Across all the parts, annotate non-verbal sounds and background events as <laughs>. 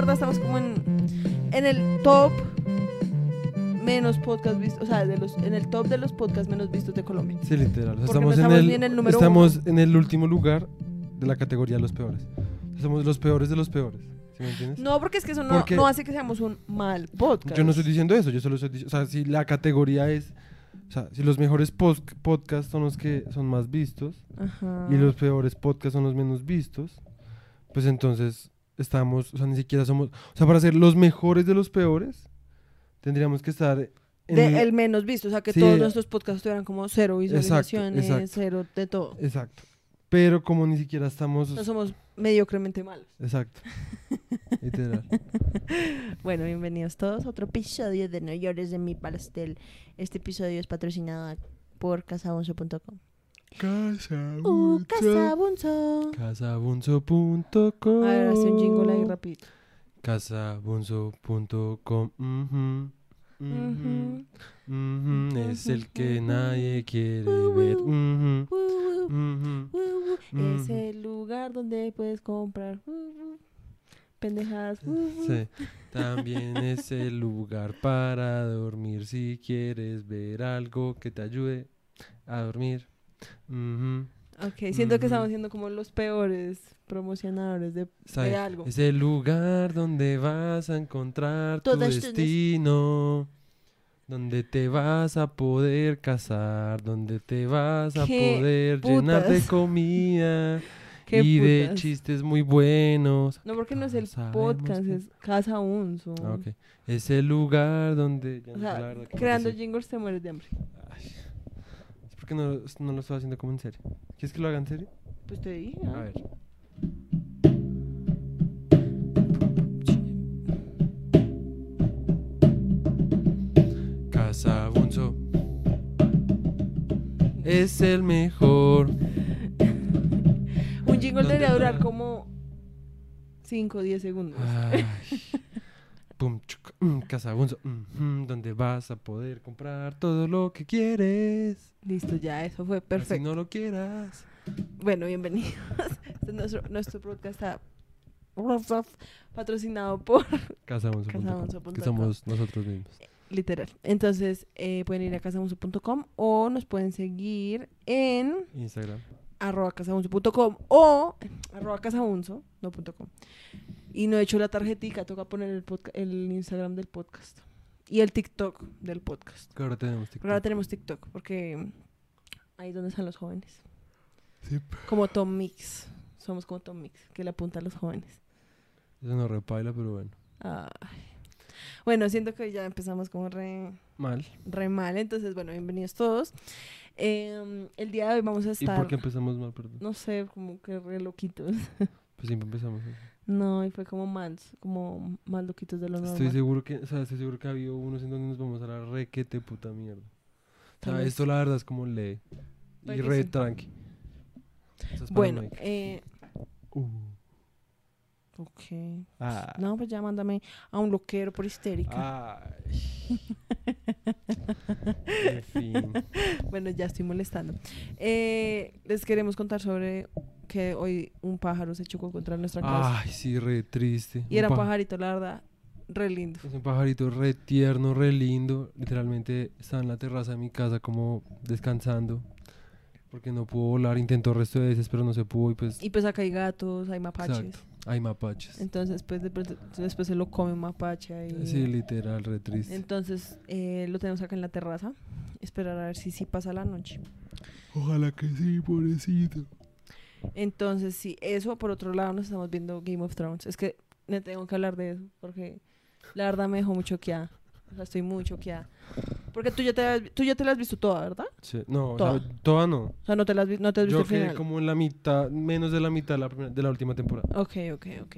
verdad estamos como en, en el top menos podcast vistos, o sea, de los, en el top de los podcasts menos vistos de Colombia. Sí, literal. o sea, Porque no estamos en estamos el, en el número estamos en el último lugar de la categoría de los peores. Somos los peores de los peores. ¿Sí me entiendes? No, porque es que eso no, no hace que seamos un mal podcast. Yo no estoy diciendo eso, yo solo estoy diciendo, o sea, si la categoría es, o sea, si los mejores podcasts son los que son más vistos Ajá. y los peores podcasts son los menos vistos, pues entonces estamos, o sea, ni siquiera somos, o sea, para ser los mejores de los peores, tendríamos que estar en de el menos visto, o sea, que Sí, todos nuestros podcasts tuvieran como cero visualizaciones, exacto. cero de todo. Exacto. Pero como ni siquiera estamos, No somos mediocremente malos. exacto. <laughs> Literal. Bueno, bienvenidos todos a otro episodio de No llores de mi pastel. Este episodio es patrocinado por casabunzo.com. Uh, Casabunzo. Casabunzo.com A ver, hace un jingle ahí rapidito. Casabunzo.com Es el que nadie quiere Uh, ver. uh, Uh, uh, uh, Es el lugar donde puedes comprar. Pendejadas. Sí. También es el lugar para dormir si quieres ver algo que te ayude a dormir. Ujú. Ok, siento que estamos siendo como los peores promocionadores de, algo. Es el lugar donde vas a encontrar tu Todas destino. Donde te vas a poder casar, donde te vas a ¡Qué poder llenar de comida <laughs> y de chistes muy buenos. No, porque no es el podcast, que- es Casa Unso. Ah, ok. Es el lugar donde... ya O sea, creando jingles te mueres de hambre. Porque no, no lo estoy haciendo como en serio. ¿Quieres que lo haga en serio? Pues te dije. A ver. Casabunzo es el mejor. Un jingle ¿Dónde debería durar como 5 o 10 segundos. Ay. <laughs> Pum, chuc, mm, Casabunzo, mm, mm, donde vas a poder comprar todo lo que quieres. Listo, ya, eso fue perfecto. no lo quieras. Bueno, bienvenidos. <laughs> Este es nuestro, nuestro podcast está patrocinado por Casabunzo.com, Casabunzo.com. que somos nosotros mismos. Literal. Entonces, eh, pueden ir a casamunzo.com o nos pueden seguir en Instagram. arroba casamunzo.com o arroba casamunzo, no punto com. Y no he hecho la tarjetica, toca poner el, el Instagram del podcast y el TikTok del podcast. Que ahora tenemos Pero ahora TikTok. tenemos TikTok porque ahí es donde están los jóvenes. Sí. Como Tom Mix. Somos como Tom Mix, que le apunta a los jóvenes. Eso no repaila, pero bueno. Ay. Bueno, siento que ya empezamos como re, Mal. re mal. Entonces, bueno, bienvenidos todos. Em, el día de hoy vamos a ¿Y estar, por qué empezamos mal, perdón? no sé, como que re loquitos. <laughs> Pues siempre empezamos así. No, y fue como mal, como más loquitos de lo normal. Estoy seguro que, o sea, estoy seguro que ha habido unos en donde nos vamos a la requete puta mierda. O sea, esto la verdad es como. Puede Y que re sí. tranqui. Bueno, eh, Uh. ok. Ah. No, pues ya mándame a un loquero por histérica. Ay. <laughs> en fin. <laughs> Bueno, ya estoy molestando. Eh, les queremos contar sobre que hoy un pájaro se chocó contra nuestra casa. Ay, sí, re triste. y era un un pa- pajarito, la verdad, re lindo. Es un pajarito re tierno, re lindo. Literalmente estaba en la terraza de mi casa como descansando. Porque no pudo volar. Intentó el resto de veces, pero no se pudo. Y pues Y pues acá hay gatos, hay mapaches. Exacto. hay mapaches. Entonces, pues de después se lo come un mapache ahí. Sí, literal, re triste. Entonces, eh, lo tenemos acá en la terraza. Esperar a ver si sí pasa la noche. Ojalá que sí, pobrecito. Entonces, sí, eso. Por otro lado, nos estamos viendo Game of Thrones. Es que me tengo que hablar de eso porque la verdad me dejó muy choqueada. O sea, estoy muy choqueada. Porque tú ya te, tú ya te la has visto toda, ¿verdad? Sí, No, o Toda. sea, toda no. O sea, no te, la has, no te has visto Yo quedé final. como en la mitad, menos de la mitad de la, primera- de la última temporada. Ok, ok, ok.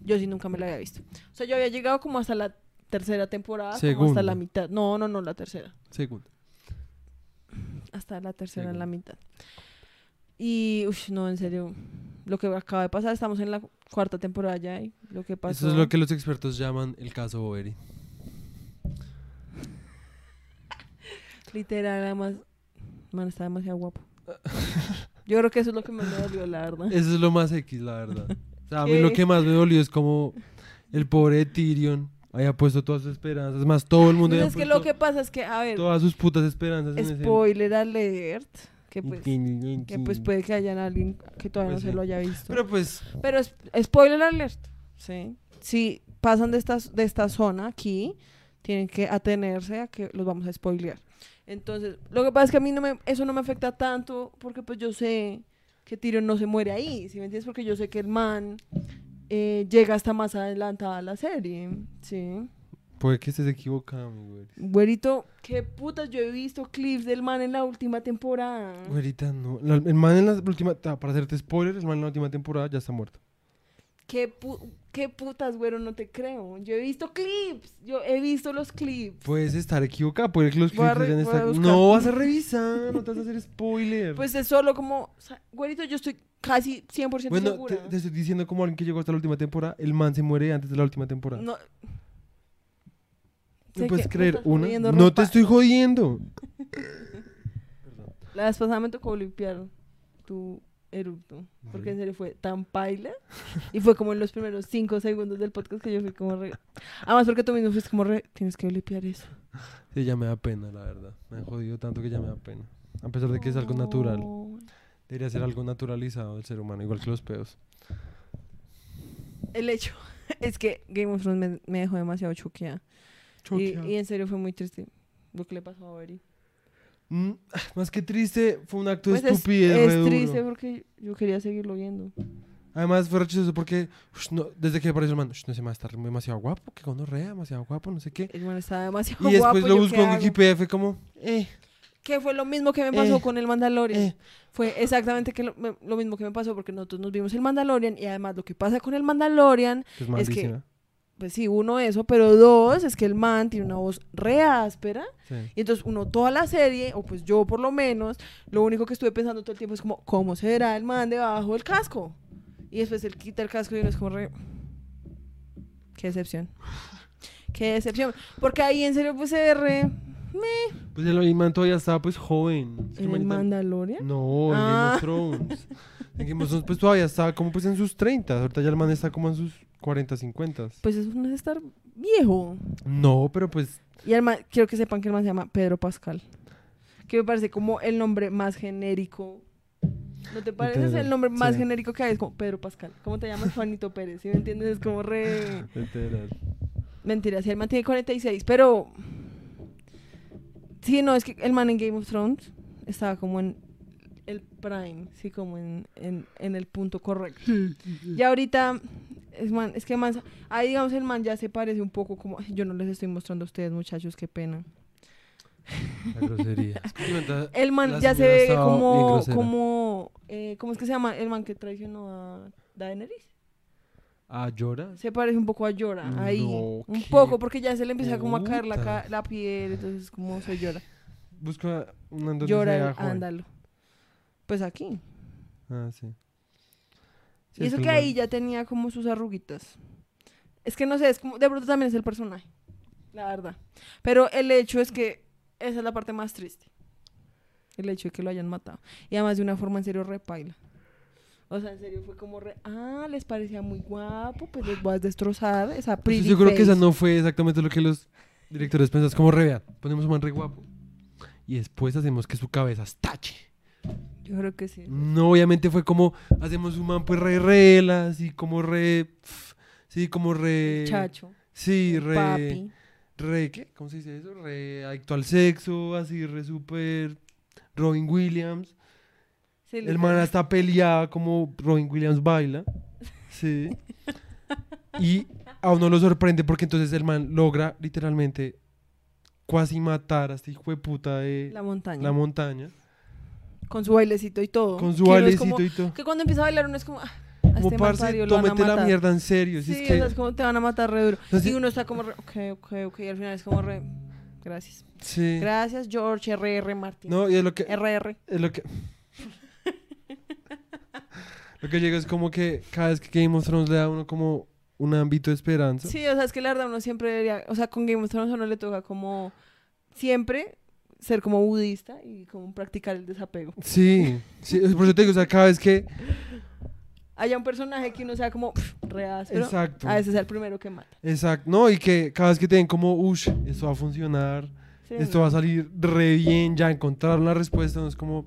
Yo sí nunca me la había visto. O sea, yo había llegado como hasta la tercera temporada. Como Segunda. hasta la mitad. No, no, no, la tercera. Segunda. Hasta la tercera en la Segunda. mitad. Y, uff, no, en serio. Lo que acaba de pasar, estamos en la cuarta temporada ya. Y lo que pasó. Eso es lo que los expertos llaman el caso Boveri. <laughs> Literal, además. Man, está demasiado guapo. Yo creo que eso es lo que más me dolió, la verdad. Eso es lo más X, la verdad. <laughs> O sea, a mí ¿Qué? lo que más me dolió es como El pobre Tyrion había puesto todas sus esperanzas. Más todo el mundo Pues es que lo que pasa es que, a ver, todas sus putas esperanzas en ese- spoiler alert, que pues, que pues puede que haya alguien que todavía Pues no se sí. lo haya visto. Pero pues, Pero es, spoiler alert, ¿sí? Si pasan de esta, de esta zona aquí, tienen que atenerse a que los vamos a spoilear. Entonces, lo que pasa es que a mí no me, eso no me afecta tanto porque pues yo sé que Tyrion no se muere ahí, ¿sí me entiendes? Porque yo sé que el man eh, llega hasta más adelantada la serie, ¿sí? Puede que estés equivocado, mi güey. Güerito, qué putas, yo he visto clips del man en la última temporada. Güerita, no. La- el man en la última, para hacerte spoiler, el man en la última temporada ya está muerto. ¿Qué, pu- qué putas, güero, no te creo. Yo he visto clips, yo he visto los clips. Puedes estar equivocado, puede que los Voy a clips re- hayan voy a estado- buscar. No vas a revisar, no te vas a hacer spoiler. Pues es solo como, o sea, güerito, yo estoy casi 100% bueno, segura. te, te estoy diciendo como alguien que llegó hasta la última temporada, el man se muere antes de la última temporada. No. ¿Me Sé puedes creer una? No ropa. te estoy jodiendo. <laughs> La vez pasada me tocó limpiar tu eructo. Porque en serio fue tan paila. Y fue como en los primeros 5 segundos del podcast que yo fui como re. Además, porque tú mismo fuiste como re. Tienes que limpiar eso. Sí, ya me da pena, la verdad. Me han jodido tanto que ya me da pena. A pesar de que es algo natural. No. Debería ser algo naturalizado del ser humano, igual que los pedos. El hecho <laughs> es que Game of Thrones me, me dejó demasiado choqueada. Y, y en serio fue muy triste lo que le pasó a Beri. Mm, más que triste, fue un acto Pues de es, estupidez. es duro. triste porque yo quería seguirlo viendo. Además fue rechazoso porque ush, no, desde que apareció el man, ush, no sé, a estar demasiado guapo, que gonorrea, demasiado guapo, no sé qué. El man estaba demasiado Y después guapo. lo ¿yo buscó qué en? Wikipedia y fue como, eh, Que fue lo mismo que me pasó Eh, con el Mandalorian. eh. Fue exactamente que lo, lo mismo que me pasó porque nosotros nos vimos el Mandalorian y además lo que pasa con el Mandalorian, es Es que-. Pues sí, uno eso, pero dos es que el man tiene una voz re áspera Sí. y entonces uno toda la serie, o pues yo por lo menos, lo único que estuve pensando todo el tiempo es como, ¿cómo será el man debajo del casco? Y después él quita el casco y uno es como re... Qué decepción. Qué decepción. Porque ahí en serio pues se ve re... Pues el man todavía estaba pues joven. ¿En el Mandalorian? No, en Game Ah. of Thrones. <laughs> En Game of Thrones pues todavía estaba como pues en sus 30. Ahorita ya el man está como en sus 40, 50. Pues eso no es estar viejo. No, pero pues Y el man- quiero que sepan que el man se llama Pedro Pascal. Que me parece como el nombre más genérico. ¿No te parece? El nombre más sí. genérico que hay. Es como Pedro Pascal. ¿Cómo te llamas? Juanito Pérez. ¿Sí me entiendes? Es como re... <laughs> literal. Mentira, sí, el man tiene 46. Pero... Sí, no, es que el man en Game of Thrones estaba como en el prime. Sí, como en, en, en el punto correcto. <laughs> Y ahorita... Es, man, es que man... Ahí, digamos, el man ya se parece un poco como... Yo no les estoy mostrando a ustedes, muchachos, qué pena. La grosería. El man La ya se ve como, como, eh, ¿cómo es que se llama? El man que traicionó a Daenerys. Ah, llora. Se parece un poco a Llora, ahí. No, un poco, porque ya se le empieza como a caer la, ca- la piel, entonces como se llora. Busca una donde Llora, ándalo. Pues aquí. Ah, sí. Sí, y es eso el que ahí ya tenía como sus arruguitas. Es que no sé, es como, de pronto también es el personaje, la verdad. Pero el hecho es que esa es la parte más triste. El hecho de que lo hayan matado. Y además de una forma en serio repaila. O sea, en serio fue como re, ah, les parecía muy guapo, pues les voy a destrozar esa Pues pretty yo creo que esa face". no fue exactamente lo que los directores pensaron. Es como re, vean, ponemos un man re guapo. Y después hacemos que su cabeza estache. Yo creo que sí. No, obviamente fue como, hacemos un man pues re rela, así como re... pf, Sí, como re... Chacho. Sí, re... Papi. Re, ¿qué? ¿Cómo se dice eso? Re adicto al sexo, así re súper... Robin Williams. Sí, El man está peleada como Robin Williams baila. Sí. Y a uno lo sorprende porque entonces el man logra literalmente casi matar a este hijo de puta de La montaña. la montaña. con su bailecito y todo. Con su Que bailecito como- y todo. Que cuando empieza a bailar uno es como, ah, a Como este parce, la matar". mierda en serio. Si Sí, es que, o sea, es como te van a matar re duro. Entonces- y uno está como re, ok, ok, ok, y al final es como re, gracias. sí. Gracias, George R.R. Martin. No, y es lo que RR. es lo que lo que llega es como que cada vez que Game of Thrones le da a uno como un ámbito de esperanza. Sí, o sea, es que la verdad uno siempre debería, o sea, con Game of Thrones a uno le toca como siempre ser como budista y como practicar el desapego. Sí, sí, por eso te digo, o sea, cada vez que haya un personaje que uno sea como pff, re áspero, Exacto. a veces es el primero que mata. Exacto. No, y que cada vez que te den como, ush, esto va a funcionar, Sí, esto no. va a salir re bien, ya encontraron la respuesta, no es como...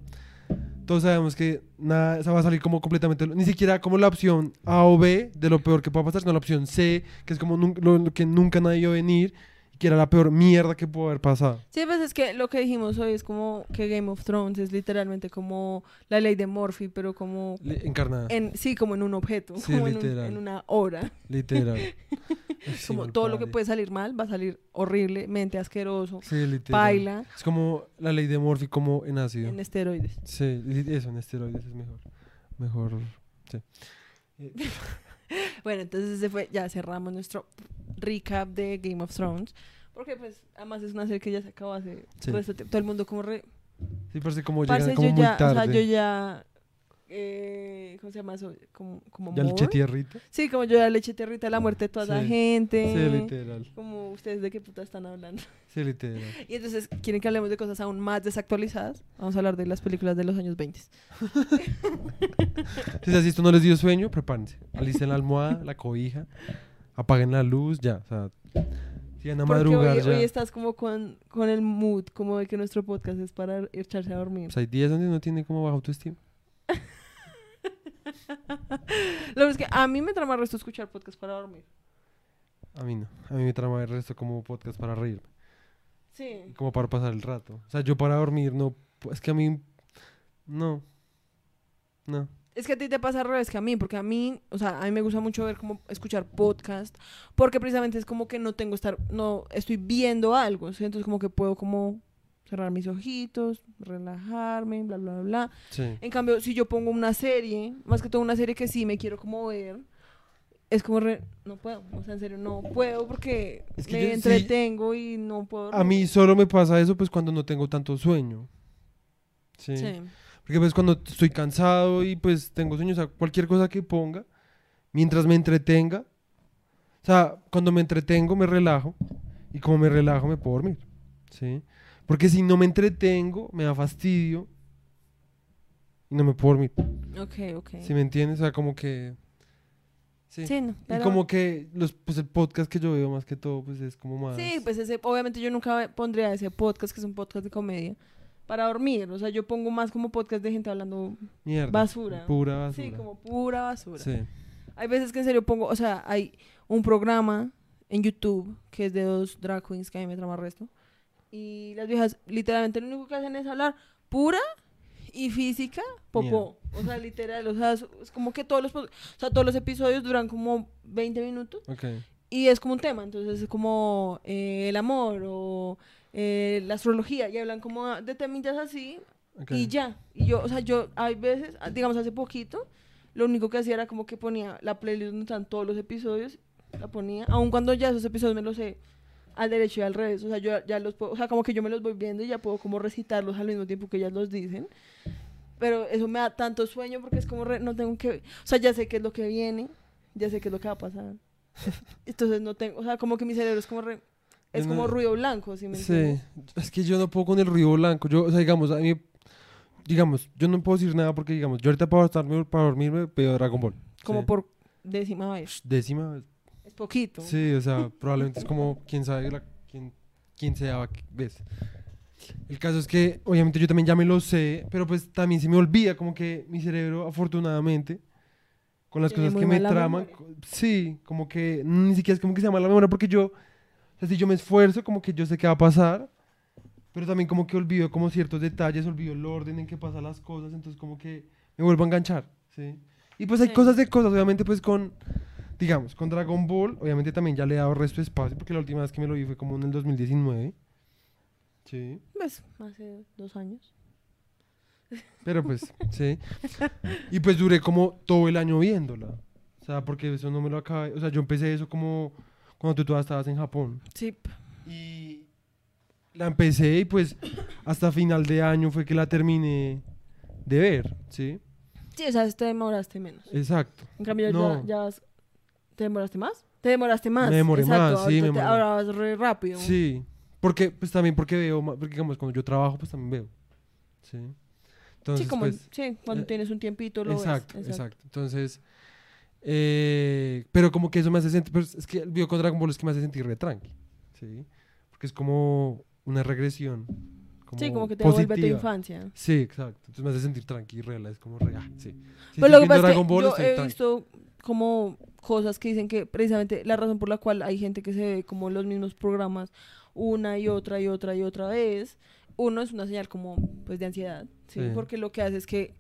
Todos sabemos que nada, o sea, va a salir como completamente... Ni siquiera como la opción A o B de lo peor que pueda pasar, sino la opción C, que es como lo, que nunca nadie vio venir, que era la peor mierda que pudo haber pasado. Sí, pues es que lo que dijimos hoy es como que Game of Thrones es literalmente como la ley de Murphy, pero como Le- encarnada. en sí, como en un objeto, Sí, como en, un- literal. en una hora. Literal. <laughs> Sí, como todo lo que puede salir mal va a salir horriblemente asqueroso, Sí, literal. baila Es como la ley de Murphy como en ácido. en esteroides. Sí, eso, en esteroides es mejor. Mejor, sí. <laughs> <laughs> Bueno, entonces ese fue, ya cerramos nuestro recap de Game of Thrones. Porque pues, además es una serie que ya se acabó hace Sí. tiempo. Todo el mundo como re... Sí, parece como Parce, llegan como yo muy ya, o tarde. sea, yo ya... eh, ¿Cómo se llama eso? Como, como ya le eché more. tierrita. Sí, como yo ya le eché tierrita la muerte de toda la Sí. gente. Sí, literal. Como ustedes de qué puta están hablando. <laughs> Sí, literal. Y entonces, ¿quieren que hablemos de cosas aún más desactualizadas? Vamos a hablar de las películas de los años 20. <laughs> Si así esto no les dio sueño, prepárense. Alisten la almohada, la cobija, apaguen la luz, ya. O sea, si van a madrugar hoy, ya. hoy estás como con, con el mood, como de que nuestro podcast es para echarse a dormir. Pues hay días donde uno tiene como baja autoestima. <laughs> Lo que es que a mí me trama el resto escuchar podcast para dormir. A mí no. A mí me trama el resto como podcast para reírme. Sí. Como para pasar el rato. O sea, yo para dormir no. Es que a mí. No. No. Es que a ti te pasa al revés que a mí, porque a mí, o sea, a mí me gusta mucho ver como escuchar podcast, porque precisamente es como que no tengo estar, no estoy viendo algo, ¿sí? entonces como que puedo como cerrar mis ojitos, relajarme, bla, bla, bla. Sí. En cambio, si yo pongo una serie, más que todo una serie que sí me quiero como ver, es como re, no puedo, o sea, en serio, no puedo porque Es que me yo- sí. entretengo y no puedo. A mí solo me pasa eso pues cuando no tengo tanto sueño. Sí. Sí. Porque pues cuando estoy cansado y pues tengo sueño, o sea, cualquier cosa que ponga, mientras me entretenga, o sea, cuando me entretengo me relajo y como me relajo me puedo dormir, ¿sí? Porque si no me entretengo, me da fastidio y no me puedo dormir, Ok, ok. ¿sí me entiendes? O sea, como que... Sí. Sí, no, y como que los, pues el podcast que yo veo más que todo, pues es como más... Sí, pues ese, obviamente yo nunca pondría ese podcast, que es un podcast de comedia, para dormir. O sea, yo pongo más como podcast de gente hablando Mierda. basura. Pura basura. Sí, como pura basura. Sí. Hay veces que en serio pongo, o sea, hay un programa en YouTube que es de dos drag queens que a mí me trama resto. Y las viejas literalmente lo único que hacen es hablar pura y física popó. O sea, literal, o sea, es, como que todos los, o sea, todos los episodios duran como 20 minutos Ok. y es como un tema, entonces es como eh, el amor o eh, la astrología y hablan como de temillas así ok. y ya. Y yo, o sea, yo hay veces, ah, digamos hace poquito, lo único que hacía era como que ponía la playlist donde están todos los episodios, la ponía, aun cuando ya esos episodios me los sé al derecho y al revés, o sea, yo ya los puedo, o sea, como que yo me los voy viendo y ya puedo como recitarlos al mismo tiempo que ellas los dicen. Pero eso me da tanto sueño porque es como, re- no tengo que, o sea, ya sé qué es lo que viene, ya sé qué es lo que va a pasar. <laughs> Entonces no tengo, o sea, como que mi cerebro es como re- es Yo como no- ruido blanco, ¿sí me Sí, entiendes? es que yo no puedo con el ruido blanco. Yo, o sea, digamos, a mí, digamos, yo no puedo decir nada porque, digamos, yo ahorita para, estarme, para dormirme veo Dragon Ball. Como Sí. por décima vez. Décima vez. Poquito. Sí, o sea, probablemente es como, quién sabe, la, quién, quién sea vez. El caso es que, obviamente, yo también ya me lo sé, pero pues también se me olvida, como que mi cerebro, afortunadamente, con las cosas que me traman, memoria. sí, como que ni siquiera es como que se llama la memoria, porque yo, o sea, si yo me esfuerzo, como que yo sé qué va a pasar, pero también como que olvido como ciertos detalles, olvido el orden en que pasan las cosas, entonces como que me vuelvo a enganchar, ¿sí? Y pues hay Sí. cosas de cosas, obviamente pues con, digamos, con Dragon Ball, obviamente también ya le he dado resto de espacio, porque la última vez que me lo vi fue como en el 2019, sí, Pues, hace dos años. pero pues, sí. Y pues duré como todo el año viéndola, o sea, porque eso no me lo acabé, o sea, yo empecé eso como cuando tú todavía estabas en Japón. Sí. Y la empecé y pues hasta final de año fue que la terminé de ver, ¿sí? Sí, o sea, te demoraste menos. Exacto. En cambio, No. ya, ya vas- ¿Te demoraste más? Te demoraste más. Me demoré Exacto, más, sí, me demoré. Ahora vas re rápido. Sí, porque pues también porque veo, porque digamos cuando yo trabajo pues también veo, ¿sí? Entonces, sí, como, pues, sí, cuando eh, tienes un tiempito lo exacto, ves. exacto, Entonces, eh, pero como que eso me hace sentir, pero es que el video con Dragon Ball es que me hace sentir re tranqui, ¿sí? Porque es como una regresión. sí, como que te devuelve a tu positiva. infancia. Sí, exacto. Entonces me hace sentir tranqui, rela, es como re, ah, sí. Si Pero estoy lo que pasa es que yo he tranqui. visto como cosas que dicen que precisamente la razón por la cual hay gente que se ve como los mismos programas una y otra y otra y otra vez, uno es una señal como pues de ansiedad, ¿sí? Sí. Porque lo que hace es que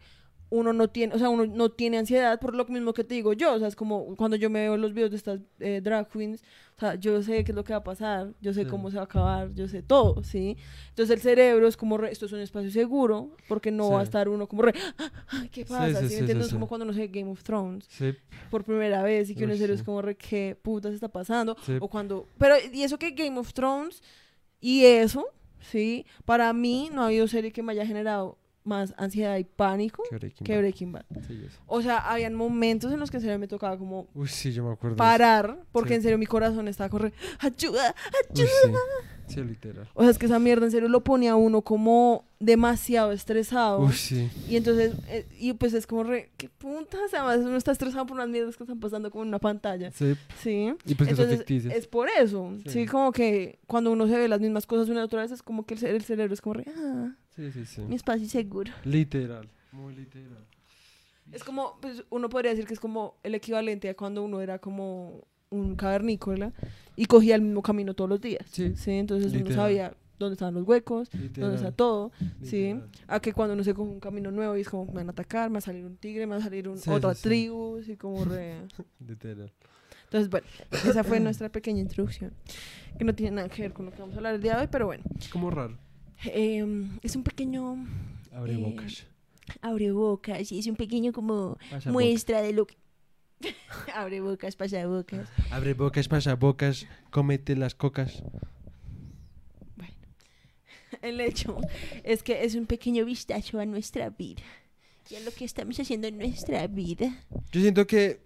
uno no tiene, o sea, uno no tiene ansiedad por lo mismo que te digo yo, o sea, es como cuando yo me veo los videos de estas eh, drag queens, o sea, yo sé qué es lo que va a pasar, yo sé Sí. cómo se va a acabar, yo sé todo, ¿sí? Entonces el cerebro es como, re- esto es un espacio seguro, porque no va a estar uno como re, "Ay, ¿qué pasa? sí, ¿Sí, me sí. como cuando no sé Game of Thrones Sí, por primera vez y que uno en serio es como re, ¿qué putas está pasando? O cuando, pero y eso que Game of Thrones y eso, ¿sí? Para mí no ha habido serie que me haya generado más ansiedad y pánico Que Breaking que Bad. Breaking Bad. Sí, eso. O sea, habían momentos en los que en serio me tocaba como Uy, sí, yo me acuerdo. parar, porque Sí. en serio mi corazón estaba corriendo, ayuda. Uy, sí. Sí, literal. O sea, es que esa mierda en serio lo pone a uno como demasiado estresado. Uy, sí. Y entonces, eh, y pues es como re, qué putas, además uno está estresado por unas mierdas que están pasando como en una pantalla. Sí. Sí. Y pues que son Entonces, es por eso. Sí. Sí. como que cuando uno se ve las mismas cosas una y otra vez, es como que el, ce- el cerebro es como re, ah, Sí, sí, sí. mi espacio seguro. Literal. Muy literal. Es como, pues uno podría decir que es como el equivalente a cuando uno era como un cavernícola y cogía el mismo camino todos los días. Sí. entonces uno Literal. sabía dónde estaban los huecos, dónde está Literal. todo. Sí. literal. A que cuando uno se coge un camino nuevo y es como, me van a atacar, me va a salir un tigre, me va a salir un, Sí, otra sí, sí. tribu, así como re... <laughs> Literal. Entonces, bueno, esa fue nuestra pequeña introducción, que no tiene nada que ver con lo que vamos a hablar el día de hoy, pero bueno. Es como raro. Eh, es un pequeño Abre Eh, bocas. abre bocas, y es un pequeño como Pasa muestra de lo que... <laughs> abre bocas, pasa bocas. Abre bocas, pasa bocas. Cómete las cocas. <laughs> El hecho es que es un pequeño vistazo a nuestra vida y a lo que estamos haciendo en nuestra vida. Yo siento que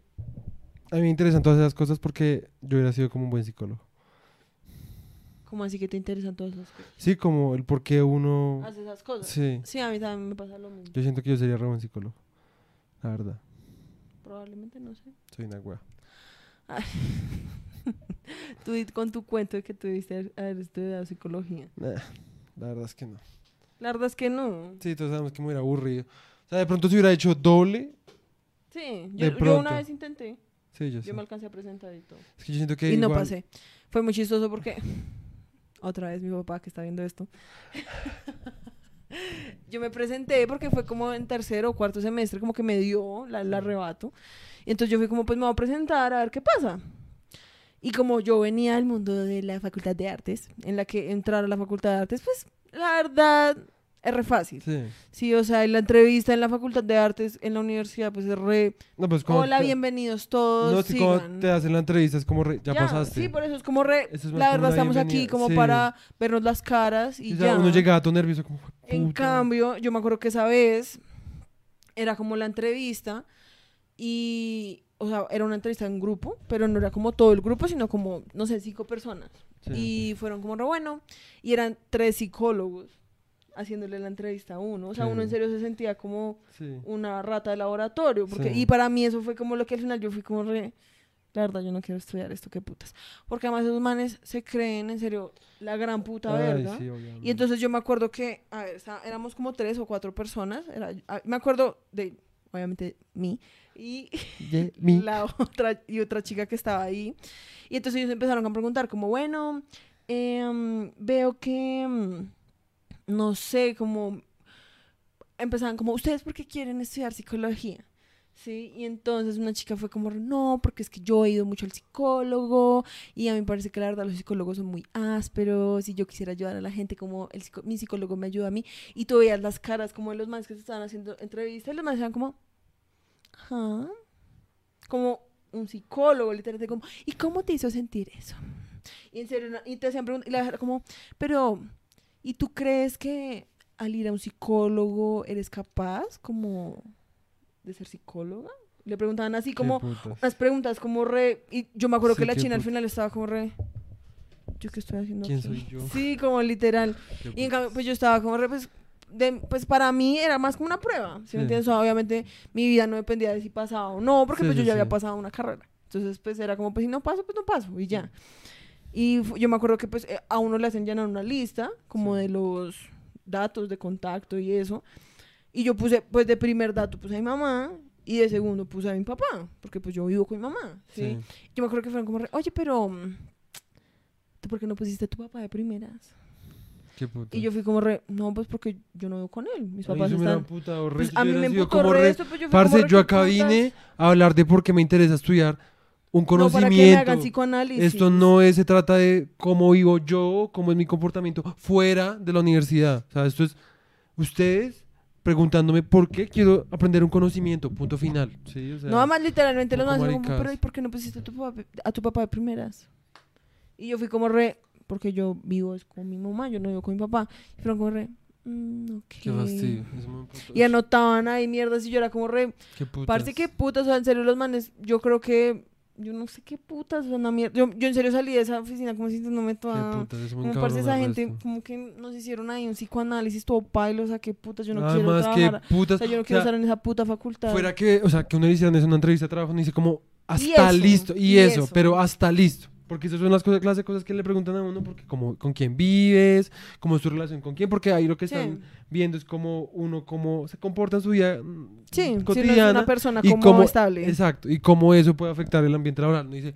a mí me interesan todas esas cosas porque yo hubiera sido como un buen psicólogo. ¿Cómo así que te interesan todas esas cosas? Sí, como el por qué uno... Haces esas cosas. Sí. Sí, a mí también me pasa lo mismo. Yo siento que yo sería re buen psicólogo. La verdad. Probablemente, no sé. Soy una wea. <laughs> Tú con tu cuento de que tuviste haber- estudiado psicología. Nah, la verdad es que no. La verdad es que no. Sí, todos sabemos que me hubiera aburrido. O sea, de pronto si hubiera hecho doble. Sí, yo, una vez intenté. Sí, yo. Yo me alcancé a presentar y todo. Es que yo siento que y no pasé. Fue muy chistoso porque <laughs> otra vez mi papá que está viendo esto. <laughs> yo me presenté porque fue como en tercero o cuarto semestre, como que me dio la, el arrebato. Y entonces yo fui como, pues me voy a presentar a ver qué pasa. Y como yo venía del mundo de la facultad de artes, en la que entrar a la facultad de artes, pues la verdad es re fácil. Sí. Sí, o sea, en la entrevista en la facultad de artes, en la universidad, pues es re... No, pues como Hola, te- bienvenidos todos. No, si como sigan". te hacen la entrevista es como re- ya, pasaste. Sí, por eso es como re. Es la verdad, estamos aquí como sí. para vernos las caras y ya. uno llegaba todo nervioso como En cambio, yo me acuerdo que esa vez era como la entrevista y. O sea, era una entrevista en grupo, pero no era como todo el grupo, sino como, no sé, cinco personas. Sí. Y fueron como re bueno. Y eran tres psicólogos haciéndole la entrevista a uno. O sea, Sí. uno en serio se sentía como Sí. una rata de laboratorio. Porque, Sí. Y para mí eso fue como lo que al final yo fui como re... La verdad, yo no quiero estudiar esto, qué putas. Porque además esos manes se creen, en serio, la gran puta verga. Y entonces yo me acuerdo que, a ver, está- éramos como tres o cuatro personas. Era, a- me acuerdo de, obviamente, mí. Y <laughs> De <laughs> mí. la otra y otra chica que estaba ahí. Y entonces ellos empezaron a preguntar como, bueno, em, veo que, em, no sé, como, empezaban como, ¿ustedes por qué quieren estudiar psicología? Sí, y entonces una chica fue como, no, porque es que yo he ido mucho al psicólogo y a mí me parece que la verdad los psicólogos son muy ásperos y yo quisiera ayudar a la gente como el mi psicólogo me ayuda a mí. Y tú veías las caras como de los más que se estaban haciendo entrevistas y los más eran como, ajá, como un psicólogo, literalmente como, ¿y cómo te hizo sentir eso? Y en serio, y te hacían preguntas, y la como, pero, ¿y tú crees que al ir a un psicólogo eres capaz como de ser psicóloga? Le preguntaban así como, unas preguntas como re, y yo me acuerdo Sí, que la china al putas. final estaba como re, ¿yo qué estoy haciendo ¿Quién aquí?". soy yo? Sí, como literal. Y en cambio, pues yo estaba como re, pues, de- pues para mí era más como una prueba, ¿sí, Sí. me entiendes? O sea, obviamente mi vida no dependía de si pasaba o no, porque Sí, pues yo ya había pasado una carrera. Entonces pues era como, pues si no paso, pues no paso y ya. Y yo me acuerdo que pues eh, a uno le hacen llenar una lista como Sí. de los datos de contacto y eso. Y yo puse, pues de primer dato puse a mi mamá y de segundo puse a mi papá, porque pues yo vivo con mi mamá, ¿sí? Sí. Yo me acuerdo que fueron como, re, oye, pero mm, ¿tú por qué no pusiste a tu papá de primeras? Qué puta. Y yo fui como re, no, pues porque yo no vivo con él. Mis A mí papás me hubiera están... emputado Pues a mí me emputó como re- resto, pues yo fui Parce, como re, yo ¿qué acá vine a hablar de por qué me interesa estudiar un No, para que me conocimiento. hagan psicoanálisis. Esto no es, se trata de cómo vivo yo, cómo es mi comportamiento fuera de la universidad. O sea, esto es ustedes preguntándome por qué quiero aprender un conocimiento, punto final. ¿sí? O sea, No, además literalmente como, maricadas. pero ¿y por qué no pusiste a tu, papá, a tu papá de primeras? Y yo fui como re, porque yo vivo es con mi mamá, yo no vivo con mi papá. Y fueron como re, mm, ok. Qué fastidio. Y anotaban ahí mierdas y yo era como re, Qué putas. Parece que putas, o sea, en serio los manes, yo creo que, yo no sé qué putas, son una mierda. Yo, yo en serio salí de esa oficina como Qué toda... putas, eso me Como encabrona parece esa gente, resto. como que nos hicieron ahí un psicoanálisis todo pailo, o sea, qué putas, yo no quiero Además, trabajar. que putas. O sea, yo no o quiero estar en esa puta facultad. Fuera que, o sea, que uno eso en una entrevista de trabajo, no dice como, hasta listo. Y, y eso, eso. pero hasta listo. Porque esas son las cosas, clase de cosas que le preguntan a uno, porque como, con quién vives, cómo es tu relación con quién, porque ahí lo que Sí. están viendo es cómo uno, cómo se comporta en su vida mm, Sí, si no es cotidiana. una persona y como cómo- estable. Exacto, y cómo eso puede afectar el ambiente laboral. Uno dice,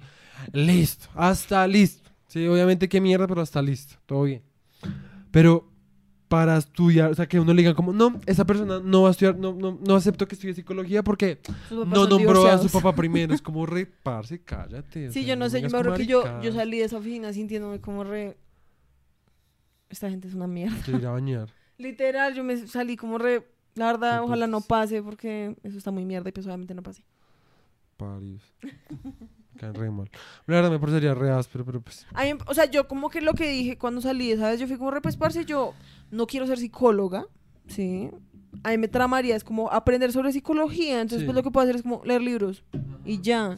listo, hasta listo. Sí, obviamente qué mierda, pero hasta listo, todo bien. Pero para estudiar, o sea, que uno le diga como, no, esa persona no va a estudiar, no, no, no acepto que estudie psicología porque no nombró a su papá primero. Es <laughs> como reparse, cállate. o Sí, sea, yo no sé, yo me acuerdo que yo, yo salí de esa oficina sintiéndome como re... Esta gente es una mierda. Te irá a bañar. <laughs> Literal, yo me salí como re... La verdad, ojalá no pase porque eso está muy mierda y pues obviamente no pase. Parios. Caen re mal. La verdad me parecería re áspero, pero pues. O sea, yo como que lo que dije cuando salí, ¿sabes? Yo fui como re, pues, parce, yo no quiero ser psicóloga, ¿sí? A mí me tramaría, es como aprender sobre psicología, entonces Sí. pues lo que puedo hacer es como leer libros y ya.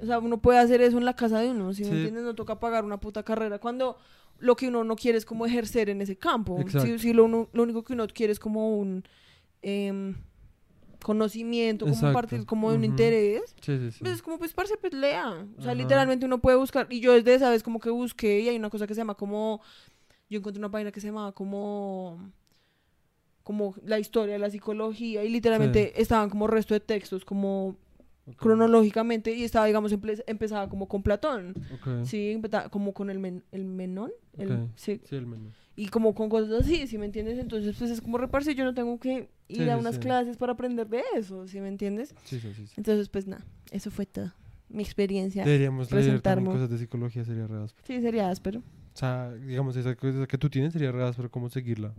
O sea, uno puede hacer eso en la casa de uno, ¿sí me Sí. entiendes? No toca pagar una puta carrera cuando lo que uno no quiere es como ejercer en ese campo. Si, si lo, uno- lo único que uno quiere es como un em, conocimiento, como Exacto. parte como de un Ujú. interés, Sí, sí, sí. pues es como, pues, parce, pues lea. O sea, Ajá. literalmente uno puede buscar. Y yo desde esa vez como que busqué y hay una cosa que se llama como... Yo encontré una página que se llamaba como... Como la historia de la psicología y literalmente estaban como resto de textos como cronológicamente y estaba, digamos, empe- empezaba como con Platón. ok. Sí, empezaba como con el, men- el Menón. el- sí, Sí, el menú. y como con cosas así, ¿sí me entiendes? Entonces, pues es como reparse, yo no tengo que ir Sí, a sí, unas sí. clases para aprender de eso, ¿sí me entiendes? Sí, sí, sí. sí. Entonces, pues nada, eso fue todo. Mi experiencia. Deberíamos leer cosas de psicología, sería re áspero. Sí, sería áspero. O sea, digamos, esa cosa que tú tienes sería re áspero, ¿cómo seguirla?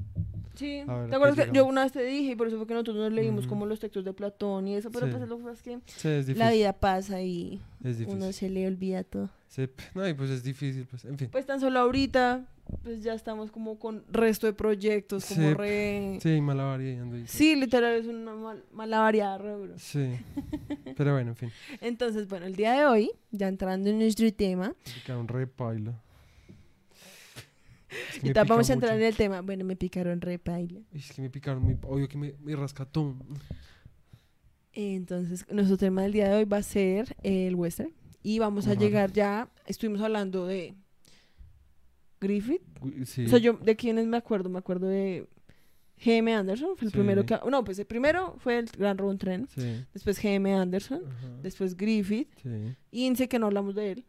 Sí. Ver, ¿a ¿Te acuerdas que yo una vez te dije y por eso fue que nosotros nos leímos Ujú. como los textos de Platón y eso, pero Sí. pues lo que es que Sí, es la vida pasa y uno se le olvida todo. Sí, <laughs> no, y pues es difícil, pues, en fin. Pues tan solo ahorita, pues ya estamos como con resto de proyectos, como Sí. re... Sí, malabaria y ando ahí. Sí, literal, es una mal, mala variada, re duro. Sí. <laughs> Pero bueno, en fin. Entonces, bueno, el día de hoy, ya entrando en nuestro tema, picaron re paila. Es que y vamos a entrar mucho. en el tema. Bueno, me picaron re paila. Es que me picaron muy. Obvio que me, me rascatón. Entonces, nuestro tema del día de hoy va a ser el western. Y vamos a llegar ya, estuvimos hablando de Griffith. Sí. O sea, yo de quiénes me acuerdo, me acuerdo de G.M. Anderson, fue el Sí. primero que... No, pues el primero fue el Gran Road Tren, Sí. después G.M. Anderson, Ajá. después Griffith, Sí. Ince, que no hablamos de él.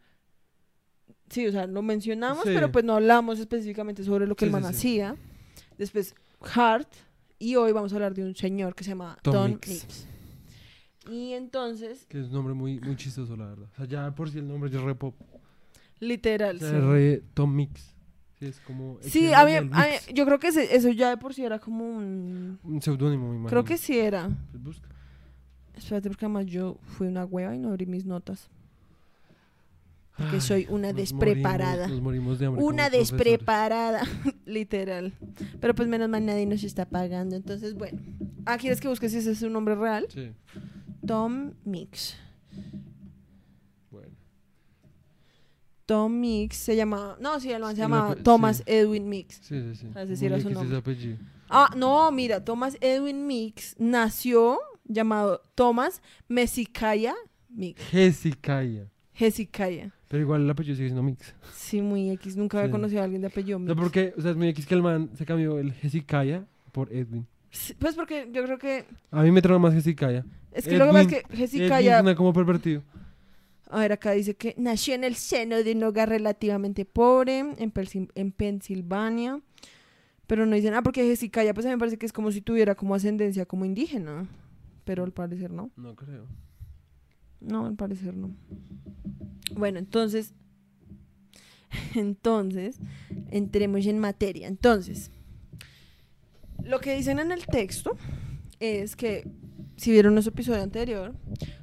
Sí, o sea, lo mencionamos, Sí. pero pues no hablamos específicamente sobre lo que Sí, el man sí, sí. hacía. Después Hart, y hoy vamos a hablar de un señor que se llama Tom Don Mix. Y entonces, Que es un nombre muy, muy chistoso, la verdad. O sea, ya por si el nombre es re pop. literal, O sea, sí. re Tom Mix. Sí, es como. Sí, a mí, a mí- yo creo que ese- eso ya de por sí era como un... Un seudónimo, imagino. Creo que sí era. Pues busca. Espérate, porque además yo fui una hueva y no abrí mis notas. Porque Ay, soy una despreparada. morimos- nos morimos de hambre Una despreparada, <laughs> literal. Pero pues menos mal nadie nos está pagando. Entonces, bueno. Ah, ¿quieres que busques si ese es su nombre real? Sí, Tom Mix. bueno. Tom Mix se llama... No, sí, el man se Sí, llama la pe- Thomas sí. Edwin Mix. Sí, sí, sí. Ah, ese sí era Muy su nombre. apellido. Ah, no, mira, Thomas Edwin Mix nació llamado Thomas Mesicaya Mix. Hezekiah. Hezekiah. Pero igual el apellido sigue siendo Mix. Sí, muy X. Nunca había Sí. conocido a alguien de apellido Mix. No, porque, o sea, es muy X que el man se cambió el Hezekiah por Edwin. Sí, Pues porque yo creo que. A mí me trae más Hezekiah. Es que lo que pasa es que Edwin Hezekiah. suena como pervertido. A ver, acá dice que nació en el seno de un hogar relativamente pobre en, en Pensilvania. Pero no dicen, ah, porque Hezekiah, pues a mí me parece que es como si tuviera como ascendencia como indígena. Pero al parecer no. No creo. No, al parecer no. Bueno, entonces. <laughs> Entonces, entremos en materia. Entonces, lo que dicen en el texto es que, si vieron nuestro episodio anterior,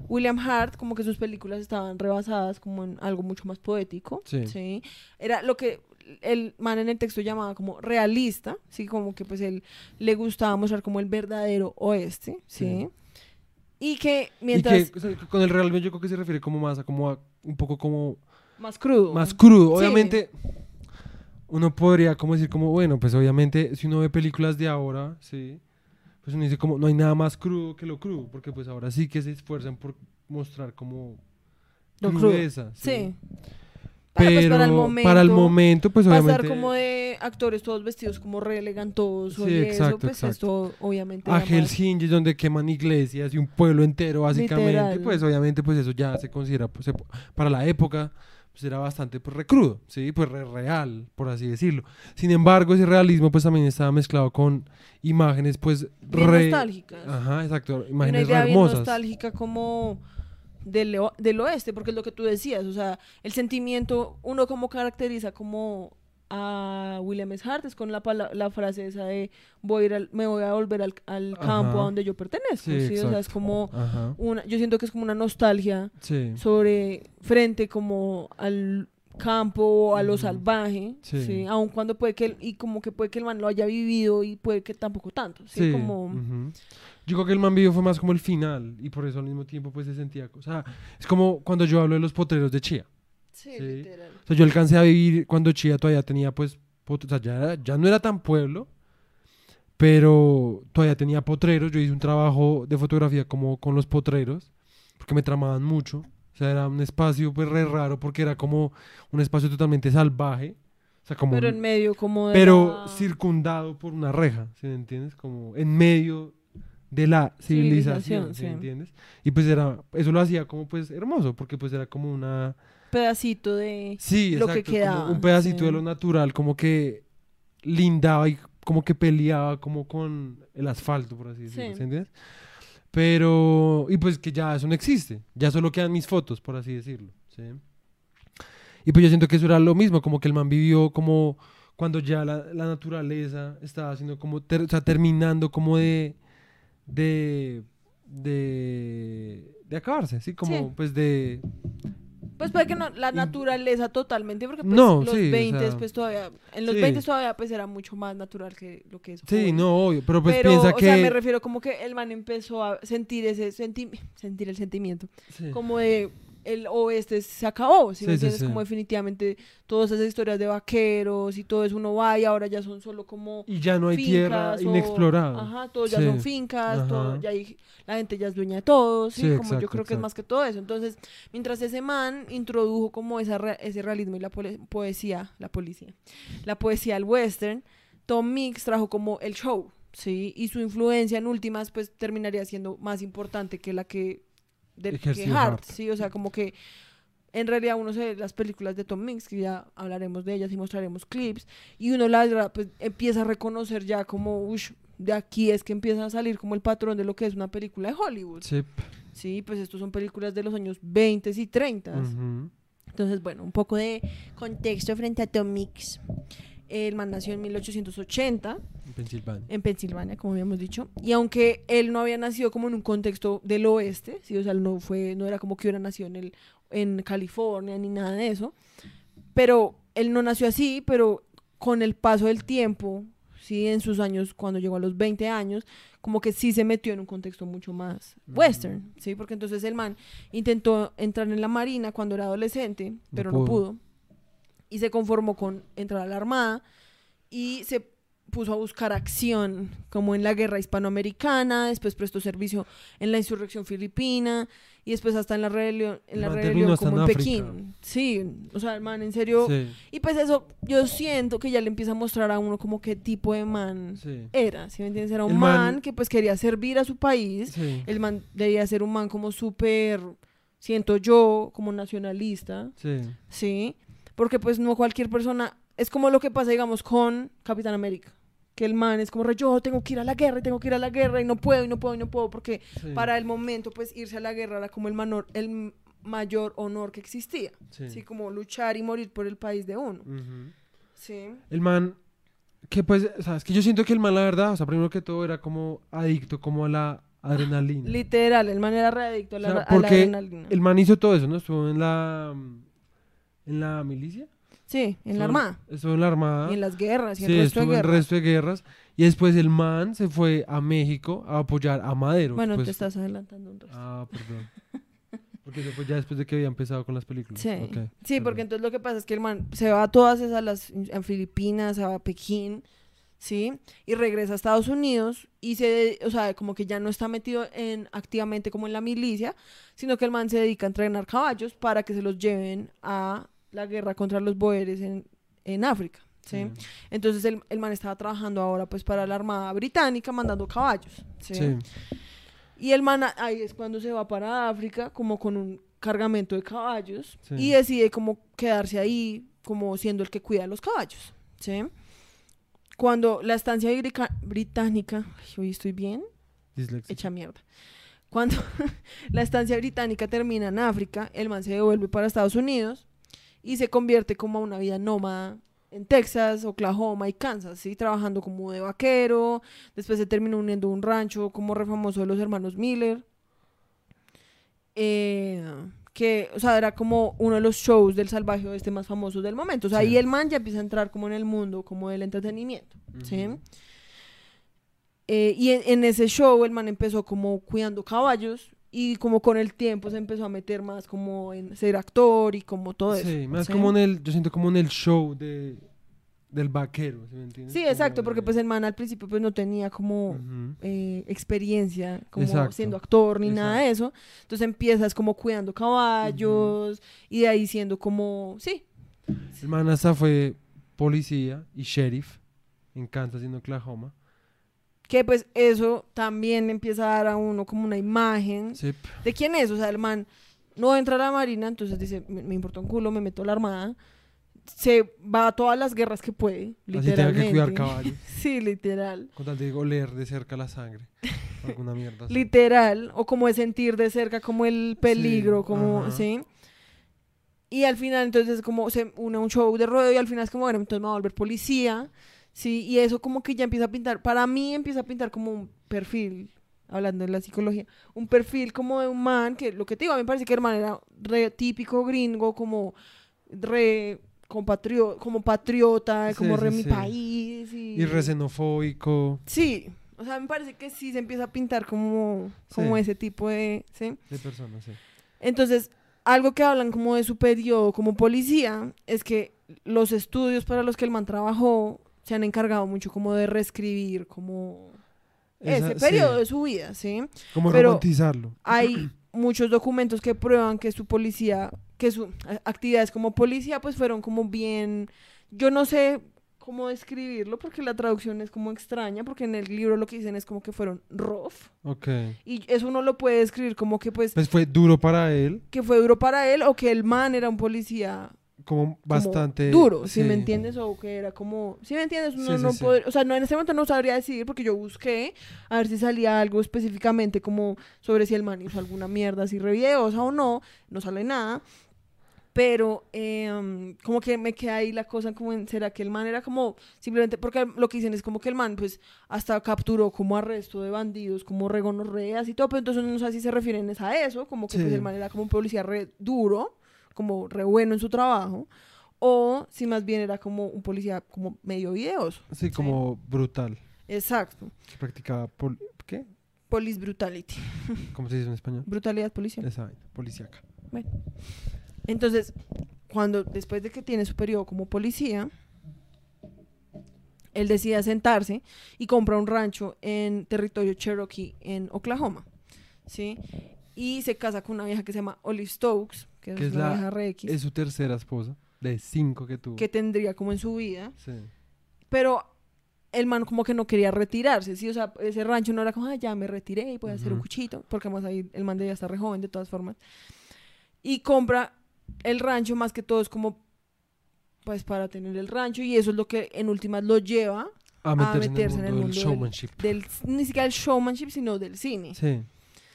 William Hart, como que sus películas estaban rebasadas como en algo mucho más poético. Sí. Era lo que el man en el texto llamaba como realista, sí, como que pues él le gustaba mostrar como el verdadero oeste, sí. Sí. Y que mientras Y que o sea, con el realmente yo creo que se refiere como más a como a un poco como más crudo. más crudo. Sí. Obviamente uno podría como decir como bueno, pues obviamente si uno ve películas de ahora, sí, pues uno dice como no hay nada más crudo que lo crudo, porque pues ahora sí que se esfuerzan por mostrar como Lo crudo. crudeza, Sí. Pero Para, pues, para el momento, para el momento, pues pasar obviamente como de actores todos vestidos como re elegantosos Sí, y eso, exacto, pues exacto. esto obviamente a Helsinki donde queman iglesias y un pueblo entero básicamente, Literal. pues obviamente pues eso ya se considera pues, para la época pues era bastante pues recrudo, sí, pues re- real, por así decirlo. Sin embargo, ese realismo pues también estaba mezclado con imágenes pues bien re nostálgicas. Ajá, exacto, Y una imágenes idea re bien hermosas. nostálgica como del, del oeste, porque es lo que tú decías, o sea, el sentimiento, uno como caracteriza como a William S. Hart es con la, la frase esa de voy a ir al- me voy a volver al, al campo a donde yo pertenezco, Sí, ¿sí? O sea, es como Ajá. una, yo siento que es como una nostalgia Sí. sobre frente como al campo a lo salvaje, Sí. sí. aun cuando puede que el- y como que puede que el man lo haya vivido y puede que tampoco tanto, sí, Sí, como. Yo creo que el man vivo fue más como el final y por eso al mismo tiempo pues se sentía, o sea, es como cuando yo hablo de los potreros de Chía. sí, Sí. literal. O sea, yo alcancé a vivir cuando Chía todavía tenía, pues, pot- o sea, ya, ya no era tan pueblo, pero todavía tenía potreros. Yo hice un trabajo de fotografía como con los potreros, porque me tramaban mucho. O sea, era un espacio, pues, re raro, porque era como un espacio totalmente salvaje. O sea, como... Pero en medio como de pero la- circundado por una reja, ¿sí me entiendes? Como en medio de la civilización, Civilización, ¿sí sí. entiendes? Y pues era, eso lo hacía como pues hermoso, porque pues era como una... pedacito de Sí, lo que exacto, como quedaba, un pedacito de lo natural, como que lindaba y como que peleaba como con el asfalto, por así decirlo. ¿sí entiendes? Pero, y pues que ya eso no existe, ya solo quedan mis fotos, por así decirlo, ¿sí? Y pues yo siento que eso era lo mismo, como que el man vivió como cuando ya la, la naturaleza estaba haciendo como, ter- o sea, terminando como de, de, de, de acabarse, ¿sí? Como Sí. pues de, pues puede que no la naturaleza totalmente porque pues No, los sí, o 20 sea, pues todavía en los sí. 20 todavía pues era mucho más natural que lo que es sí, no, obvio, pero pues pero piensa o que... sea me refiero como que el man empezó a sentir ese senti- sentir el sentimiento Sí. como de el oeste se acabó, ¿sí, me Sí, sí, entiendes? sí. Como definitivamente todas esas historias de vaqueros y todo eso uno va y ahora ya son solo como Y ya no hay tierra inexplorada. Ajá, todo ya son fincas, todo, ya hay- la gente ya es dueña de todo, ¿sí? Como yo exacto, creo que es exacto. más que todo eso. Entonces, mientras ese man introdujo como esa re- ese realismo y la poesía, la policía, la poesía al western, Tom Mix trajo como el show, ¿sí? Y su influencia en últimas, pues, terminaría siendo más importante que la que, de, que Hart. ¿sí? O sea, como que en realidad uno se ve las películas de Tom Mix, que ya hablaremos de ellas y mostraremos clips, y uno las gra- pues, empieza a reconocer ya como, ush, de aquí es que empieza a salir como el patrón de lo que es una película de Hollywood. Sí. Sí, pues estos son películas de los años 20 y 30. Ujú. Entonces, bueno, un poco de contexto frente a Tom Mix. El man nació en 1880 En Pensilvania. en Pensilvania, como habíamos dicho. Y aunque él no había nacido como en un contexto del oeste, ¿sí? o sea, él no, fue, no era como que hubiera nacido en, el, en California ni nada de eso, pero él no nació así, pero con el paso del tiempo, ¿sí? en sus años, cuando llegó a los 20 años, como que sí se metió en un contexto mucho más western, ¿sí? porque entonces el man intentó entrar en la marina cuando era adolescente, pero no pudo. pudo, y se conformó con entrar a la armada y se puso a buscar acción, como en la guerra hispanoamericana, después prestó servicio en la insurrección filipina y después hasta en la rebelión, en la rebelión como en África. Pekín. Sí, o sea, el man en serio. Sí, Y pues eso, yo siento que ya le empieza a mostrar a uno como qué tipo de man sí. era, ¿sí me entiendes? Era un man, man- que pues quería servir a su país. sí. El man debía ser un man como súper, siento yo, como nacionalista, Sí, ¿sí? Porque pues no cualquier persona, es como lo que pasa, digamos, con Capitán América. Que el man es como, re, yo tengo que ir a la guerra y tengo que ir a la guerra y no puedo y no puedo y no puedo porque sí, para el momento pues irse a la guerra era como el, manor, el m- mayor honor que existía. sí. Sí, como luchar y morir por el país de uno. Sí. El man, que pues, o sea, es que yo siento que el man, la verdad, o sea, primero que todo era como adicto como a la adrenalina. Literal, el man era readicto a la, O sea, a la porque adrenalina. El man hizo todo eso, ¿no? Estuvo en la, en la milicia. Sí, en la armada. Estuvo en la armada. Y en las guerras y sí, el resto de estuvo en el resto de guerras. Y después el man se fue a México a apoyar a Madero. Bueno, pues- te estás adelantando un resto. Ah, perdón. Porque eso fue ya después de que había empezado con las películas. Sí, sí, porque entonces lo que pasa es que el man se va a todas esas, las, en Filipinas, a Pekín, ¿sí? Y regresa a Estados Unidos y se, o sea, como que ya no está metido en, activamente como en la milicia, sino que el man se dedica a entrenar caballos para que se los lleven a la guerra contra los boeres en, en África, ¿sí? Sí. Entonces el, el man estaba trabajando ahora pues para la Armada Británica mandando caballos, ¿sí? Sí. Y el man ahí es cuando se va para África como con un cargamento de caballos y decide como quedarse ahí como siendo el que cuida los caballos, ¿sí? Cuando la estancia británica, ay, hoy estoy bien, Dislexia. hecha mierda. Cuando <laughs> la estancia británica termina en África, el man se devuelve para Estados Unidos y se convierte como a una vida nómada en Texas, Oklahoma y Kansas, ¿sí? Trabajando como de vaquero, después se terminó uniendo a un rancho como re famoso de los hermanos Miller. Eh, que, o sea, era como uno de los shows del salvaje oeste más famosos del momento. O sea, Sí. ahí el man ya empieza a entrar como en el mundo, como del entretenimiento, ¿sí? Ujú. Eh, y en, en ese show el man empezó como cuidando caballos y como con el tiempo se empezó a meter más como en ser actor y como todo eso. Sí, más ¿sí? como en el, yo siento como en el show de, del vaquero, ¿sí me entiendes? Sí, exacto, porque pues el man al principio pues no tenía como Ujú. eh, experiencia como Exacto. siendo actor ni nada de eso. Entonces empiezas como cuidando caballos y de ahí siendo como, sí, El man hasta fue policía y sheriff en Kansas y en Oklahoma. Que pues eso también empieza a dar a uno como una imagen Sí, de quién es. O sea, el man no entra a la marina, entonces dice, me, me importa un culo, me meto a la armada. Se va a todas las guerras que puede, así literalmente. que cuidar caballos. <laughs> sí, literal. Con tal de oler de cerca la sangre. Alguna mierda. así. Literal, o como de sentir de cerca como el peligro, como, ajá. ¿sí? Y al final, entonces, como se une a un show de rodeo y al final es como, bueno, entonces me voy a volver policía, ¿sí? Y eso como que ya empieza a pintar, para mí empieza a pintar como un perfil, hablando de la psicología, un perfil como de un man, que lo que te digo, a mí me parece que el man era re típico gringo, como re compatrio- como patriota, Sí, como re sí, mi sí. país. Y, Y resenofóbico Sí, o sea, me parece que sí se empieza a pintar como, como ese tipo de, ¿sí? de personas, sí. Entonces, algo que hablan como de su periodo como policía es que los estudios para los que el man trabajó se han encargado mucho como de reescribir como Esa- ese sí, periodo de su vida, ¿sí? Como pero- romantizarlo. Hay <clears throat> muchos documentos que prueban que su policía, que sus actividades como policía pues fueron como bien, yo no sé cómo describirlo porque la traducción es como extraña porque en el libro lo que dicen es como que fueron rough Ok. y eso uno lo puede describir como que pues Pues fue duro para él, que fue duro para él o que el man era un policía como como bastante duro, si sí. me entiendes, o que era como, si me entiendes, no, sí, no sí. poder- o sea, no en ese momento no sabría decidir porque yo busqué a ver si salía algo específicamente como sobre si el man hizo alguna mierda así re videosa o no, no sale nada, pero eh, como que me queda ahí la cosa como en, ¿será que el man era como simplemente, porque lo que dicen es como que el man pues hasta capturó como arresto de bandidos, como regonorreas y todo, pero entonces no sé si se refieren es a eso, como que pues Sí. el man era como un policía re duro, como re bueno en su trabajo, o si más bien era como un policía como medio videoso. Sí, como brutal. Exacto. Que practicaba pol- ¿qué? Police brutality. ¿Cómo se dice en español? Brutalidad policial. Esa vaina, policíaca. Entonces, cuando después de que tiene su periodo como policía, él decide sentarse y compra un rancho en territorio Cherokee en Oklahoma, ¿sí? Y se casa con una vieja que se llama Olive Stokes, que es, Que es una la- vieja re X, Es su tercera esposa, de cinco que tuvo. que tendría como en su vida, Sí. pero el man como que no quería retirarse, ¿sí? O sea, ese rancho no era como, ah, ya me retiré y voy a hacer un cuchito, porque además ahí el man debía estar re joven de todas formas. Y compra el rancho más que todo es como, pues para tener el rancho y eso es lo que en últimas lo lleva A meterse, meterse en el mundo del del- showmanship. del, ni siquiera el showmanship, sino del cine. Sí.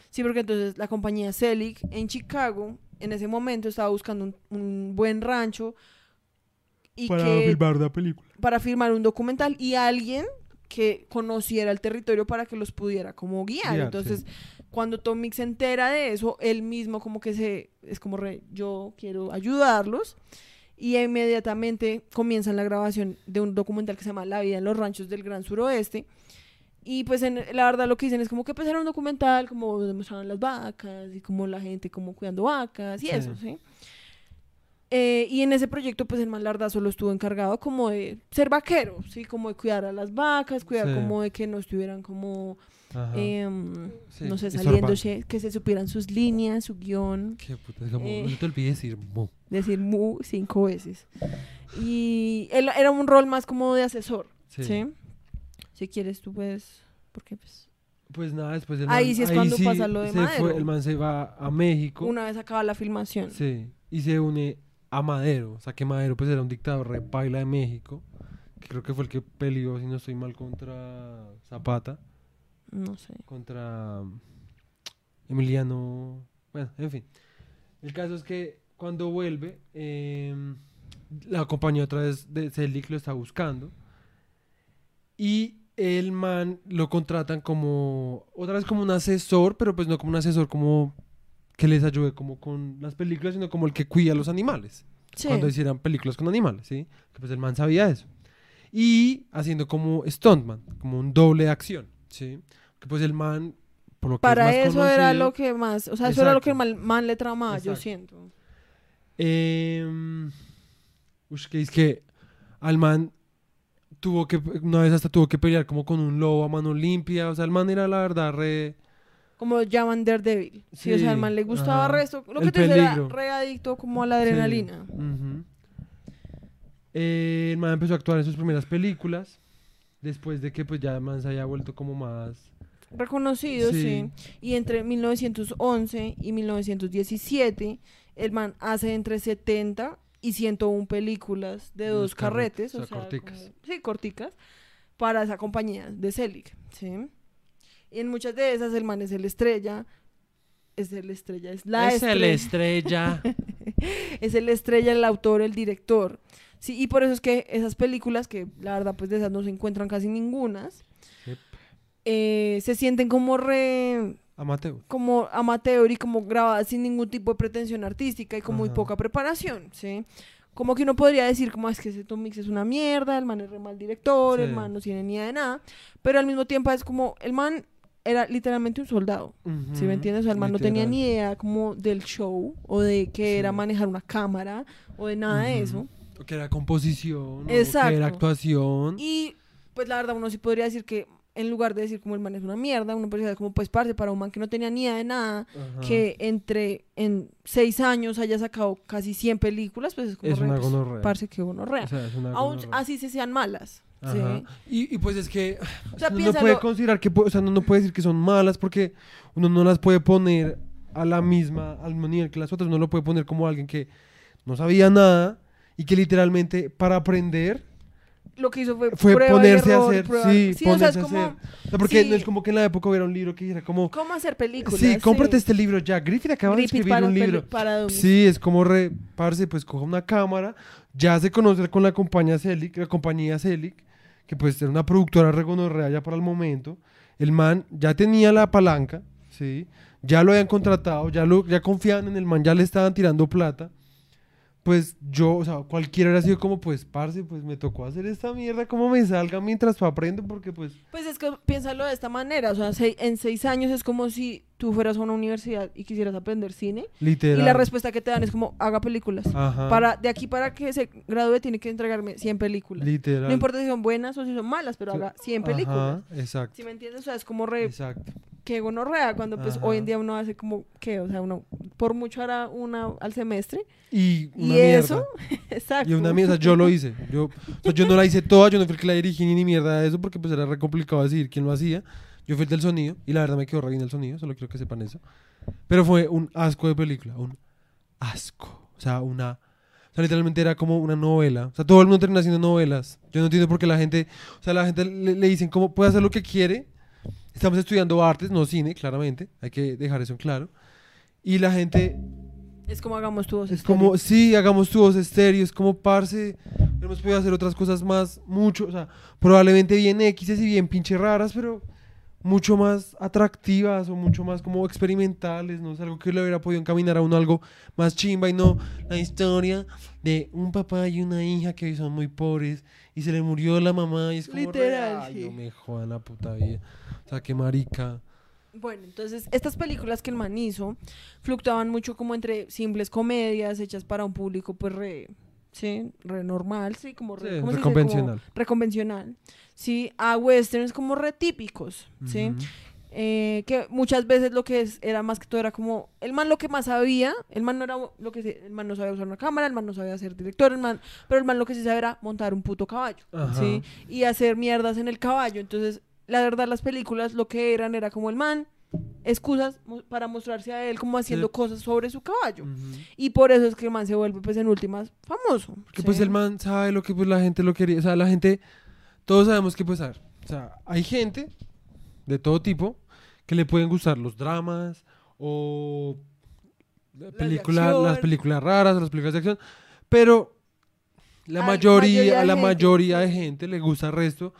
Sí, porque entonces la compañía Selig en Chicago en ese momento estaba buscando un, un buen rancho y Para que filmar la película. para filmar un documental y alguien que conociera el territorio para que los pudiera como guiar. Entonces, cuando Tom Mix se entera de eso, él mismo como que se es como re, yo quiero ayudarlos y inmediatamente comienzan la grabación de un documental que se llama La vida en los ranchos del Gran Suroeste. Y pues en, la verdad lo que dicen es como que pues era un documental como donde mostraban las vacas y como la gente como cuidando vacas y Sí. eso, ¿sí? Eh, y en ese proyecto, pues el man la verdad solo estuvo encargado como de ser vaquero, ¿sí? Como de cuidar a las vacas, cuidar Sí. como de que no estuvieran como, em, Sí, no sé, saliéndose, que se supieran sus líneas, su guion, Qué puta, es como, eh, no te olvides decir mu. decir mu cinco veces. Y él era un rol más como de asesor, Sí. ¿sí? Si quieres, tú puedes, porque pues Pues nada, después el Ahí man- sí es cuando pasa lo de se Madero. fue- el man se va a México. una vez acaba la filmación. Sí. Y se une a Madero. O sea que Madero pues era un dictador repaila de México. Que creo que fue el que peleó, si no estoy mal, contra Zapata. No sé. contra Emiliano. Bueno, en fin. El caso es que cuando vuelve, em, la compañía otra vez de Celic lo está buscando. Y el man lo contratan como, otra vez como un asesor, pero pues no como un asesor como que les ayude como con las películas, sino como el que cuida a los animales Sí. cuando hicieran películas con animales, ¿sí? Que pues el man sabía eso. Y haciendo como stuntman, como un doble de acción, ¿sí? Que pues el man, por lo que Para es más eso era lo que más, o sea, eso era lo que el man le tramaba, yo siento. em, ush, que es que al man tuvo que, una vez hasta tuvo que pelear como con un lobo a mano limpia, o sea, el man era la verdad re... Como llaman Daredevil. Sí, o sea, Sí, man le gustaba ajá. resto. Lo El que te decía, era re adicto como a la sí, adrenalina. Eh, el man empezó a actuar en sus primeras películas, después de que pues ya el man se haya vuelto como más... Reconocido, sí. Sí. Y entre 1911 y 1917, el man hace entre 70 y 101 películas de dos dos carretes, carretes, o o sea, corticas. como- sí, corticas, para esa compañía de Selig, ¿sí? Y en muchas de esas el man es el estrella, es el estrella, es la es el estrella, estrella. <laughs> es el estrella, el autor, el director. Sí, y por eso es que esas películas, que la verdad pues de esas no se encuentran casi ningunas, Yep. eh, se sienten como re Amateur. como amateur y como grabadas sin ningún tipo de pretensión artística y con muy poca preparación, ¿sí? Como que uno podría decir como "Ah, es que ese Tom Mix es una mierda, el man es re mal director, el man no tiene ni idea de nada, pero al mismo tiempo es como el man era literalmente un soldado, ¿sí me entiendes? O sea, el man no tenía ni idea como del show o de qué era Sí. manejar una cámara o de nada de eso. O que era composición, o Exacto. que era actuación. Y pues la verdad uno sí podría decir que en lugar de decir como el man es una mierda, uno podría decir como pues parce para un man que no tenía ni idea de nada, Ajá. que entre en seis años haya sacado casi 100 películas, pues es como es re, una pues, gonorrea. parce que gonorrea. O sea, es una Aún gonorrea. así se sean malas. ¿sí? Y, y pues es que O <sighs> sea, uno no puede considerar que, o sea, uno no puede decir que son malas porque uno no las puede poner a la misma, al mismo nivel que las otras, uno lo puede poner como alguien que no sabía nada y que literalmente para aprender lo que hizo fue, fue ponerse a hacer, prueba- sí, o sea, ponerse es a como, hacer. O sea, porque sí. no es como que en la época hubiera un libro que dijera como, ¿cómo hacer películas? sí, cómprate este libro ya, Griffith acaba de escribir para un libro. para. Sí, es como re, parce, pues coja una cámara, ya se conoce con la compañía Celic, la compañía Celic, que pues era una productora regonorrea ya para el momento. El man ya tenía la palanca, sí, ya lo habían contratado, ya lo, ya confiaban en el man, ya le estaban tirando plata. Pues yo, o sea, cualquiera hubiera sido como, pues, parce, pues me tocó hacer esta mierda como me salga mientras aprendo, porque pues, Pues es que piénsalo de esta manera, o sea, se- en seis años es como si tú fueras a una universidad y quisieras aprender cine literal. y la respuesta que te dan es como, haga películas. Ajá. Para, de aquí para que se gradúe tiene que entregarme 100 películas. Literal. No importa si son buenas o si son malas, pero haga 100 películas. Ajá, exacto. ¿Sí me entiendes? O sea, es como re, Exacto. Que gonorrea cuando pues Ajá. hoy en día uno hace como, ¿qué? O sea, uno por mucho hará una al semestre. Y Y una mierda. eso, <laughs> exacto. Y una mierda, yo lo hice. Yo, o sea, yo no la hice toda, yo no fui el que la dirigí ni, ni mierda de eso, porque pues era re complicado decidir quién lo hacía. Yo fui el del sonido, y la verdad me quedó re bien el sonido, solo quiero que sepan eso. Pero fue un asco de película, un asco. O sea, una... O sea, literalmente era como una novela. O sea, todo el mundo termina haciendo novelas. Yo no entiendo por qué la gente... O sea, la gente le, le dicen cómo puede hacer lo que quiere. Estamos estudiando artes, no cine, claramente. Hay que dejar eso en claro. Y la gente Es como hagamos tu voz es estéreo. como, sí, hagamos tu voz estéreo, es como, parce, hemos podido hacer otras cosas más, mucho, o sea, probablemente bien X y bien pinche raras, pero mucho más atractivas o mucho más como experimentales, ¿no? Es algo que le hubiera podido encaminar a uno algo más chimba y no la historia de un papá y una hija que hoy son muy pobres y se le murió la mamá y es como, Literal, "Ay, sí. no me jodan la puta vida. Sea, qué marica. Bueno, entonces estas películas que el man hizo fluctuaban mucho como entre simples comedias hechas para un público pues re, sí, re normal, sí, como re, Sí, reconvencional. Como reconvencional, sí, a westerns como re típicos, sí, eh, que muchas veces lo que es, era más que todo era como, el man lo que más sabía, el man no era lo que, se- el man no sabía usar una cámara, el man no sabía ser director, el man, pero el man lo que sí sabía era montar un puto caballo, Ajá. sí, y hacer mierdas en el caballo. Entonces, la verdad, las películas lo que eran era como el man, excusas para mostrarse a él como haciendo Sí. cosas sobre su caballo. Y por eso es que el man se vuelve, pues, en últimas, famoso. Que pues el man sabe lo que pues la gente lo quería. O sea, la gente, todos sabemos que pues, a ver, o sea, hay gente de todo tipo que le pueden gustar los dramas o acción. las películas raras, las películas de acción, pero la la mayoría, mayoría a la gente, mayoría de gente le gusta el resto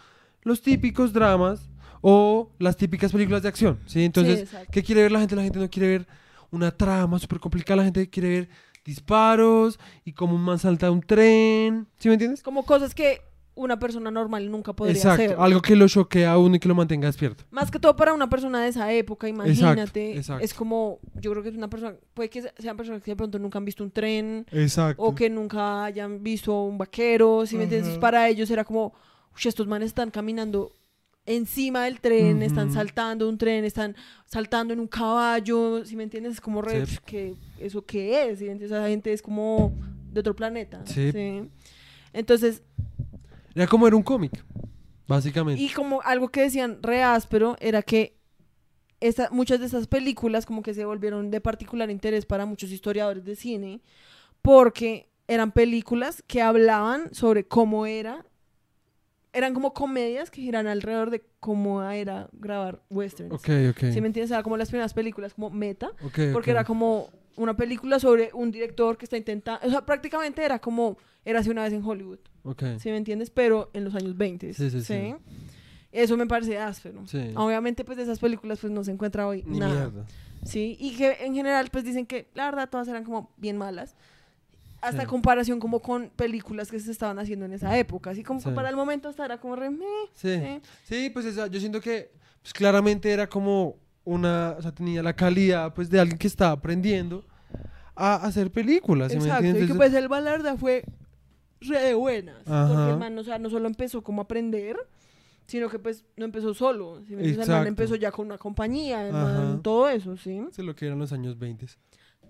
los típicos dramas o las típicas películas de acción, ¿sí? Entonces. ¿qué quiere ver la gente? La gente no quiere ver una trama súper complicada, la gente quiere ver disparos y como un man salta de un tren, ¿sí me entiendes? Como cosas que una persona normal nunca podría Exacto, hacer. algo que lo choquee a uno y que lo mantenga despierto. Más que todo para una persona de esa época, imagínate. exacto. Es como, yo creo que es una persona, puede que se- sean personas que de pronto nunca han visto un tren Exacto. o que nunca hayan visto un vaquero, si me entiendes? Para ellos era como, "Ush, estos manes están caminando encima del tren, están saltando un tren, están saltando en un caballo, si me entiendes? Es como, re, Sí. que ¿eso qué es? ¿Sí me entiendes? Esa gente es como de otro planeta. Sí. Entonces, Era como era un cómic, básicamente. y como algo que decían re áspero era que muchas de esas películas como que se volvieron de particular interés para muchos historiadores de cine porque eran películas que hablaban sobre cómo era eran como comedias que giran alrededor de cómo era grabar westerns. Ok, ok. ¿Sí me entiendes? Era como las primeras películas como meta, ok, porque ok. era como una película sobre un director que está intentando, o sea, prácticamente era como era hace una vez en Hollywood. Ok. ¿sí me entiendes? Pero en los años 20. Sí, sí, sí. Eso me parece áspero. Sí. Obviamente, pues de esas películas pues no se encuentra hoy Ni nada. mierda. Sí, y que en general pues dicen que la verdad todas eran como bien malas. Hasta Sí. comparación como con películas que se estaban haciendo en esa época. Así como que para el momento hasta era como re meh, Sí. ¿sí? Sí, pues esa- yo siento que pues, claramente era como una, o sea, tenía la calidad pues de alguien que estaba aprendiendo a hacer películas, ¿sí me Exacto, y que pues el Balarda fue re de buenas. Porque el man, o sea, no solo empezó como a aprender, sino que pues no empezó solo. El man empezó ya con una compañía, el man, todo eso, ¿sí? Es lo que eran los años 20.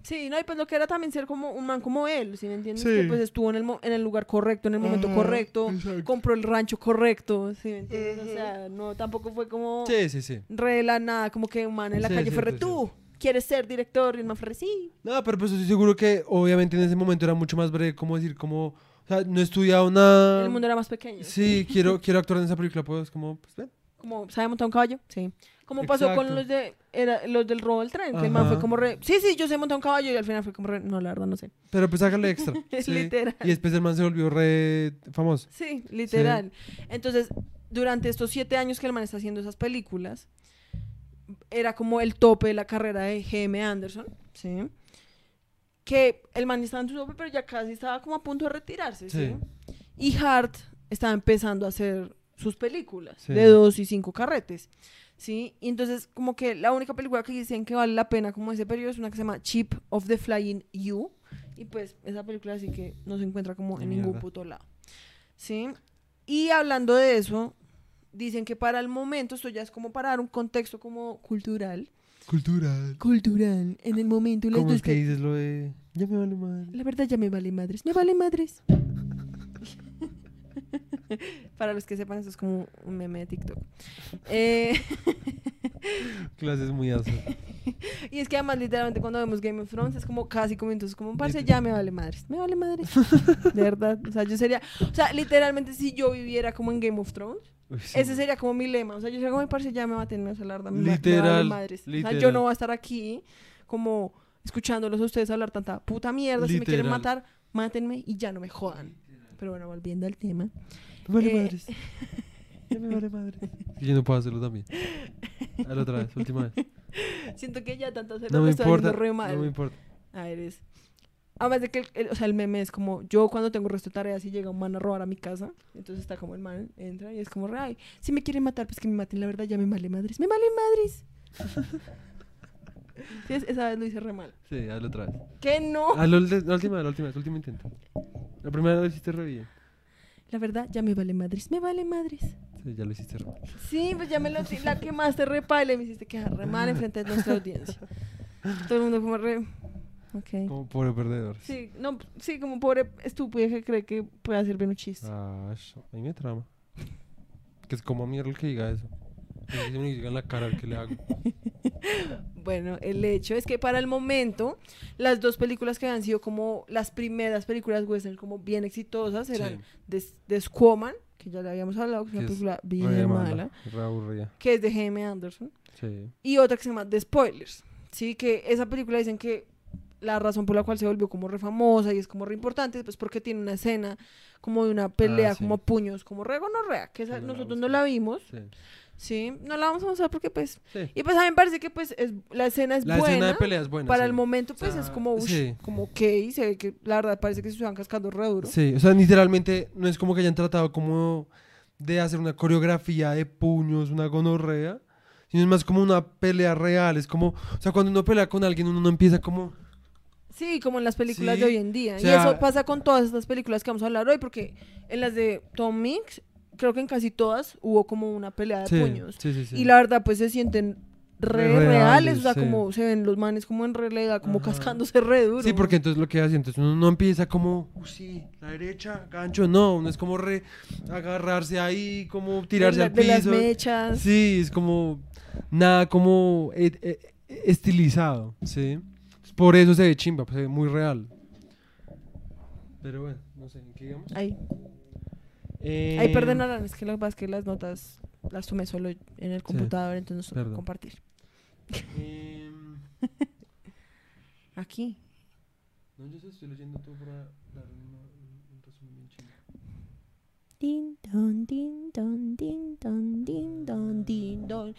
Sí, no, y pues lo que era también ser como un man como él, ¿sí me entiendes? Sí. Que pues estuvo en el, mo- en el lugar correcto, en el momento Ajá, correcto, exacto. compró el rancho correcto, ¿sí me entiendes? O sea, no, tampoco fue como Sí, sí, sí. re de la nada, como que un man en la Sí, calle sí, fue re, sí, tú, quieres ser director, y el man fue re, sí. No, pero pues estoy seguro que obviamente en ese momento era mucho más breve, como decir, como, o sea, no he estudiado nada. el mundo era más pequeño. Sí, quiero, quiero actuar en esa película, pues como, pues ven. Como, ¿sabe montar un caballo? Sí. Como pasó con Exacto. los de era, los del robo del tren, que el man fue como re, sí, sí, yo sé montar un caballo, y al final fue como re, no, la verdad, no sé. Pero pues hágale extra. Es <laughs> sí. literal. Y después el man se volvió re famoso. Sí, literal. Entonces, durante estos siete años que el man está haciendo esas películas, era como el tope de la carrera de G.M. Anderson, ¿sí? que el man estaba en su tope, pero ya casi estaba como a punto de retirarse, ¿sí? Sí. Y Hart estaba empezando a hacer sus películas Sí. de dos y cinco carretes, ¿sí? Y entonces como que la única película que dicen que vale la pena como ese periodo es una que se llama Chip of the Flying U. Y pues esa película sí que no se encuentra como en ningún puto lado, ¿sí? Y hablando de eso, dicen que para el momento, esto ya es como para dar un contexto como cultural, Cultural. cultural, en el momento ¿Cómo es que dices lo de... Ya me vale madre. La verdad ya me vale madres, me vale madres. <laughs> Para los que sepan, eso es como un meme de TikTok. Eh, <laughs> Clases muy asas. y es que además, literalmente, cuando vemos Game of Thrones, es como casi como entonces, como, parce, Literal. ya me vale madres. Me vale madres. <laughs> De verdad. O sea, yo sería. O sea, literalmente, si yo viviera como en Game of Thrones, Uy, sí. ese sería como mi lema. O sea, yo sería como, parce, ya me va a tener esa larda. Va- me vale Literal, madres. O sea, yo literal. no voy a estar aquí como escuchándolos a ustedes hablar tanta puta mierda. Si me quieren Literal. matar, mátenme y ya no me jodan. Pero bueno, volviendo al tema. Me vale Eh, madres. Ya me vale madres. Y yo no puedo hacerlo también. A la otra vez, última vez. Siento que ya tanto hacerlo No lo me importa. haciendo re mal. No me importa. A ver, es... Además de que, el, el- o sea, el meme es como, yo cuando tengo resto de tareas y llega un man a robar a mi casa, entonces está como el man, entra y es como, ay, si me quieren matar, pues que me maten, la verdad ya me vale madres, me vale madres. <laughs> Sí, esa vez lo hice re mal. Sí, hazlo otra vez. ¿Qué no? Ah, la, ulti- la última, la última, el último intento. La primera lo hiciste re bien. La verdad ya me vale madres, me vale madres. Sí, ya lo hiciste re mal. Sí, pues ya me lo la que más te repale, me hiciste quedar re mal enfrente de nuestra audiencia. Todo el mundo como re... Ok. Como pobre perdedor. Sí, no, sí, como pobre estúpido que cree que puede hacer bien un chiste. Ah, eso, a mí me trama. Que es como mierda el que diga eso. Se me diga en la cara que le hago. <laughs> Bueno, el hecho es que para el momento, las dos películas que han sido como las primeras películas western como bien exitosas eran Sí. The, The Squawman, que ya le habíamos hablado, que es una película bien mala, aburrida. que es de Jaime Anderson, Sí. y otra que se llama The Spoilers, ¿sí? Que esa película dicen que la razón por la cual se volvió como re famosa y es como re importante, pues porque tiene una escena como de una pelea, Ah, sí. como puños, como re gonorrea, que esa Sí, nosotros no la vimos, Sí. ¿Sí? No la vamos a mostrar porque pues... sí. Y pues a mí me parece que pues es, la escena es La buena. escena de pelea es buena. para sí. el momento, pues O sea, es como, ush, sí. como ok, se ve que la verdad parece que se estaban cascando re duro. Sí, o sea, literalmente no es como que hayan tratado como de hacer una coreografía de puños, una gonorrea, sino es más como una pelea real. Es como, o sea, cuando uno pelea con alguien, uno no empieza como, Sí, como en las películas Sí, de hoy en día. o y sea- eso pasa con todas estas películas que vamos a hablar hoy, porque en las de Tom Mix, creo que en casi todas hubo como una pelea de sí, puños. sí, sí, sí. Y la verdad, pues se sienten re, Re reales, reales, o sea, como se ven los manes como en relega, como Ajá. cascándose re duro. Sí, porque entonces lo que hace, entonces uno no empieza como, "Uh, sí, la derecha, gancho, no, uno es como re agarrarse ahí, como tirarse la- al de las piso. mechas. Sí, es como nada como eh, eh, estilizado, ¿sí? Por eso se ve chimba, pues, se ve muy real. Pero bueno, no sé, ¿en qué digamos? Ahí, Eh, ahí perdonarán, es que lo que pasa es que las notas las tomé solo en el computador, entonces no compartir. em, <laughs> Aquí. no, yo sé, estoy leyendo todo para dar una- un, resumen bien chimba. Din don, din don, din don, din don, din don.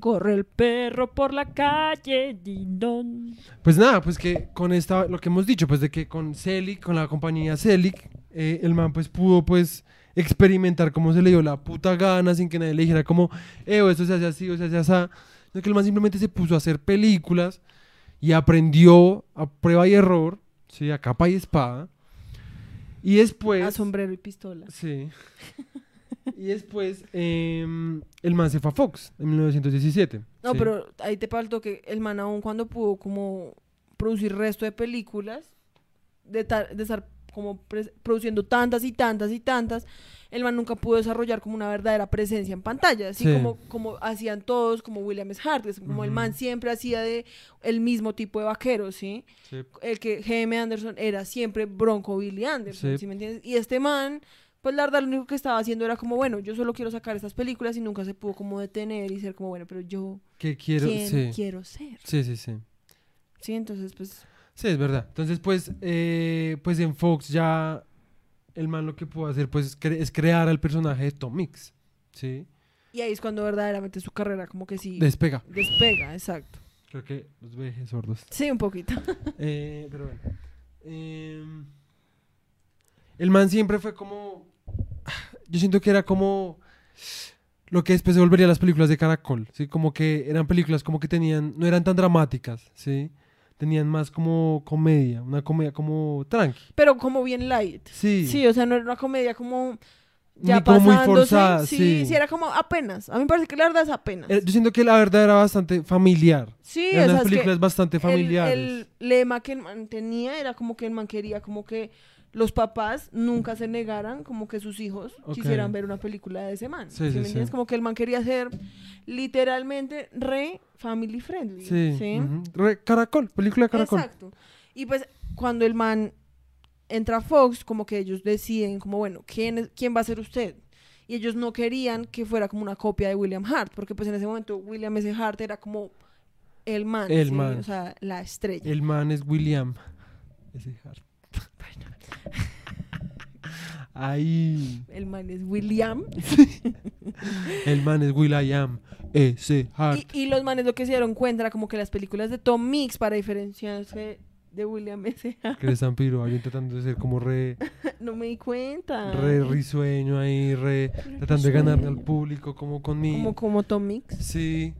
Corre el perro por la calle, din don. Pues nada, pues que con esta, lo que hemos dicho, pues de que con Celic, con la compañía Celic, eh, el man pues pudo pues experimentar cómo se le dio la puta gana sin que nadie le dijera como, eh, o esto se hace así, o se hace así, sino que el man simplemente se puso a hacer películas y aprendió a prueba y error, sí, a capa y espada. Y después... A sombrero y pistola. Sí. y después em, el man se fue a Fox en 1917. No, sí. pero ahí te faltó que el man aún cuando pudo como producir resto de películas, de, de estar como produciendo tantas y tantas y tantas, el man nunca pudo desarrollar como una verdadera presencia en pantalla, así Sí. como, como hacían todos, como William S. Hart, como el man siempre hacía de el mismo tipo de vaquero, ¿sí? Sí. el que G.M. Anderson era siempre Bronco Billy Anderson, Sí. ¿sí me entiendes? Y este man, pues la verdad lo único que estaba haciendo era como, bueno, yo solo quiero sacar estas películas y nunca se pudo como detener y ser como, bueno, pero yo, Que quiero... ¿quién sí. quiero ser? sí, sí, sí. Sí, entonces pues, Sí, es verdad. Entonces, pues, eh, pues en Fox ya el man lo que pudo hacer pues es, cre- es crear al personaje de Tom Mix, ¿sí? y ahí es cuando verdaderamente su carrera como que sí Despega. despega, exacto. Creo que los vejes sordos. Sí, un poquito. <laughs> Eh, pero bueno. Em, el man siempre fue como. Yo siento que era como. Lo que después se volvería las películas de Caracol, ¿sí? Como que eran películas como que tenían. No eran tan dramáticas, ¿sí? Tenían más como comedia, una comedia como tranqui. Pero como bien light. Sí. Sí, o sea, no era una comedia como ya Ni como muy pasándose. forzada, sí, sí. sí, era como apenas. A mí me parece que la verdad es apenas. Eh, Yo siento que la verdad era bastante familiar. sí, Eran o sea, unas es que películas bastante el- familiares. El, lema que el man tenía era como que el man quería como que los papás nunca se negaran como que sus hijos quisieran ver una película de ese man. Sí, ¿sí me? Como que el man quería ser literalmente re family friendly. Sí. Re- Caracol, película de Caracol. Exacto. Y pues cuando el man entra a Fox, como que ellos deciden, como bueno, ¿quién, es- ¿quién va a ser usted? Y ellos no querían que fuera como una copia de William Hart, porque pues en ese momento William S. Hart era como el man, El man. o sea, la estrella. El man es William. Ese Hart. Ahí. El man es William. El man es Will.i.am. Ese Hart. Y, y los manes lo que se dieron cuenta era como que las películas de Tom Mix, para diferenciarse de William S. Hart, <laughs> Que vampiro. Alguien tratando de ser como re, no me di cuenta. re risueño ahí, re tratando de ganarle al público, como con mi. Como, como Tom Mix, Sí.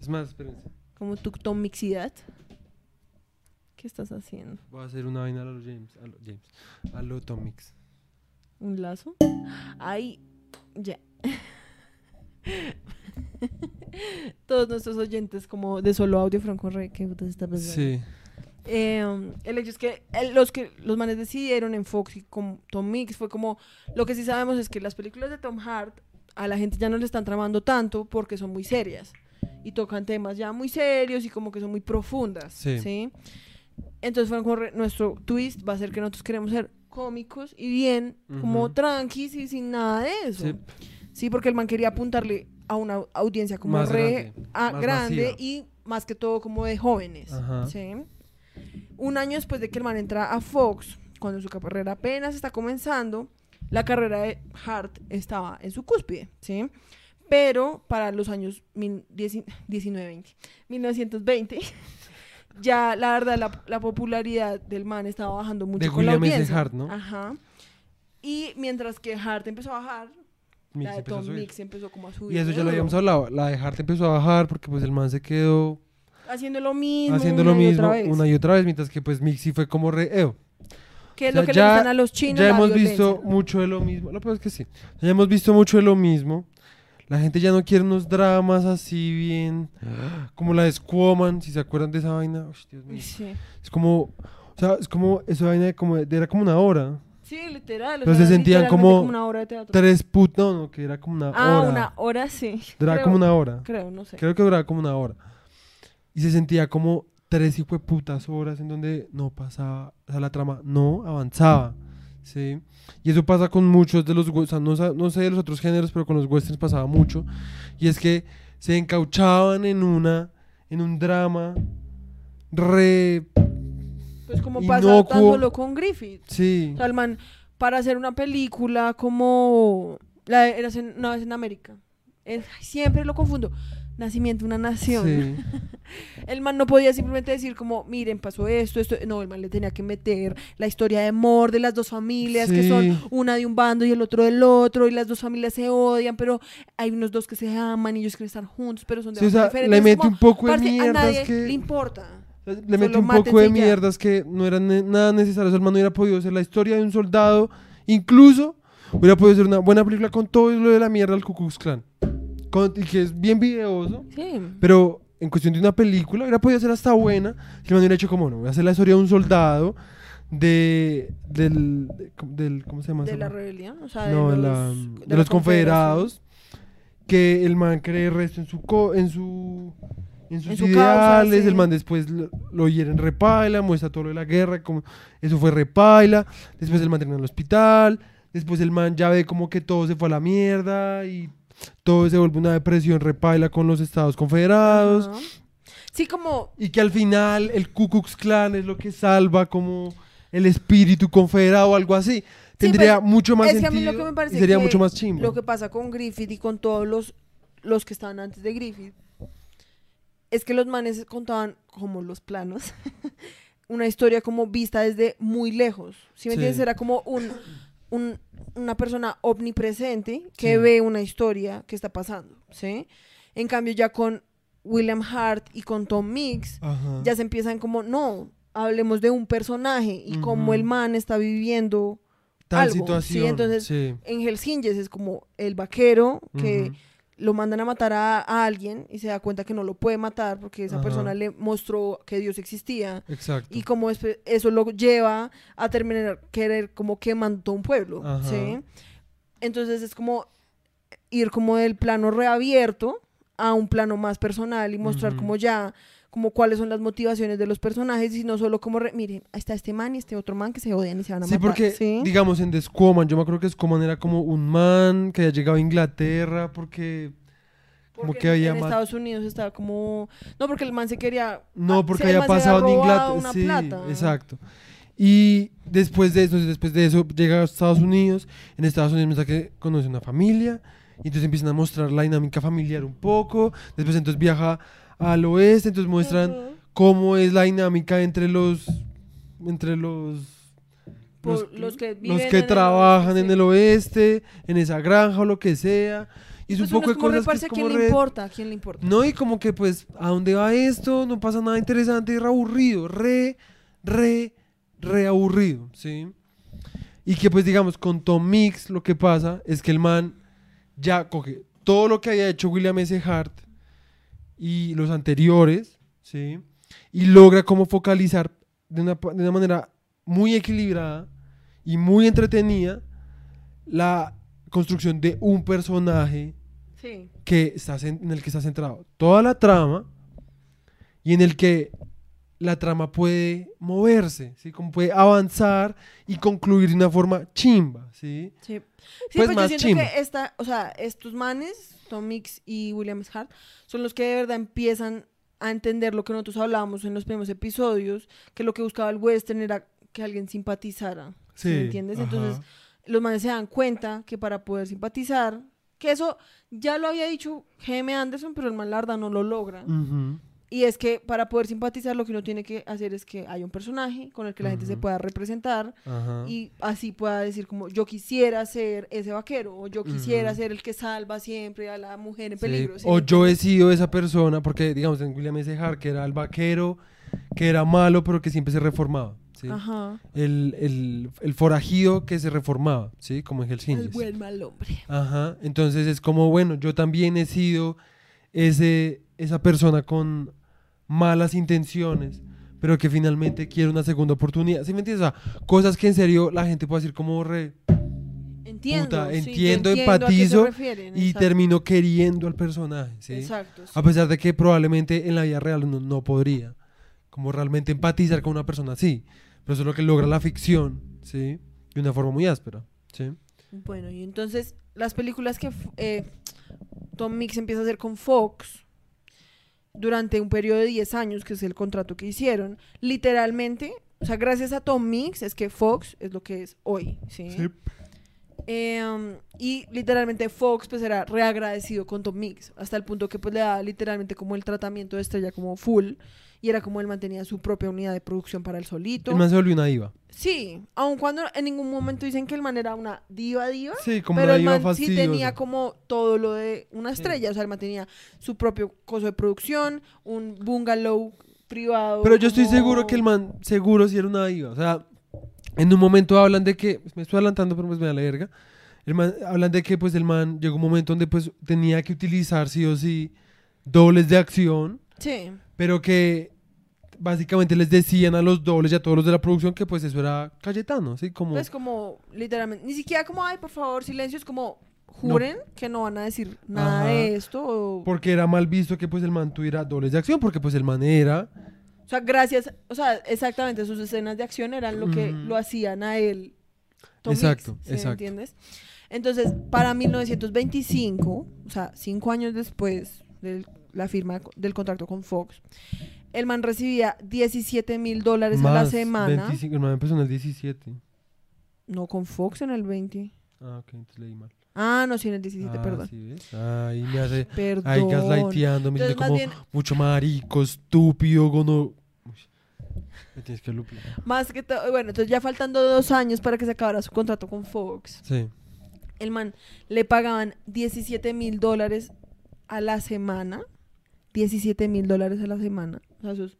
Es más, espérense. como tu Tom Mixidad. ¿Qué estás haciendo? Voy a hacer una vaina a lo James. A lo James. A lo Tomix. ¿Un lazo? Ahí, ya. <laughs> Todos nuestros oyentes como de solo audio Franco Rey, ¿qué putas está pasando? Sí. Eh, um, el hecho es que el- los que los manes decidieron en Fox y con Tom Mix fue como lo que sí sabemos es que las películas de Tom Hart a la gente ya no le están tramando tanto porque son muy serias y tocan temas ya muy serios y como que son muy profundas, Sí. ¿sí? Entonces re- nuestro twist va a ser que nosotros queremos ser cómicos y bien, como tranquis y sin nada de eso. Sí. Sí, porque el man quería apuntarle a una audiencia como Más re grande, a- y más que todo como de jóvenes. Ajá. ¿sí? Un año después de que el man entra a Fox, cuando su carrera apenas está comenzando, la carrera de Hart estaba en su cúspide, ¿sí? Pero para los años mil- dieci- 19, 20, 1920, ya la verdad la, la popularidad del man estaba bajando mucho De con la William S. audiencia. Hart, ¿no? Ajá. Y mientras que Hart empezó a bajar, Mix la de Tom. Mix empezó como a subir. Y eso ya lo habíamos hablado. La de Hart empezó a bajar porque pues el man se quedó Haciendo lo mismo. haciendo una lo y mismo otra vez. una y otra vez, mientras que pues Mixi fue como re... eo. Que es O sea, lo que ya- le gustan a los chinos. ya la hemos violencia. visto mucho de lo mismo. Lo peor es que sí. Ya hemos visto mucho de lo mismo. La gente ya no quiere unos dramas así bien... <gasps> Como la de Squaman, si se acuerdan de esa vaina. Uy, Dios mío. Sí. Es como... O sea, es como... Esa vaina de como, de- era como una hora. Sí, literal. sea, se sentían como una hora de teatro. Tres put... No, no, que era como una ah, hora. una hora sí. Duraba Creo- como una hora. Creo, no sé. Creo que duraba como una hora. Y se sentía como tres hijo de putas horas en donde no pasaba, o sea, la trama no avanzaba. ¿Sí? Y eso pasa con muchos de los, o sea, no, no sé de los otros géneros, pero con los westerns pasaba mucho. Y es que se encauchaban en una, en un drama re, Pues como inocuo. solo con Griffith. sí, O sea, el man, para hacer una película como la en- una vez en América. Es- siempre lo confundo. Nacimiento de una nación. sí, <laughs> El man no podía simplemente decir como, miren, pasó esto, esto. No, el man le tenía que meter la historia de amor de las dos familias, que son una de un bando y el otro del otro, y las dos familias se odian, pero hay unos dos que se aman y ellos quieren estar juntos, pero son de Sí, o sea, bandos diferentes. le mete como, un poco de a mierdas nadie que... le importa. Le mete un poco de ya. mierdas que no eran ne- nada necesarias. El man no hubiera podido ser la historia de un soldado. Incluso hubiera podido ser una buena película con todo lo de la mierda del Ku Klux Klan. Con- y que es bien videoso. Sí. Pero en cuestión de una película, hubiera podido ser hasta buena. Si el man hubiera hecho como, no, voy a hacer la historia de un soldado. De, del, de- del, ¿cómo se llama? De la rebelión, o sea, de los, la- de los confederados. Que el man cree resto en su, co- en su en sus En su causa, ideales, sí. el man después lo, lo hieren repaila, muestra todo lo de la guerra, como eso fue repaila, después el man termina en el hospital, después el man ya ve como que todo se fue a la mierda y todo se vuelve una depresión repaila con los Estados Confederados. Sí, como y que al final el Ku Klux Klan es lo que salva como el espíritu confederado o algo así. Tendría pues, mucho más es que a mí sentido lo que me parece sería que mucho más chimbo. lo que pasa con Griffith y con todos los, los que estaban antes de Griffith es que los manes contaban como los planos <laughs> una historia como vista desde muy lejos. ¿Sí me Sí. entiendes? Era como un, un- una persona omnipresente que Sí. ve una historia que está pasando, ¿sí? En cambio ya con William Hart y con Tom Mix Ajá. ya se empiezan como, no, hablemos de un personaje y cómo el man está viviendo Tal algo, ¿sí? situación. Entonces, sí. en Angels es como el vaquero que. Lo mandan a matar a, a alguien y se da cuenta que no lo puede matar porque esa Ajá. persona le mostró que Dios existía Exacto. y como eso lo lleva a terminar querer como quemando todo un pueblo, Ajá. ¿sí? Entonces es como ir como del plano reabierto a un plano más personal y mostrar como ya como cuáles son las motivaciones de los personajes y no solo como, re- miren, ahí está este man y este otro man que se odian y se van a Sí, matar. porque, ¿sí? digamos, en The Squaman, yo me acuerdo que Squaman era como un man que había llegado a Inglaterra porque... como que había en Estados Unidos estaba como... No, porque el man se quería... No, ah, porque había pasado en Inglaterra. Sí, plata. exacto. Y después de eso, después de eso, llega a Estados Unidos. En Estados Unidos me que conoce una familia. Y entonces empiezan a mostrar la dinámica familiar un poco. Después entonces viaja al oeste, entonces muestran cómo es la dinámica entre los... Entre los... Por los que los que trabajan en el oeste, en esa granja o lo que sea. Y es Pues un poco de como cosas que es a quién como le importa, quién le importa. no, y como que pues, ¿a dónde va esto? No pasa nada interesante, es re aburrido, re, re, re aburrido, ¿sí? Y que pues digamos, con Tom Mix lo que pasa es que el man ya coge todo lo que había hecho William S. Hart y los anteriores, ¿sí? Y logra como focalizar de una, de una manera muy equilibrada y muy entretenida la construcción de un personaje Sí. que está en el que está centrado toda la trama y en el que la trama puede moverse, ¿sí? Como puede avanzar y concluir de una forma chimba, ¿sí? Sí, sí Pues pues, yo más siento chimba. que esta, o sea, estos manes, Tom Mix y William. Hart, son los que de verdad empiezan a entender lo que nosotros hablábamos en los primeros episodios, que lo que buscaba el western era que alguien simpatizara. ¿sí me entiendes? ajá. Entonces, los manes se dan cuenta que para poder simpatizar, que eso ya lo había dicho G.M. Anderson, pero el man Larda no lo logra. Ujú. Y es que para poder simpatizar lo que uno tiene que hacer es que haya un personaje con el que la gente se pueda representar y así pueda decir como yo quisiera ser ese vaquero o yo quisiera ser el que salva siempre a la mujer en Sí, peligro. ¿sí O yo he sido esa persona, porque digamos en William S. Hart, que era el vaquero, que era malo, pero que siempre se reformaba. ¿sí? Ajá. El, el, el forajido que se reformaba, ¿sí? Como en Hells El buen mal hombre. Ajá, entonces es como, bueno, yo también he sido ese, esa persona con malas intenciones, pero que finalmente quiere una segunda oportunidad. ¿Sí me entiendes? O sea, cosas que en serio la gente puede decir como re... Entiendo. Puta, entiendo, empatizo refieren, Y exacto, termino queriendo al personaje, ¿sí? Exacto. sí. A pesar de que probablemente en la vida real no, no podría, como realmente empatizar con una persona así. Pero eso es lo que logra la ficción, ¿sí? De una forma muy áspera, ¿sí? Bueno, y entonces las películas que eh, Tom Mix empieza a hacer con Fox durante un periodo de 10 años, que es el contrato que hicieron, literalmente, o sea, gracias a Tom Mix es que Fox es lo que es hoy, ¿sí? Eh, um, y literalmente Fox pues era reagradecido con Tom Mix, hasta el punto que pues le daba literalmente como el tratamiento de estrella como full, y era como él mantenía su propia unidad de producción para el solito. El man se volvió una diva. Sí, aun cuando en ningún momento dicen que el man era una diva diva, Sí, como pero una el diva man sí tenía como todo lo de una Sí. estrella, o sea, el man tenía su propio coso de producción, un bungalow privado. Pero yo estoy como- seguro que el man, seguro sí era una diva. O sea, en un momento hablan de que, me estoy adelantando, pero pues me da la verga. El man, hablan de que pues el man llegó un momento donde pues tenía que utilizar sí o sí dobles de acción, Sí, pero que básicamente les decían a los dobles y a todos los de la producción que pues eso era Cayetano, ¿sí? Como, pues como literalmente, ni siquiera como, ay, por favor, silencio, es como, juren que no van a decir nada Ajá. de esto. O, porque era mal visto que pues el man tuviera dobles de acción, porque pues el man era... o sea, gracias, o sea, exactamente, sus escenas de acción eran lo que lo hacían a él. Tom Exacto, Mix, ¿sí me exacto. entiendes? Entonces, para 1925, o sea, cinco años después de la firma del contrato con Fox, el man recibía 17 mil dólares a la semana. 25, el man empezó en el 17. No, con Fox en el 20. Ah, ok, entonces leí mal. Ah, no, sí, en el 17, ah, perdón. ¿sí ves? Ahí me hace... Perdón. Ahí gaslighteando, me dice como bien, mucho marico, estúpido, gono... Me tienes que lupear. Más que todo, bueno, entonces ya faltando dos años para que se acabara su contrato con Fox, Sí. el man le pagaban 17 mil dólares a la semana. 17 mil dólares a la semana. O sea, eso es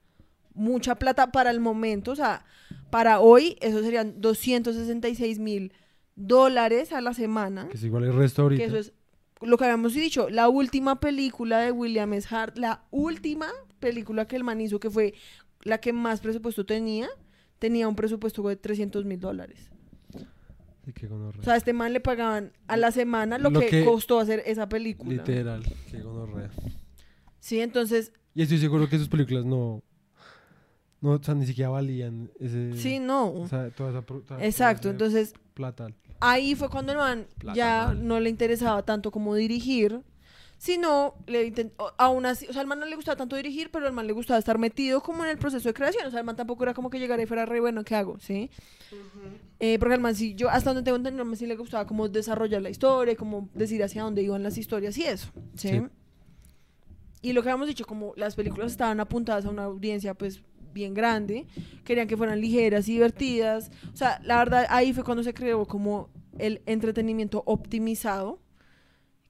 mucha plata para el momento. O sea, para hoy, eso serían 266 mil dólares a la semana. Que es igual el resto ahorita. Que eso es lo que habíamos dicho, la última película de William S. Hart, la última película que el man hizo, que fue la que más presupuesto tenía, tenía un presupuesto de 300 mil dólares. Qué gonorrea. O sea, a este man le pagaban a la semana lo, Lo que, que- costó hacer esa película. Literal, qué gonorrea. Sí, entonces, Y estoy seguro que sus películas no. No, o sea, ni siquiera valían ese. sí, no. O sea, toda esa. toda Exacto, esa entonces Plata. ahí fue cuando el man Plata ya mal. no le interesaba tanto como dirigir, sino le intent- aún así, o sea, al man no le gustaba tanto dirigir, pero al man le gustaba estar metido como en el proceso de creación, o sea, al man tampoco era como que llegara y fuera re bueno, ¿qué hago? ¿Sí? Eh, porque al man sí, yo hasta donde tengo entendido, al man sí le gustaba como desarrollar la historia, como decir hacia dónde iban las historias y eso, ¿sí? Sí. Y lo que habíamos dicho, como las películas estaban apuntadas a una audiencia pues bien grande, querían que fueran ligeras y divertidas. O sea, la verdad ahí fue cuando se creó como el entretenimiento optimizado,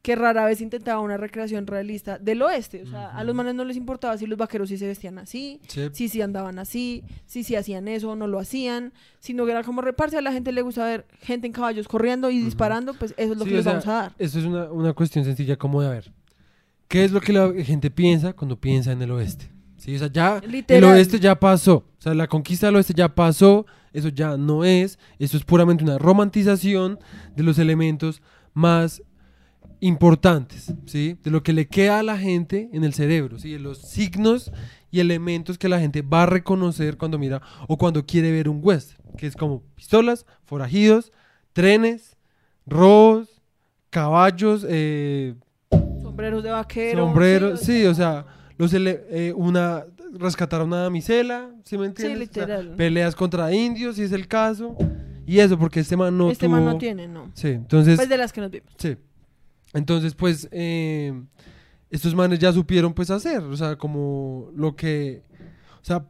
que rara vez intentaba una recreación realista del oeste. O sea, a los manes no les importaba si los vaqueros sí se vestían así, Sí. si sí andaban así, si sí hacían eso o no lo hacían, sino que era como reparse. A la gente le gusta ver gente en caballos corriendo y Ujú. disparando, pues eso es lo Sí, que les sea, vamos a dar. Esto es una, una cuestión sencilla como de a ver. ¿Qué es lo que la gente piensa cuando piensa en el oeste? Sí, o sea, ya el oeste ya pasó. O sea, la conquista del oeste ya pasó. Eso ya no es. Eso es puramente una romantización de los elementos más importantes, ¿sí? De lo que le queda a la gente en el cerebro, ¿sí? De los signos y elementos que la gente va a reconocer cuando mira o cuando quiere ver un western, que es como pistolas, forajidos, trenes, robos, caballos, eh, Sombreros de vaquero. sombreros, sí, sí, o sea, los ele- eh, una rescatar a una damisela, ¿sí me Sí, entiendes? O sea, literal. peleas contra indios, si es el caso, y eso porque este man no este man no tuvo- tiene, no. Sí, entonces Pues de las que nos vimos. Sí. Entonces, pues, eh, estos manes ya supieron, pues, hacer, o sea, como lo que, o sea,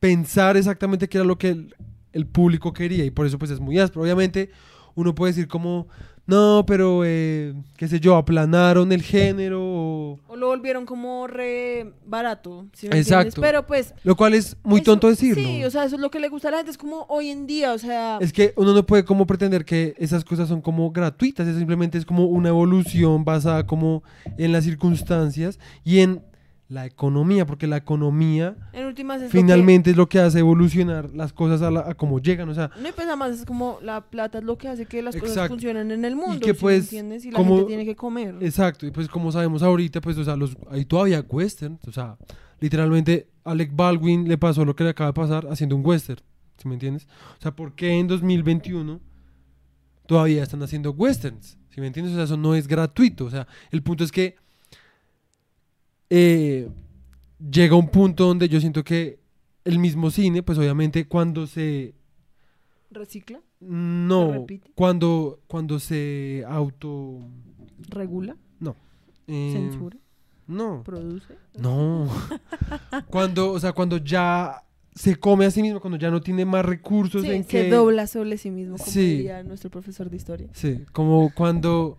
pensar exactamente qué era lo que el, el público quería y por eso, pues, es muy áspero. Obviamente, uno puede decir como, no, pero, eh, qué sé yo, aplanaron el género, o- O lo volvieron como re barato. ¿sí me Exacto. entiendes? Pero pues. lo cual es muy eso- tonto decirlo. Sí, o sea, eso es lo que le gusta a la gente. Es como hoy en día, o sea. Es que uno no puede como pretender que esas cosas son como gratuitas, eso simplemente es como una evolución basada como en las circunstancias y en la economía, porque la economía en últimas es finalmente es lo que hace evolucionar las cosas a, la- a como llegan, o sea, que, no hay pues nada más, es como la plata es lo que hace que las cosas funcionen en el mundo. que, ¿sí me pues, entiendes? Y la como- gente tiene que comer. exacto, y pues como sabemos ahorita, pues, o sea, los, hay todavía westerns, o sea, literalmente Alec Baldwin le pasó lo que le acaba de pasar haciendo un western, ¿sí me entiendes? O sea, ¿por qué en 2021 todavía están haciendo westerns? ¿Sí me entiendes? O sea, eso no es gratuito, o sea, el punto es que eh, llega un punto donde yo siento que el mismo cine, pues obviamente cuando se Recicla, no, repite? cuando cuando se auto regula, eh, censura, no, produce. no. <laughs> cuando, o sea, cuando ya se come a sí mismo, cuando ya no tiene más recursos Sí, en se que dobla sobre sí mismo, como Sí. diría nuestro profesor de historia. Sí, como cuando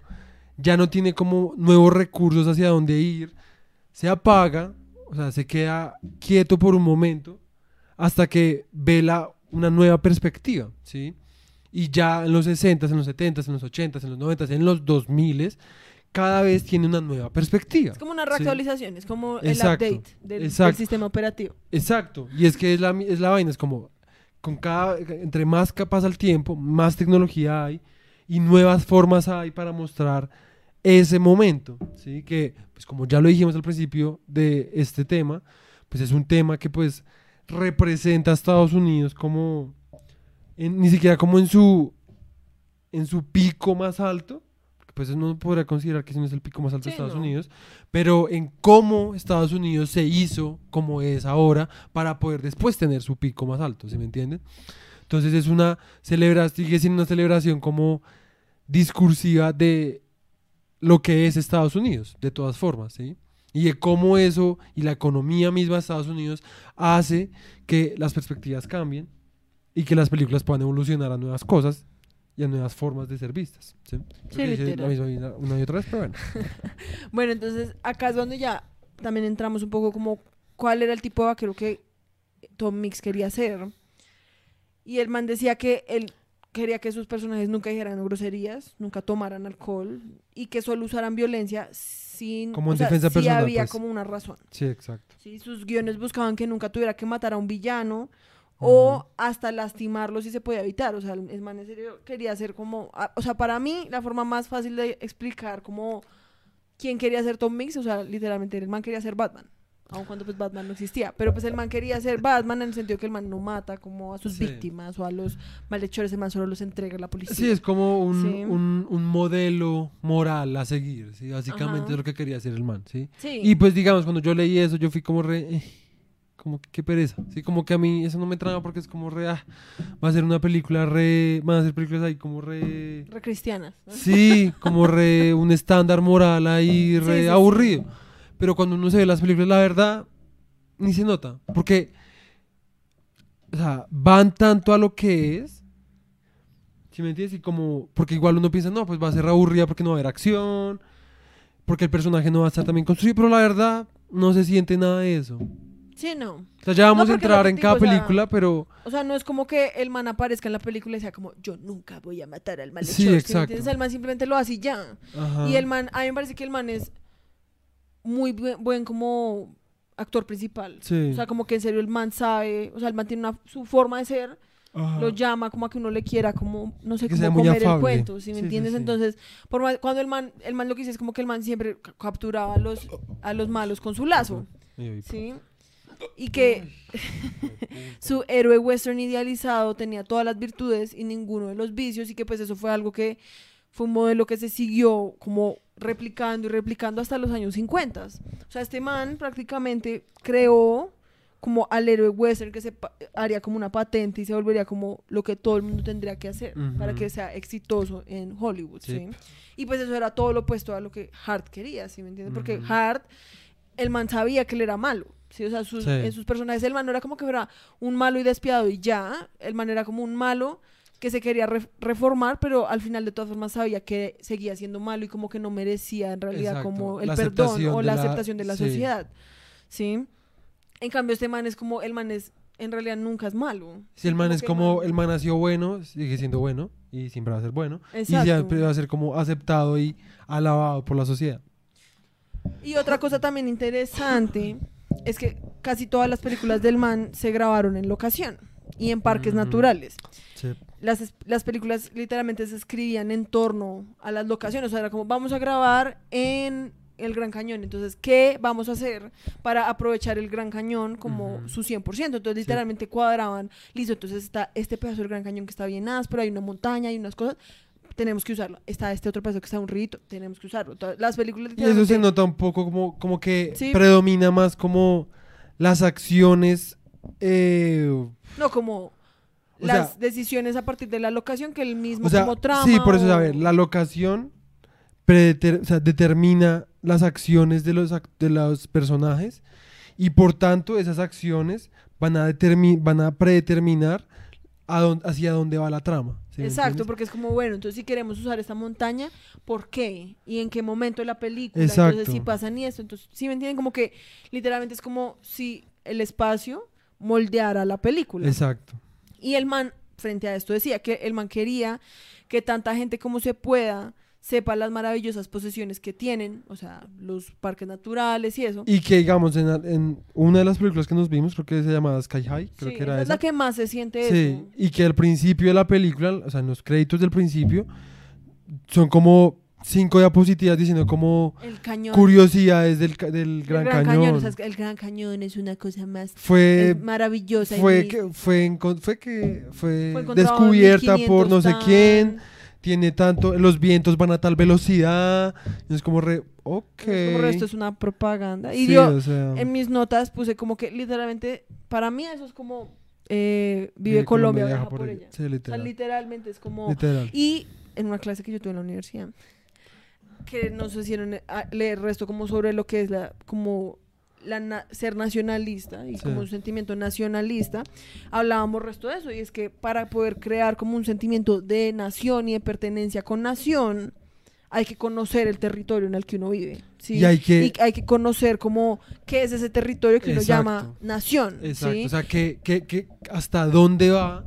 ya no tiene como nuevos recursos hacia dónde ir, se apaga, o sea, se queda quieto por un momento hasta que vela una nueva perspectiva, ¿sí? Y ya en los 60, en los 70, en los 80, en los 90, en los 2000, cada vez tiene una nueva perspectiva. Es como una Sí. reactualización, es como el Exacto, update del, del sistema operativo. Exacto, y es que es la, es la vaina, es como, con cada, entre más pasa el tiempo, más tecnología hay y nuevas formas hay para mostrar ese momento, ¿sí? Que, pues como ya lo dijimos al principio de este tema, pues es un tema que pues representa a Estados Unidos como, en- ni siquiera como en su, en su pico más alto, pues no podría considerar que ese no es el pico más alto de Estados no. Unidos, pero en cómo Estados Unidos se hizo como es ahora para poder después tener su pico más alto, ¿sí me entienden? Entonces es una celebración, sigue siendo una celebración como discursiva de lo que es Estados Unidos, de todas formas, ¿sí? Y de cómo eso y la economía misma de Estados Unidos hace que las perspectivas cambien y que las películas puedan evolucionar a nuevas cosas y a nuevas formas de ser vistas. ¿sí? Literal. la misma una y otra vez, pero bueno. <laughs> Bueno, entonces acá es donde ya también entramos un poco como cuál era el tipo de vaquero que Tom Mix quería ser. Y el man decía que él quería que sus personajes nunca dijeran groserías, nunca tomaran alcohol y que solo usaran violencia sin... Como en sea, defensa sí personal, había pues. como una razón. Sí, exacto. ¿sí? Sus guiones buscaban que nunca tuviera que matar a un villano o hasta lastimarlo si se podía evitar. O sea, el man en serio quería ser como... a- O sea, para mí la forma más fácil de explicar como quién quería ser Tom Mix, o sea, literalmente el man quería ser Batman. Aun cuando pues Batman no existía. Pero pues el man quería ser Batman en el sentido que el man no mata como a sus Sí. víctimas o a los malhechores, el man solo los entrega a la policía. Sí, es como un, Sí. un, un modelo moral a seguir, ¿sí? Básicamente Ajá. es lo que quería hacer el man, ¿sí? Sí. Y pues digamos, cuando yo leí eso, yo fui como re... eh, como que qué pereza, ¿sí? Como que a mí eso no me traba porque es como re... ah, va a ser una película re... Van a ser películas ahí como re... Re cristianas. ¿no? Sí, como re... un estándar moral ahí re aburrido. Pero cuando uno se ve las películas, la verdad, ni se nota. Porque... O sea, van tanto a lo que es... ¿Sí me entiendes? Y como... Porque igual uno piensa, no, pues va a ser aburrida porque no va a haber acción. Porque el personaje no va a estar también construido. Pero la verdad, no se siente nada de eso. Sí, no. O sea, ya vamos No, a entrar en cada digo, o sea, película, pero... O sea, no es como que el man aparezca en la película y sea como, yo nunca voy a matar al malhechor. Sí, ¿sí me exacto. entiendes? El man simplemente lo hace y ya. Ajá. Y el man, a mí me parece que el man es muy buen, buen como actor principal. Sí. O sea, como que en serio el man sabe, o sea, el man tiene una, su forma de ser, Ajá. lo llama como a que uno le quiera, como, no sé, Que como comer el cuento, ¿sí me Sí, entiendes? sí. Entonces, por más- cuando el man, el man lo que dice es como que el man siempre ca- capturaba a los, a los malos con su lazo, ¿sí? Y que <laughs> su héroe western idealizado tenía todas las virtudes y ninguno de los vicios y que pues eso fue algo que fue un modelo que se siguió como replicando y replicando hasta los años 50. O sea, este man prácticamente creó como al héroe western que se haría como una patente y se volvería como lo que todo el mundo tendría que hacer para Ujú. que sea exitoso en Hollywood, Sí. ¿sí? Y pues eso era todo lo opuesto a lo que Hart quería, ¿sí me entiendes? Porque Ujú. Hart, el man sabía que él era malo, ¿sí? O sea, sus, Sí. en sus personajes el man no era como que fuera un malo y despiadado y ya, el man era como un malo que se quería re- reformar, pero al final de todas formas sabía que seguía siendo malo y como que no merecía en realidad Exacto, como el la perdón o la la- aceptación de la sí. sociedad, ¿sí? En cambio este man es como, el man es, en realidad nunca es malo. Si el man es como, man- el man nació bueno, sigue siendo bueno y siempre va a ser bueno. Y siempre va a ser como aceptado y alabado por la sociedad. Y otra cosa también interesante es que casi todas las películas del man se grabaron en locación y en parques naturales. Sí. Las, las películas literalmente se escribían en torno a las locaciones. O sea, era como, vamos a grabar en el Gran Cañón. Entonces, ¿qué vamos a hacer para aprovechar el Gran Cañón como Ujú. su 100%? Entonces, literalmente cuadraban, listo, entonces está este pedazo del Gran Cañón que está bien áspero, hay una montaña, hay unas cosas, tenemos que usarlo. Está este otro pedazo que está un rito, tenemos que usarlo. Las películas Y eso se nota un poco como, como que Sí. predomina más como las acciones. eh, No, como O las sea- decisiones a partir de la locación que el mismo o sea, como trama. sí, por eso, o- a ver, la locación predeter- o sea, determina las acciones de los, ac- de los personajes y por tanto esas acciones van a, van a predeterminar a hacia dónde va la trama. ¿sí me Exacto, porque es como, bueno, entonces si queremos usar esta montaña, ¿por qué? ¿Y en qué momento de la película? Exacto. Entonces, si pasan y esto, entonces, ¿sí me entienden? Como que literalmente es como si el espacio moldeara la película. Exacto. Y el man, frente a esto, decía que el man quería que tanta gente como se pueda sepa las maravillosas posesiones que tienen, o sea, los parques naturales y eso. Y que digamos, en, en una de las películas que nos vimos, creo que se llamaba Sky High, creo Sí, que era esa es la que más se siente Sí, eso. y que al principio de la película, o sea, en los créditos del principio, son como cinco diapositivas diciendo como El cañón. curiosidades del, ca- del El Gran, Cañón. o sea, el Gran Cañón es una cosa más Fue, maravillosa. y fue, que, fue, encon- fue que fue, fue encontrado en descubierta 1500 por no sé quién, tiene tanto, los vientos van a tal velocidad, y es como re, ok. Es como, esto es una propaganda. Y Sí, yo, o sea, en mis notas puse como que literalmente, para mí eso es como eh, Vive, Colombia, Colombia, viaja por ella. Sí, O sea, literal. literalmente es como... literal. Y en una clase que yo tuve en la universidad, que nos hicieron a- leer resto como sobre lo que es la como la na- ser nacionalista y Sí. como un sentimiento nacionalista hablábamos resto de eso y es que para poder crear como un sentimiento de nación y de pertenencia con nación hay que conocer el territorio en el que uno vive ¿sí? Y hay que- Y hay que conocer como qué es ese territorio que uno Exacto. llama nación Exacto. ¿sí? O sea, que, que, que hasta dónde va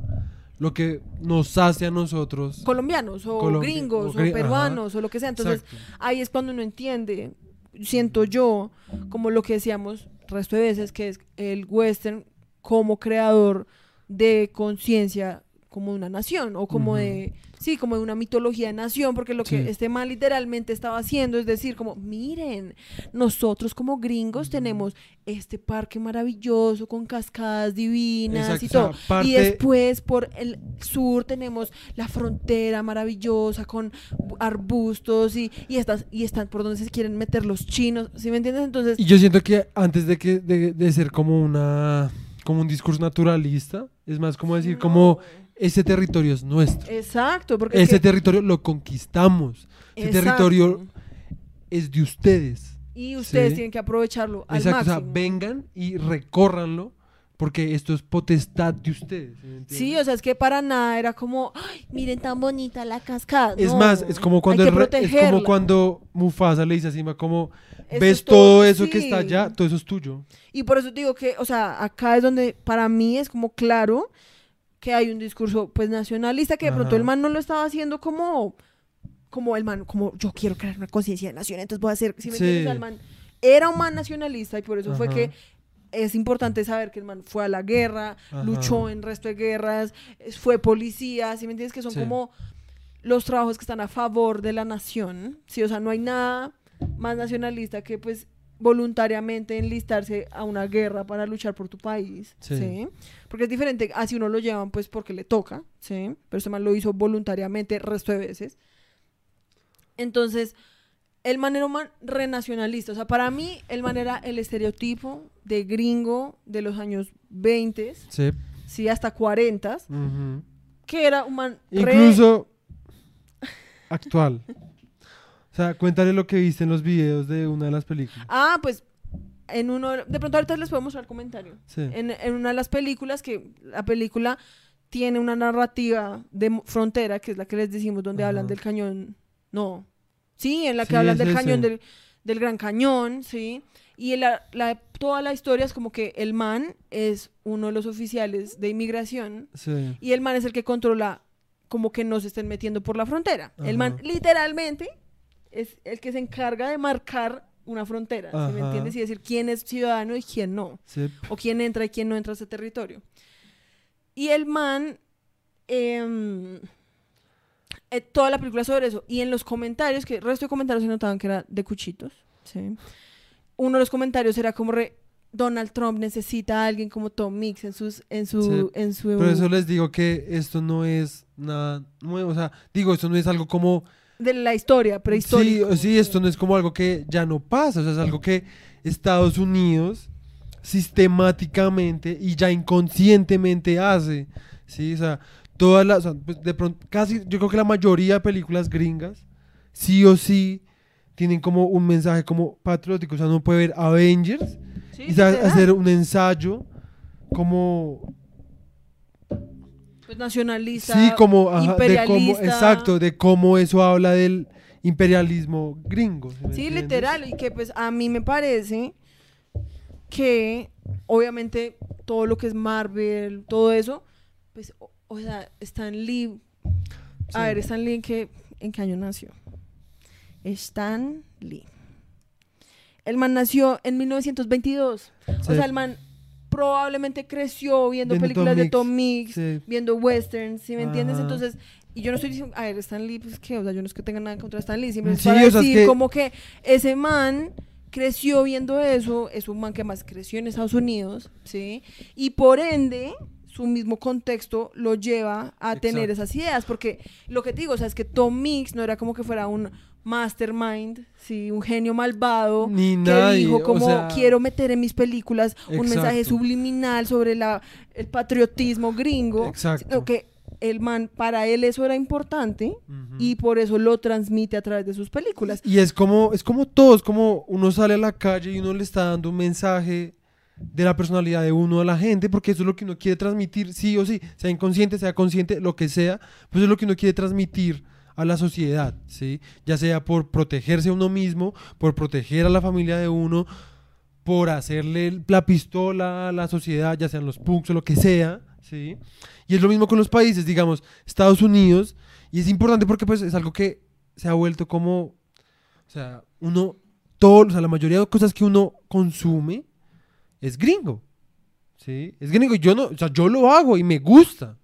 lo que nos hace a nosotros. colombianos o gringos o peruanos o lo que sea entonces Exacto. ahí es cuando uno entiende, siento yo, como lo que decíamos resto de veces, que es el western como creador de conciencia como una nación o como de, sí, como de una mitología de nación, porque lo que este man literalmente estaba haciendo es decir, como, miren, nosotros como gringos tenemos este parque maravilloso con cascadas divinas Exacto, y todo. parte- Y después por el sur tenemos la frontera maravillosa con bu- arbustos y, y, estas, y están por donde se quieren meter los chinos, ¿sí me entiendes? Entonces, Y yo siento que antes de que de, de ser como una como un discurso naturalista, es más como decir como ese territorio es nuestro. exacto, porque es Ese que- territorio lo conquistamos. Ese exacto. territorio es de ustedes. y ustedes Sí. tienen que aprovecharlo al Exacto, o sea, máximo. vengan y recórranlo porque esto es potestad de ustedes. ¿sí? Sí, o sea, es que para nada era como, ay, miren tan bonita la cascada. Es No, más, es como cuando el que es como cuando Mufasa le dice a Simba como Eso ves es todo eso que sí. está allá, todo eso es tuyo. Y por eso digo que, o sea, acá es donde para mí es como claro que hay un discurso pues nacionalista que de pronto el man no lo estaba haciendo como como el man, como yo quiero crear una conciencia de nación, entonces voy a hacer, ¿sí me Sí. entiendes? El man era un man nacionalista y por eso fue que es importante saber que el man fue a la guerra, Ajá. luchó en resto de guerras, fue policía, ¿sí me entiendes? Que son Sí. como los trabajos que están a favor de la nación, ¿sí? O sea, no hay nada más nacionalista que pues voluntariamente enlistarse a una guerra para luchar por tu país, Sí. ¿sí? Porque es diferente, así uno lo llevan pues porque le toca, ¿sí? Pero este man lo hizo voluntariamente el resto de veces. Entonces, el man era un man renacionalista. O sea, para mí, el man era el estereotipo de gringo de los años 20, Sí. sí, hasta 40, ujú. que era un man re- Incluso actual. O sea, cuéntale lo que viste en los videos de una de las películas. Ah, pues, en uno... De pronto ahorita les puedo mostrar el comentario. Sí. En, en una de las películas, que la película tiene una narrativa de frontera, que es la que les decimos, donde Ajá. hablan del cañón... No. Sí, en la que Sí, hablan del ese. cañón, del, del Gran Cañón, ¿sí? Y la, la- toda la historia es como que el man es uno de los oficiales de inmigración Sí. y el man es el que controla como que no se estén metiendo por la frontera. El man Ajá. literalmente es el que se encarga de marcar una frontera, ¿sí me entiendes? Y decir quién es ciudadano y quién no, Sí. o quién entra y quién no entra a ese territorio. Y el man, em, eh, toda la película sobre eso, y en los comentarios, que el resto de comentarios se notaban que era de cuchitos, ¿sí? Uno de los comentarios era como re, Donald Trump necesita a alguien como Tom Mix en sus, en su, Sí. en su Por eso les digo que esto no es nada nuevo. O sea, digo, esto no es algo como. De la historia Sí, prehistórica. sí, esto no es como algo que ya no pasa. O sea, es algo que Estados Unidos sistemáticamente y ya inconscientemente hace. Sí, o sea, todas las. o sea, pues, de pronto, casi, yo creo que la mayoría de películas gringas, sí o sí, tienen como un mensaje como patriótico. O sea, uno puede ver Avengers Sí, y hacer un ensayo como Pues nacionalista. Sí, como, ajá, de cómo, imperialista. exacto, de cómo eso habla del imperialismo gringo. ¿sí me Sí, entiendes? literal. Y que pues a mí me parece que obviamente todo lo que es Marvel, todo eso, pues, o, o sea, Stan Lee. A ver, Stan Lee, ¿en qué, ¿en qué año nació? Stan Lee. El man nació en 1922. Sí. O sea, el man probablemente creció viendo Viendo películas Tom de. Tom Mix, Sí. viendo westerns, ¿sí me entiendes? Entonces, y yo no estoy diciendo, a ver, Stan Lee, pues que, o sea, yo no es que tenga nada contra Stan Lee, simplemente Sí, para es decir que- como que ese man creció viendo eso, es un man que más creció en Estados Unidos, ¿sí? Y por ende, su mismo contexto lo lleva a tener esas ideas, porque lo que te digo, o sea, es que Tom Mix no era como que fuera un mastermind, ¿sí? Un genio malvado, Ni que nadie, dijo o como sea, quiero meter en mis películas un mensaje subliminal sobre la, el patriotismo gringo, Exacto. sino que el man, para él eso era importante y por eso lo transmite a través de sus películas. Y es como, es como todo, es como uno sale a la calle y uno le está dando un mensaje de la personalidad de uno a la gente, porque eso es lo que uno quiere transmitir, sí o sí, sea inconsciente, sea consciente, lo que sea, pues es lo que uno quiere transmitir a la sociedad, ¿sí? Ya sea por protegerse a uno mismo, por proteger a la familia de uno, por hacerle la pistola a la sociedad, ya sean los punks o lo que sea, ¿sí? Y es lo mismo con los países, digamos, Estados Unidos, y es importante porque pues es algo que se ha vuelto como, o sea, uno, todo, o sea, la mayoría de cosas que uno consume es gringo, ¿sí? Es gringo, yo no, o sea, yo lo hago y me gusta,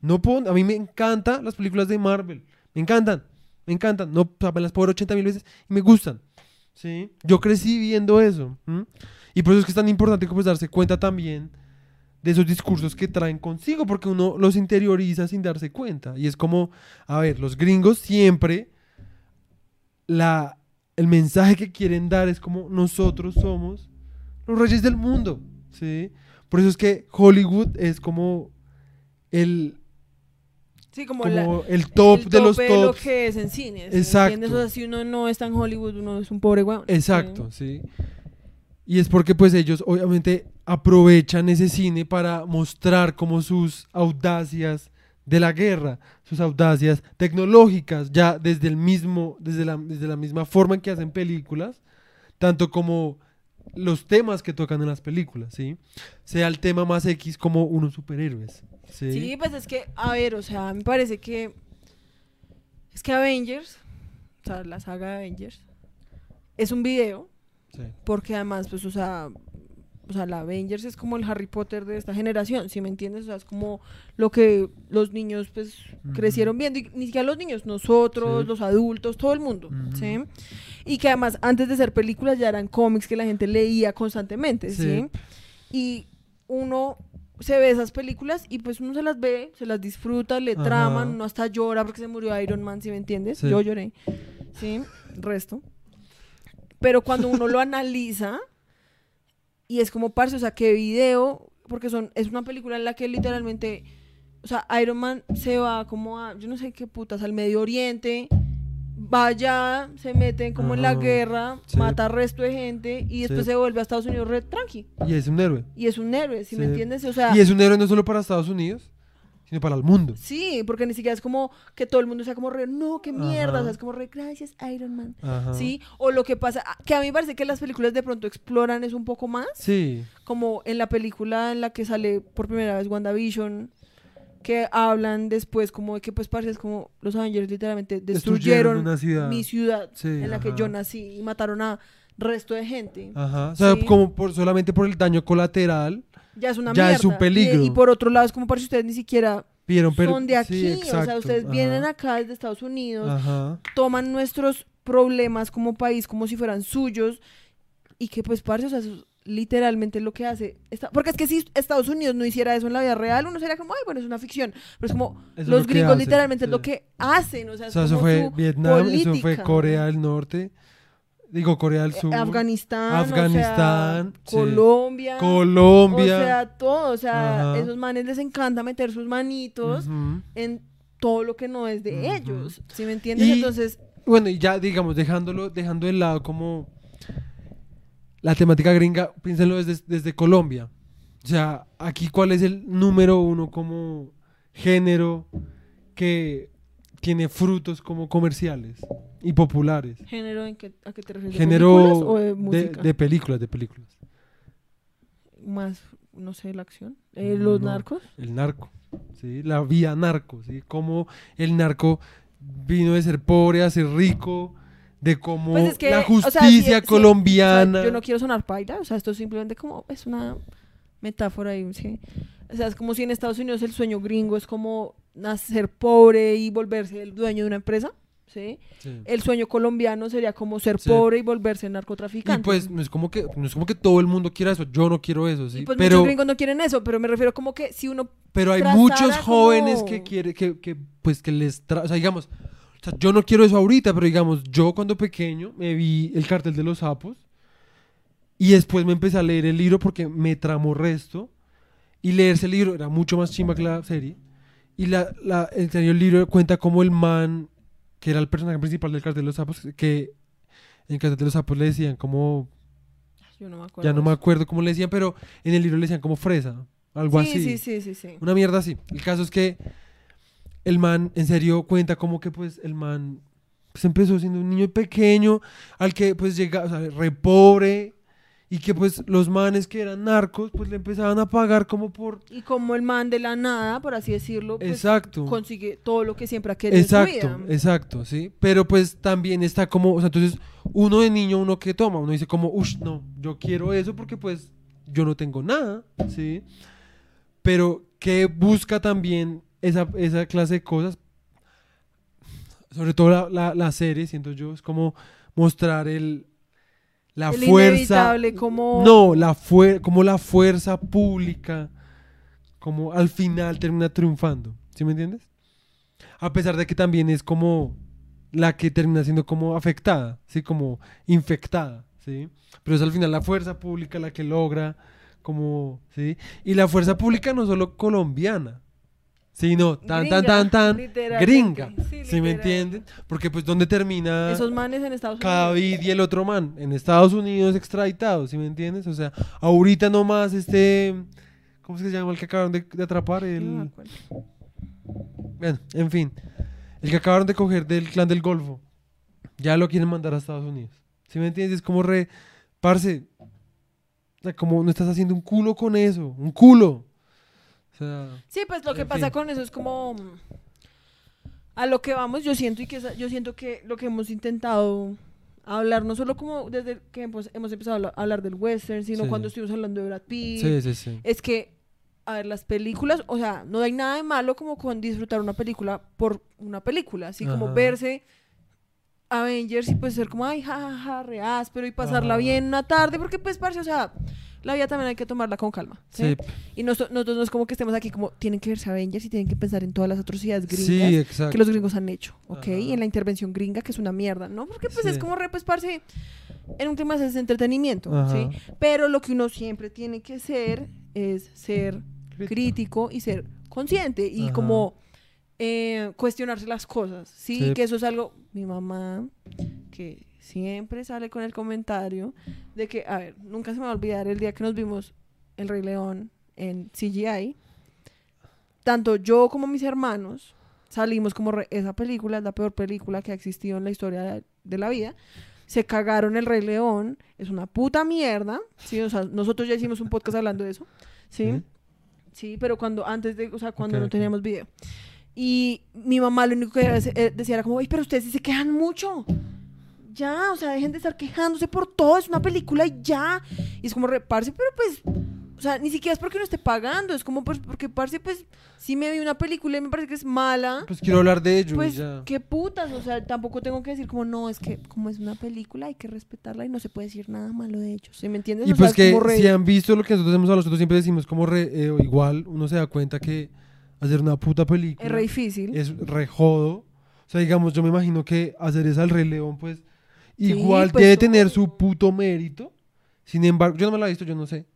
no puedo, a mí me encantan las películas de Marvel, me encantan, me encantan, no, o sea, me las puedo ver 80 mil veces y me gustan, ¿sí? Yo crecí viendo eso, ¿m? y por eso es que es tan importante pues darse cuenta también de esos discursos que traen consigo, porque uno los interioriza sin darse cuenta. Y es como, a ver, los gringos siempre, la, el mensaje que quieren dar es como nosotros somos los reyes del mundo, ¿sí? Por eso es que Hollywood es como el, Sí, como, la- el top el de los tope lo tops. que es en cine. ¿sí? Exacto. ¿Entiendes? O sea, si uno no está en Hollywood, uno es un pobre weón. Exacto, sí. Y es porque pues ellos obviamente aprovechan ese cine para mostrar como sus audacias de la guerra, sus audacias tecnológicas, ya desde el mismo, desde la, desde la misma forma en que hacen películas, tanto como los temas que tocan en las películas, ¿sí? Sea el tema más X como unos superhéroes, ¿sí? Sí, pues es que, a ver, o sea, me parece que. Es que Avengers, o sea, la saga Avengers, es un video, Sí. porque además, pues, o sea. O sea, la Avengers es como el Harry Potter de esta generación, ¿sí me entiendes? O sea, es como lo que los niños, pues, crecieron viendo. Y ni siquiera los niños, nosotros, Sí. los adultos, todo el mundo. ¿sí? Y que además, antes de ser películas, ya eran cómics que la gente leía constantemente, ¿sí? Sí. Y uno se ve esas películas y pues uno se las ve, se las disfruta, le Ajá. traman, uno hasta llora porque se murió Iron Man, ¿sí me entiendes? Sí. Yo lloré, ¿sí? Resto. Pero cuando uno lo <laughs> analiza y es como, parce, o sea, qué video, porque son, es una película en la que literalmente, o sea, Iron Man se va como a, yo no sé qué putas, al Medio Oriente, va allá, se mete como en la guerra, Sí. mata al resto de gente y después Sí. se vuelve a Estados Unidos re tranqui. Y es un héroe. Y es un héroe, ¿sí, me entiendes? O sea, Y es un héroe no solo para Estados Unidos, sino para el mundo. sí, porque ni siquiera es como que todo el mundo sea como re, no, qué mierda, Ajá. o sea, es como re, gracias Iron Man. Ajá. ¿Sí? O lo que pasa, que a mí me parece que las películas de pronto exploran eso un poco más, Sí. como en la película en la que sale por primera vez WandaVision, que hablan después como de que pues parce es como los Avengers literalmente destruyeron, una ciudad. mi ciudad Sí, en la que yo nací y mataron a resto de gente. Ajá. O sea, como por, solamente por el daño colateral, Ya es una Ya mierda. es un peligro. Y, y por otro lado es como parce ustedes ni siquiera vieron pero son de aquí, sí, o sea, ustedes vienen acá desde Estados Unidos, Ajá. toman nuestros problemas como país como si fueran suyos y que pues parce, o sea, literalmente lo que hace, porque es que si Estados Unidos no hiciera eso en la vida real, uno sería como, ay, bueno, es una ficción, pero es como Eso es los lo gringos literalmente es lo que hacen, o sea, O es eso fue Vietnam, eso fue. Corea del Norte, digo Corea del Eh, Sur, Afganistán, Afganistán, o sea, sí. Colombia, Colombia. o sea, todo, o sea, Ajá. esos manes les encanta meter sus manitos en todo lo que no es de ellos, ¿sí me entiendes? Y- Entonces, Bueno, y ya digamos, dejándolo, dejando de lado como la temática gringa, piénsenlo desde, desde Colombia. O sea, aquí cuál es el número uno como género que tiene frutos como comerciales y populares. ¿género en qué, a qué te refieres? ¿De Género películas o de de, música? de películas, de películas. Más, no sé, la acción. Eh, ¿Los No, narcos? El narco, ¿sí? La vida narco, ¿sí? Cómo el narco vino de ser pobre a ser rico, de cómo Pues es que, la justicia o sea, colombiana... yo no quiero sonar paida, o sea, esto es simplemente como, es una metáfora ahí, ¿sí? O sea, es como si en Estados Unidos el sueño gringo es como nacer pobre y volverse el dueño de una empresa, ¿sí? Sí. El sueño colombiano sería como ser Sí. pobre y volverse Y narcotraficante. pues no es como que no es como que todo el mundo quiera eso, yo no quiero eso, sí, Y pues pero muchos gringos no quieren eso, pero me refiero como que si uno pero hay muchos jóvenes como- que quiere que, que pues que les tra- o sea, digamos, o sea, yo no quiero eso ahorita, pero digamos, yo cuando pequeño me vi el cartel de los sapos y después me empecé a leer el libro porque me tramó resto y leerse el libro era mucho más chimba que la serie Y la, la, el libro cuenta como el man, que era el personaje principal del cartel de los sapos, que en el cartel de los sapos le decían como, Yo no me acuerdo. ya no me acuerdo cómo le decían, pero en el libro le decían como fresa, algo sí, así. Sí, sí, sí, sí. Una mierda así. El caso es que el man, en serio, cuenta como que pues el man pues empezó siendo un niño pequeño, al que pues llega, o sea, re pobre, y que pues los manes que eran narcos, pues le empezaban a pagar como por... Y como el man de la nada, por así decirlo, pues, Exacto. consigue todo lo que siempre ha querido en su Exacto, vida. exacto, sí. Pero pues también está como, o sea, entonces uno de niño, uno que toma, uno dice como, uff, no, yo quiero eso porque pues yo no tengo nada, sí. Pero que busca también esa, esa clase de cosas, sobre todo la, la, la serie, siento yo, es como mostrar el, la El fuerza. como- No, la fuer como la fuerza pública, como al final termina triunfando, ¿sí me entiendes? A pesar de que también es como la que termina siendo como afectada, ¿sí? Como infectada, ¿sí? Pero es al final la fuerza pública la que logra como, ¿sí? Y la fuerza pública no solo colombiana, sino tan, tan, Gringa, tan, tan literalmente. gringa, Sí, ¿sí me entienden? Porque pues ¿dónde termina Esos manes en Estados Unidos. David y el otro man en Estados Unidos extraditados, ¿sí me entiendes? O sea, ahorita nomás este, ¿cómo se llama el que acabaron de, de atrapar? No El, bueno, en fin, el que acabaron de coger del clan del Golfo, ya lo quieren mandar a Estados Unidos, ¿sí me entiendes? Es como re, parce, o sea, como no estás haciendo un culo con eso, un culo. O sea, Sí, pues lo que pasa fin. con eso es como mm, a lo que vamos, yo siento y que yo siento que lo que hemos intentado hablar no solo como desde que hemos, hemos empezado a habla- a hablar del western, sino Sí. cuando estuvimos hablando de Brad Pitt, sí, sí, sí. es que a ver, las películas, o sea, no hay nada de malo como con disfrutar una película por una película, así como Ajá. verse Avengers y pues ser como, ay, jajaja, re áspero y pasarla Ajá. bien una tarde, porque pues, parce, o sea, la vida también hay que tomarla con calma. ¿sí? Sí, Y noso- nosotros no es como que estemos aquí como, tienen que verse Avengers y tienen que pensar en todas las atrocidades gringas sí, que los gringos han hecho, ¿ok? Ajá. Y en la intervención gringa, que es una mierda, ¿no? Porque pues es como re, parce, en un tema es entretenimiento, Ajá. ¿sí? Pero lo que uno siempre tiene que ser es ser crítico y ser consciente y Ajá. como eh, cuestionarse las cosas. Sí. Que eso es algo, mi mamá, que siempre sale con el comentario de que, a ver, nunca se me va a olvidar el día que nos vimos El Rey León en CGI, tanto yo como mis hermanos salimos como re- esa película es la peor película que ha existido en la historia de, la vida. Se cagaron el Rey León, es una puta mierda, ¿sí? O sea, nosotros ya hicimos un podcast hablando de eso, ¿sí? ¿Sí? Sí, pero cuando antes de, o sea, cuando no teníamos video. Y mi mamá lo único que eh, decía era como, "Ay, pero ustedes sí se quejan mucho." Ya, o sea, dejen de estar quejándose por todo, es una película y ya. Y es como reparse, pero pues, o sea, ni siquiera es porque no esté pagando, es como pues porque parce, pues, si me vi una película y me parece que es mala, Pues quiero hablar de ello. y pues, ya. qué putas, o sea, tampoco tengo que decir como, no, es que como es una película hay que respetarla y no se puede decir nada malo de ellos, ¿sí me entiendes? Y O sea, pues es que re- si han visto lo que nosotros hemos hablado, nosotros siempre decimos como re, eh, igual uno se da cuenta que hacer una puta película es re difícil. es re jodo. O sea, digamos, yo me imagino que hacer esa al Rey León, pues igual pues, debe tener su puto mérito. Sin embargo, yo no me la he visto, yo no sé.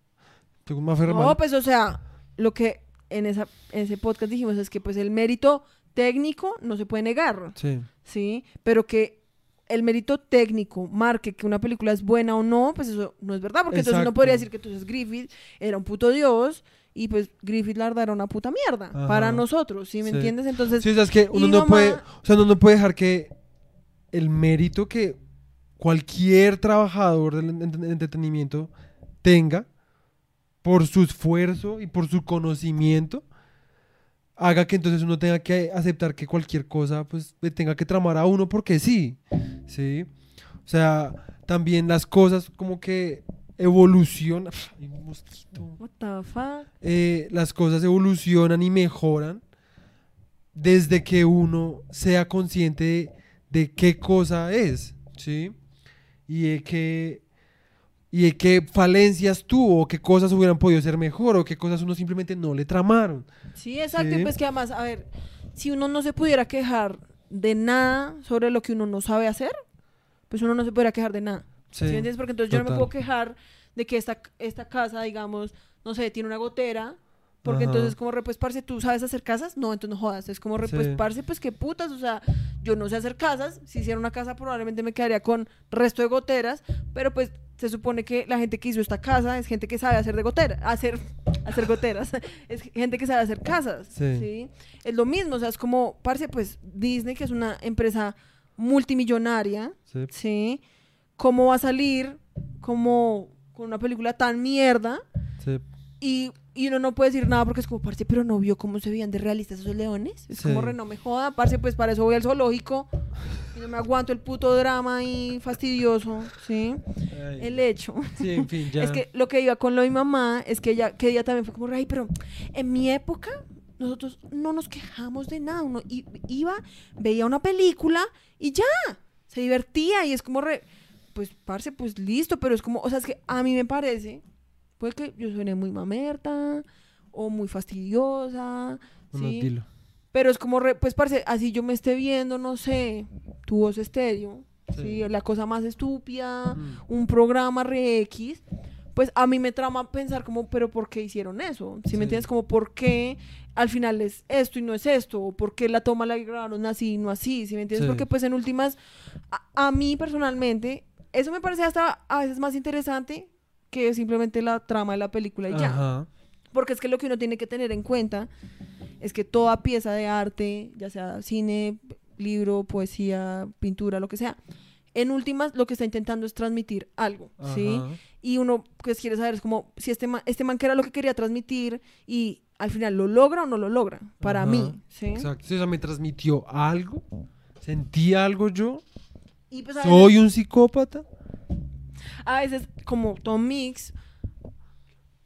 Tengo más fe No, pues o sea, lo que en, esa, en ese podcast dijimos es que pues el mérito técnico no se puede negar, Sí. ¿sí? Pero que el mérito técnico marque que una película es buena o no, pues eso no es verdad, porque entonces uno Exacto. podría decir que entonces Griffith era un puto dios y pues Griffith la verdad era una puta mierda Ajá. para nosotros, ¿sí me Sí. entiendes? Entonces, Sí, o sea, es que uno y no puede, o sea, uno no puede dejar que el mérito que cualquier trabajador del ent- entretenimiento tenga por su esfuerzo y por su conocimiento haga que entonces uno tenga que aceptar que cualquier cosa pues le tenga que tramar a uno porque sí, sí. O sea, también las cosas como que evolucionan. Un mosquito what the fuck? eh, las cosas evolucionan y mejoran desde que uno sea consciente de, de qué cosa es, ¿sí? Y de qué, y de qué falencias tuvo, o qué cosas hubieran podido ser mejor, o qué cosas uno simplemente no le tramaron. Sí, exacto. Sí. pues que además, a ver, si uno no se pudiera quejar de nada sobre lo que uno no sabe hacer, pues uno no se pudiera quejar de nada. ¿Sí, Sí, me entiendes? Porque entonces yo no me puedo quejar de que esta, esta casa, digamos, no sé, tiene una gotera Porque Ajá. entonces, como re, parce, ¿tú sabes hacer casas? No, entonces no jodas. Es como re, pues, Sí. pues, qué putas. O sea, yo no sé hacer casas. Si hiciera una casa, probablemente me quedaría con resto de goteras. Pero, pues, se supone que la gente que hizo esta casa es gente que sabe hacer de goteras. Hacer, hacer goteras. <laughs> es gente que sabe hacer casas. Sí. Sí. Es lo mismo. O sea, es como, parce, pues, Disney, que es una empresa multimillonaria. Sí. Sí. ¿Cómo va a salir como con una película tan mierda? Sí. Y, y uno no puede decir nada porque es como, parce, pero no vio cómo se veían de realistas esos leones. Es como, re, no me joda, parce, pues para eso voy al zoológico. Y no me aguanto el puto drama ahí fastidioso, ¿sí? El hecho. Sí, en fin, <laughs> ya. Es que lo que iba con lo de mi mamá es que ella, que ella también fue como, ay, pero en mi época nosotros no nos quejamos de nada. Uno iba, veía una película y ya, se divertía y es como, re, pues, parce, pues listo, pero es como, o sea, es que a mí me parece, puede que yo suene muy mamerta o muy fastidiosa, Bueno, ¿sí? dilo. Pero es como, re- pues, parce, así yo me esté viendo, no sé, tu voz estéreo, Sí. ¿sí? La cosa más estúpida, Mm. un programa re X, pues a mí me trama pensar como, pero ¿por qué hicieron eso? Si Sí. me entiendes, como, ¿por qué al final es esto y no es esto? ¿O por qué la toma la grabaron así y no así? Si me entiendes? Porque pues en últimas, a, a mí personalmente, eso me parece hasta a veces más interesante que simplemente la trama de la película y ya. Ajá. Porque es que lo que uno tiene que tener en cuenta es que toda pieza de arte, ya sea cine, libro, poesía, pintura, lo que sea, en últimas lo que está intentando es transmitir algo, ¿sí? Ajá. Y uno pues quiere saber es como si este man, este man que era lo que quería transmitir y al final lo logra o no lo logra, para Ajá. mí, ¿sí? Exacto. Sí, O sea, me transmitió algo. Sentí algo yo. Y pues Soy un psicópata. A veces, como Tom Mix,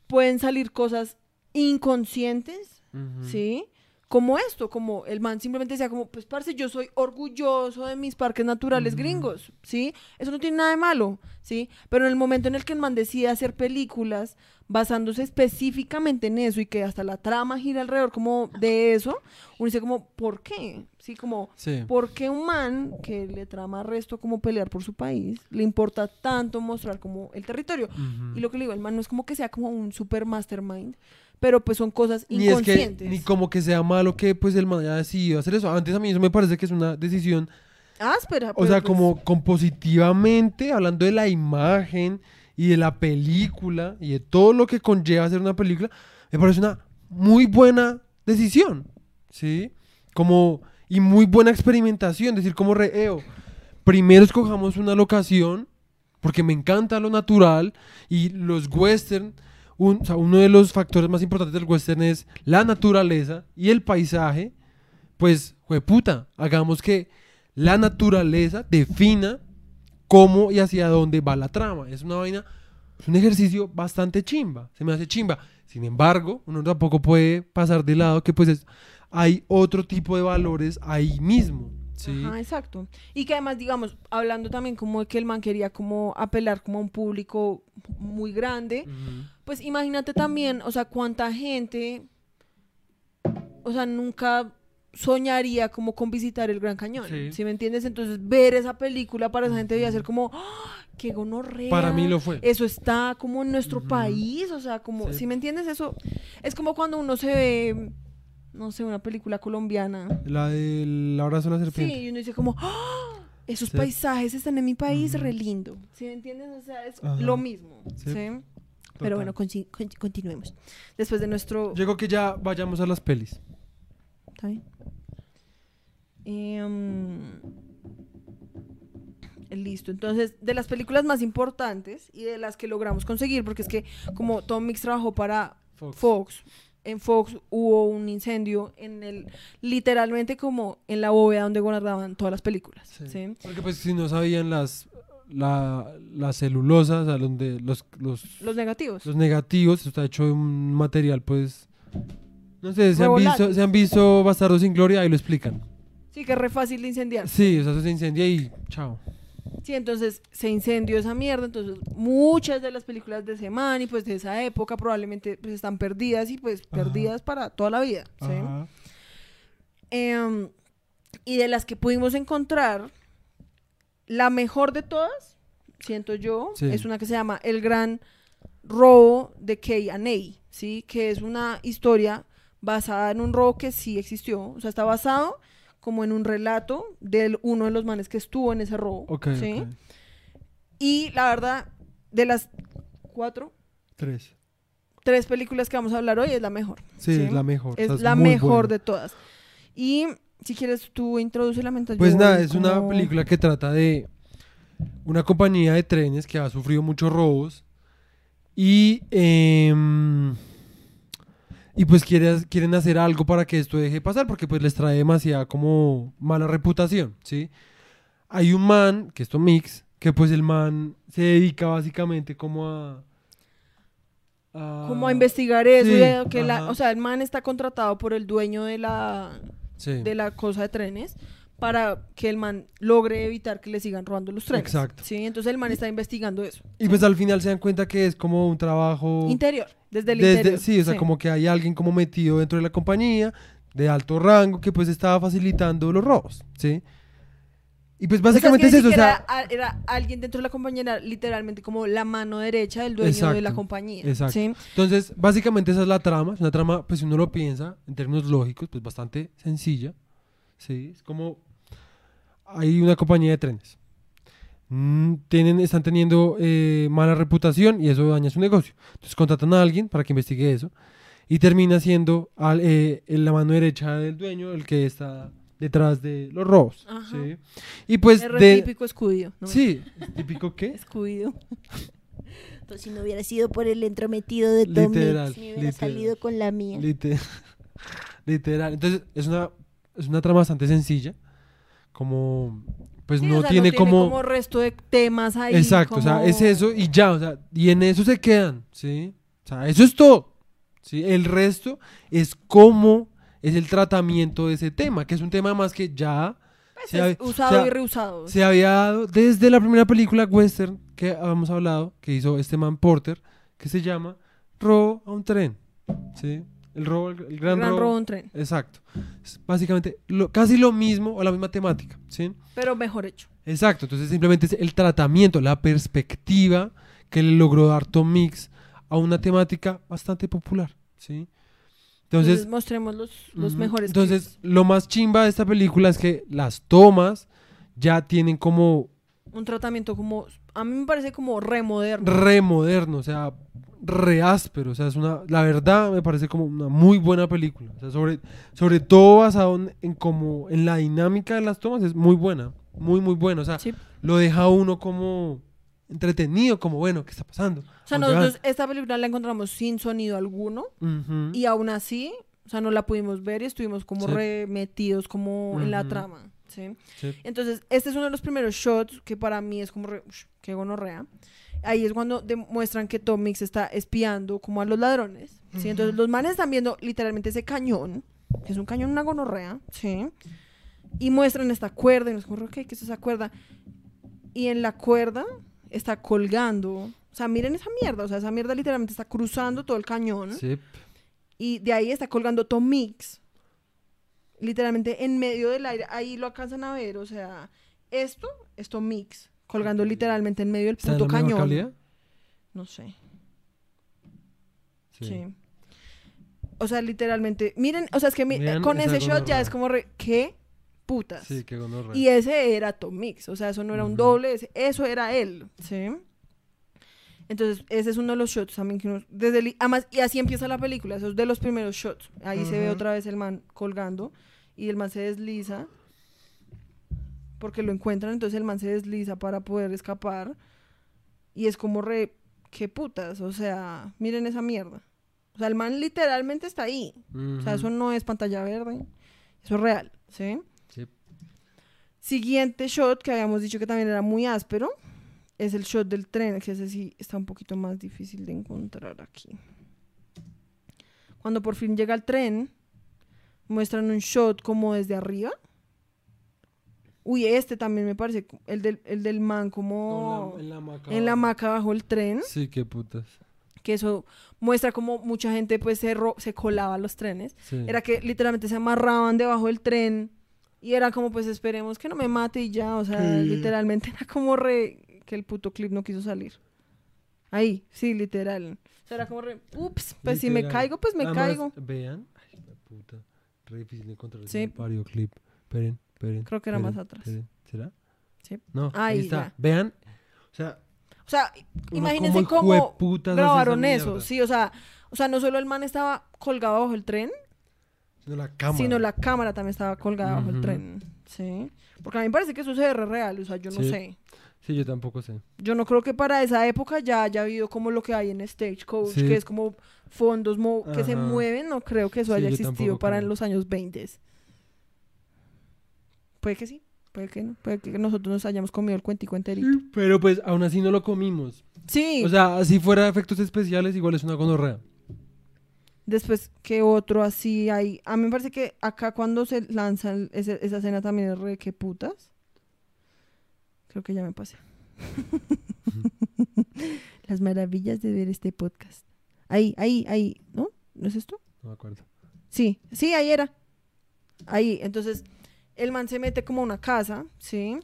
pueden salir cosas inconscientes. ¿sí? Como esto, como el man simplemente decía como, pues parce, yo soy orgulloso de mis parques naturales gringos, ¿sí? Eso no tiene nada de malo, ¿sí? Pero en el momento en el que el man decide hacer películas basándose específicamente en eso y que hasta la trama gira alrededor como de eso, uno dice como, ¿por qué? Sí, como, Sí. ¿por qué un man que le trama resto como pelear por su país, le importa tanto mostrar como el territorio? Y lo que le digo, el man no es como que sea como un super mastermind, pero pues son cosas ni es que inconscientes. ni como que sea malo que pues el man haya decidido hacer eso. Antes a mí eso me parece que es una decisión, áspera. o sea, pues, como compositivamente, hablando de la imagen y de la película y de todo lo que conlleva hacer una película, me parece una muy buena decisión, ¿sí? Como y muy buena experimentación, decir como reo, primero escojamos una locación porque me encanta lo natural y los western un- o sea, uno de los factores más importantes del western es la naturaleza y el paisaje, pues, puta, hagamos que la naturaleza defina cómo y hacia dónde va la trama. Es una vaina, es un ejercicio bastante chimba, se me hace chimba. Sin embargo, uno tampoco puede pasar de lado que pues es- hay otro tipo de valores ahí mismo, ¿sí? Ajá, exacto. Y que además, digamos, hablando también como de que el man quería como apelar como a un público muy grande, pues imagínate también, o sea, cuánta gente, o sea, nunca soñaría como con visitar el Gran Cañón, Sí. ¿sí me entiendes? Entonces, ver esa película para esa gente debía ser como, ¡Ah! ¡qué gonorrea! Para mí lo fue. Eso está como en nuestro país, o sea, como, Sí. ¿sí me entiendes? Eso es como cuando uno se ve, no sé, una película colombiana. La del abrazo a la serpiente. Sí, y uno dice como, ¡Ah! esos paisajes están en mi país, re lindo. ¿Sí me entiendes? O sea, es Ajá. lo mismo. Sí. Pero bueno, con- continuemos. Después de nuestro... Llegó que ya vayamos a las pelis. ¿Está bien? Em, listo. Entonces, de las películas más importantes y de las que logramos conseguir, porque es que como Tom Mix trabajó para Fox. En Fox hubo un incendio en el, literalmente como en la bóveda donde guardaban todas las películas. Sí. ¿sí? Porque pues si no sabían las la, la celulosa, o sea, donde los, los, Los negativos. los negativos, está hecho de un material pues no sé, se han visto, se han visto Bastardos sin Gloria, ahí lo explican. Sí, que es re fácil de incendiar. Sí, o sea, eso se incendia y chao. Sí, entonces se incendió esa mierda, entonces muchas de las películas de semana y pues de esa época probablemente pues están perdidas y pues Ajá. perdidas para toda la vida. ¿sí? Em, y de las que pudimos encontrar, la mejor de todas, siento yo, Sí. es una que se llama El Gran Robo de K&A, ¿sí? Que es una historia basada en un robo que sí existió. O sea, está basado como en un relato de uno de los manes que estuvo en ese robo. Ok, ¿sí? Y la verdad, de las cuatro, Tres. tres películas que vamos a hablar hoy, es la mejor. Sí, ¿sí? es la mejor. Es la mejor buena. de todas. Y si quieres, tú introduce la mientras Pues nada, es una película que trata de una compañía de trenes que ha sufrido muchos robos y em, y pues quiere- quieren hacer algo para que esto deje de pasar porque pues les trae demasiada como mala reputación, ¿sí? Hay un man, que es Tom Mix, que pues el man se dedica básicamente como a... Como a investigar eso. sí, y de que la- ajá. o sea, el man está contratado por el dueño de la, Sí, de la cosa de trenes para que el man logre evitar que le sigan robando los trenes. Exacto. Sí, entonces el man está investigando eso. y pues al final se dan cuenta que es como un trabajo... Interior, desde el Desde- interior. Sí, o sea, como que hay alguien como metido dentro de la compañía de alto rango que pues estaba facilitando los robos, ¿sí? Y pues O sea, es que básicamente es eso, o siquiera sea, era, era alguien dentro de la compañía, era literalmente como la mano derecha del dueño de la Exacto, compañía. exacto. ¿sí? entonces básicamente esa es la trama, es una trama, pues si uno lo piensa en términos lógicos, pues bastante sencilla, ¿sí? Es como hay una compañía de trenes, Mm, tienen, están teniendo eh, mala reputación y eso daña su negocio, entonces contratan a alguien para que investigue eso y termina siendo al- eh, en la mano derecha del dueño el que está detrás de los robos, Ajá. ¿sí? Y pues Es de... típico escudido. ¿no? Sí, ¿típico qué? Escudido. <laughs> Pues si no hubiera sido por el entrometido de Tom Literal, Mix, me hubiera literal. salido con la mía. Lite- <laughs> Literal. Entonces, es una, es una trama bastante sencilla. Como, pues Sí, no, o sea, tiene como... resto de temas ahí. Exacto, o sea, como- es eso y ya, o sea, y en eso se quedan, ¿sí? O sea, eso es todo, ¿sí? El resto es cómo es el tratamiento de ese tema, que es un tema más que ya Pues se, usado se ha- y reusado. se había dado desde la primera película western que habíamos hablado, que hizo este man Porter, que se llama Robo a un tren, ¿sí? El robo, el, el gran, Gran robo. robo en tren. Exacto. Es básicamente lo, casi lo mismo o la misma temática, ¿sí? Pero mejor hecho. Exacto, entonces simplemente es el tratamiento, la perspectiva que le logró dar Tom Mix a una temática bastante popular, ¿sí? Entonces, Entonces, mostremos los, los mejores. entonces clips. lo más chimba de esta película es que las tomas ya tienen como Un tratamiento como. A mí me parece como re moderno. re moderno, o sea, re áspero, o sea, es una, la verdad me parece como una muy buena película, o sea, sobre, sobre todo basado en, en como, en la dinámica de las tomas, es muy buena, muy, muy buena, o sea, Sí. lo deja uno como entretenido, como, bueno, ¿qué está pasando? O sea, ¿A dónde nosotros esta película la encontramos sin sonido alguno. Y aún así, o sea, no la pudimos ver y estuvimos como Sí. re metidos como en la trama. ¿sí? Entonces, este es uno de los primeros shots que para mí es como re, ush, qué gonorrea. Ahí es cuando demuestran que Tom Mix está espiando como a los ladrones. ¿sí? Entonces, los manes están viendo literalmente ese cañón, que es un cañón, una gonorrea, ¿sí? Y muestran esta cuerda, y nos como, ok, ¿qué es esa cuerda? Y en la cuerda está colgando, o sea, miren esa mierda, o sea, esa mierda literalmente está cruzando todo el cañón. Sí. Y de ahí está colgando Tom Mix. Literalmente en medio del aire. Ahí lo alcanzan a ver. O sea, esto es Tom Mix. Colgando literalmente en medio del ¿Está en puto cañón. calidad? No sé. Sí. Sí. O sea, literalmente. Miren, o sea, es que mi- Vean con ese shot ya es como re. ¿Qué putas? Sí, qué gonorrea. Y ese era Tom Mix, o sea, eso no era un doble, ese- eso era él, ¿sí? Entonces, ese es uno de los shots también que uno, desde el- además, y así empieza la película, eso es de los primeros shots. Ahí se ve otra vez el man colgando y el man se desliza porque lo encuentran, entonces el man se desliza para poder escapar y es como re, qué putas, o sea, miren esa mierda. O sea, el man literalmente está ahí. O sea, eso no es pantalla verde, eso es real, ¿sí? Sí. Siguiente shot que habíamos dicho que también era muy áspero es el shot del tren, que ese sí está un poquito más difícil de encontrar aquí. Cuando por fin llega el tren, muestran un shot como desde arriba. Uy, este también me parece, el del, el del man como Con la- en la hamaca. en la hamaca bajo el tren, Sí, qué putas. que eso muestra como mucha gente pues se, ro- se colaba a los trenes. Sí. Era que literalmente se amarraban debajo del tren y era como pues esperemos que no me mate y ya, o sea, Sí. literalmente era como re que el puto clip no quiso salir. Ahí, sí, literal. O sea, era como, re, ups, pues si me caigo, pues me Además, caigo. Vean. Ay, la puta. Re difícil encontrar Sí. ese pario clip. Esperen, Creo que era más atrás. ¿Será? Sí. No, ahí, Ahí, está. ya. Vean. O sea, O sea, imagínense cómo grabaron eso. Sí, o sea, o sea, no solo el man estaba colgado bajo el tren, Sino la cámara. sino la cámara también estaba colgada bajo el tren. Sí. Porque a mí me parece que eso se re real, o sea, yo no Sí. sé. Sí, yo tampoco sé. Yo no creo que para esa época ya haya habido como lo que hay en Stagecoach, Sí. que es como fondos que se mueven, no creo que eso Sí, haya existido para creo. en los años 20. Puede que sí, puede que no, puede que nosotros nos hayamos comido el cuentico enterito. Pero pues aún así no lo comimos. Sí, O sea, si fuera efectos especiales, igual es una gonorrea. después que otro así hay. A mí me parece que acá cuando se lanza el- ese- esa escena también es re que putas. Creo que ya me pasé. <laughs> Las maravillas de ver este podcast. Ahí, ahí, ahí, ¿no? ¿No es esto? No me acuerdo. Sí, sí, ahí era. Ahí, entonces, el man se mete como a una casa, ¿sí?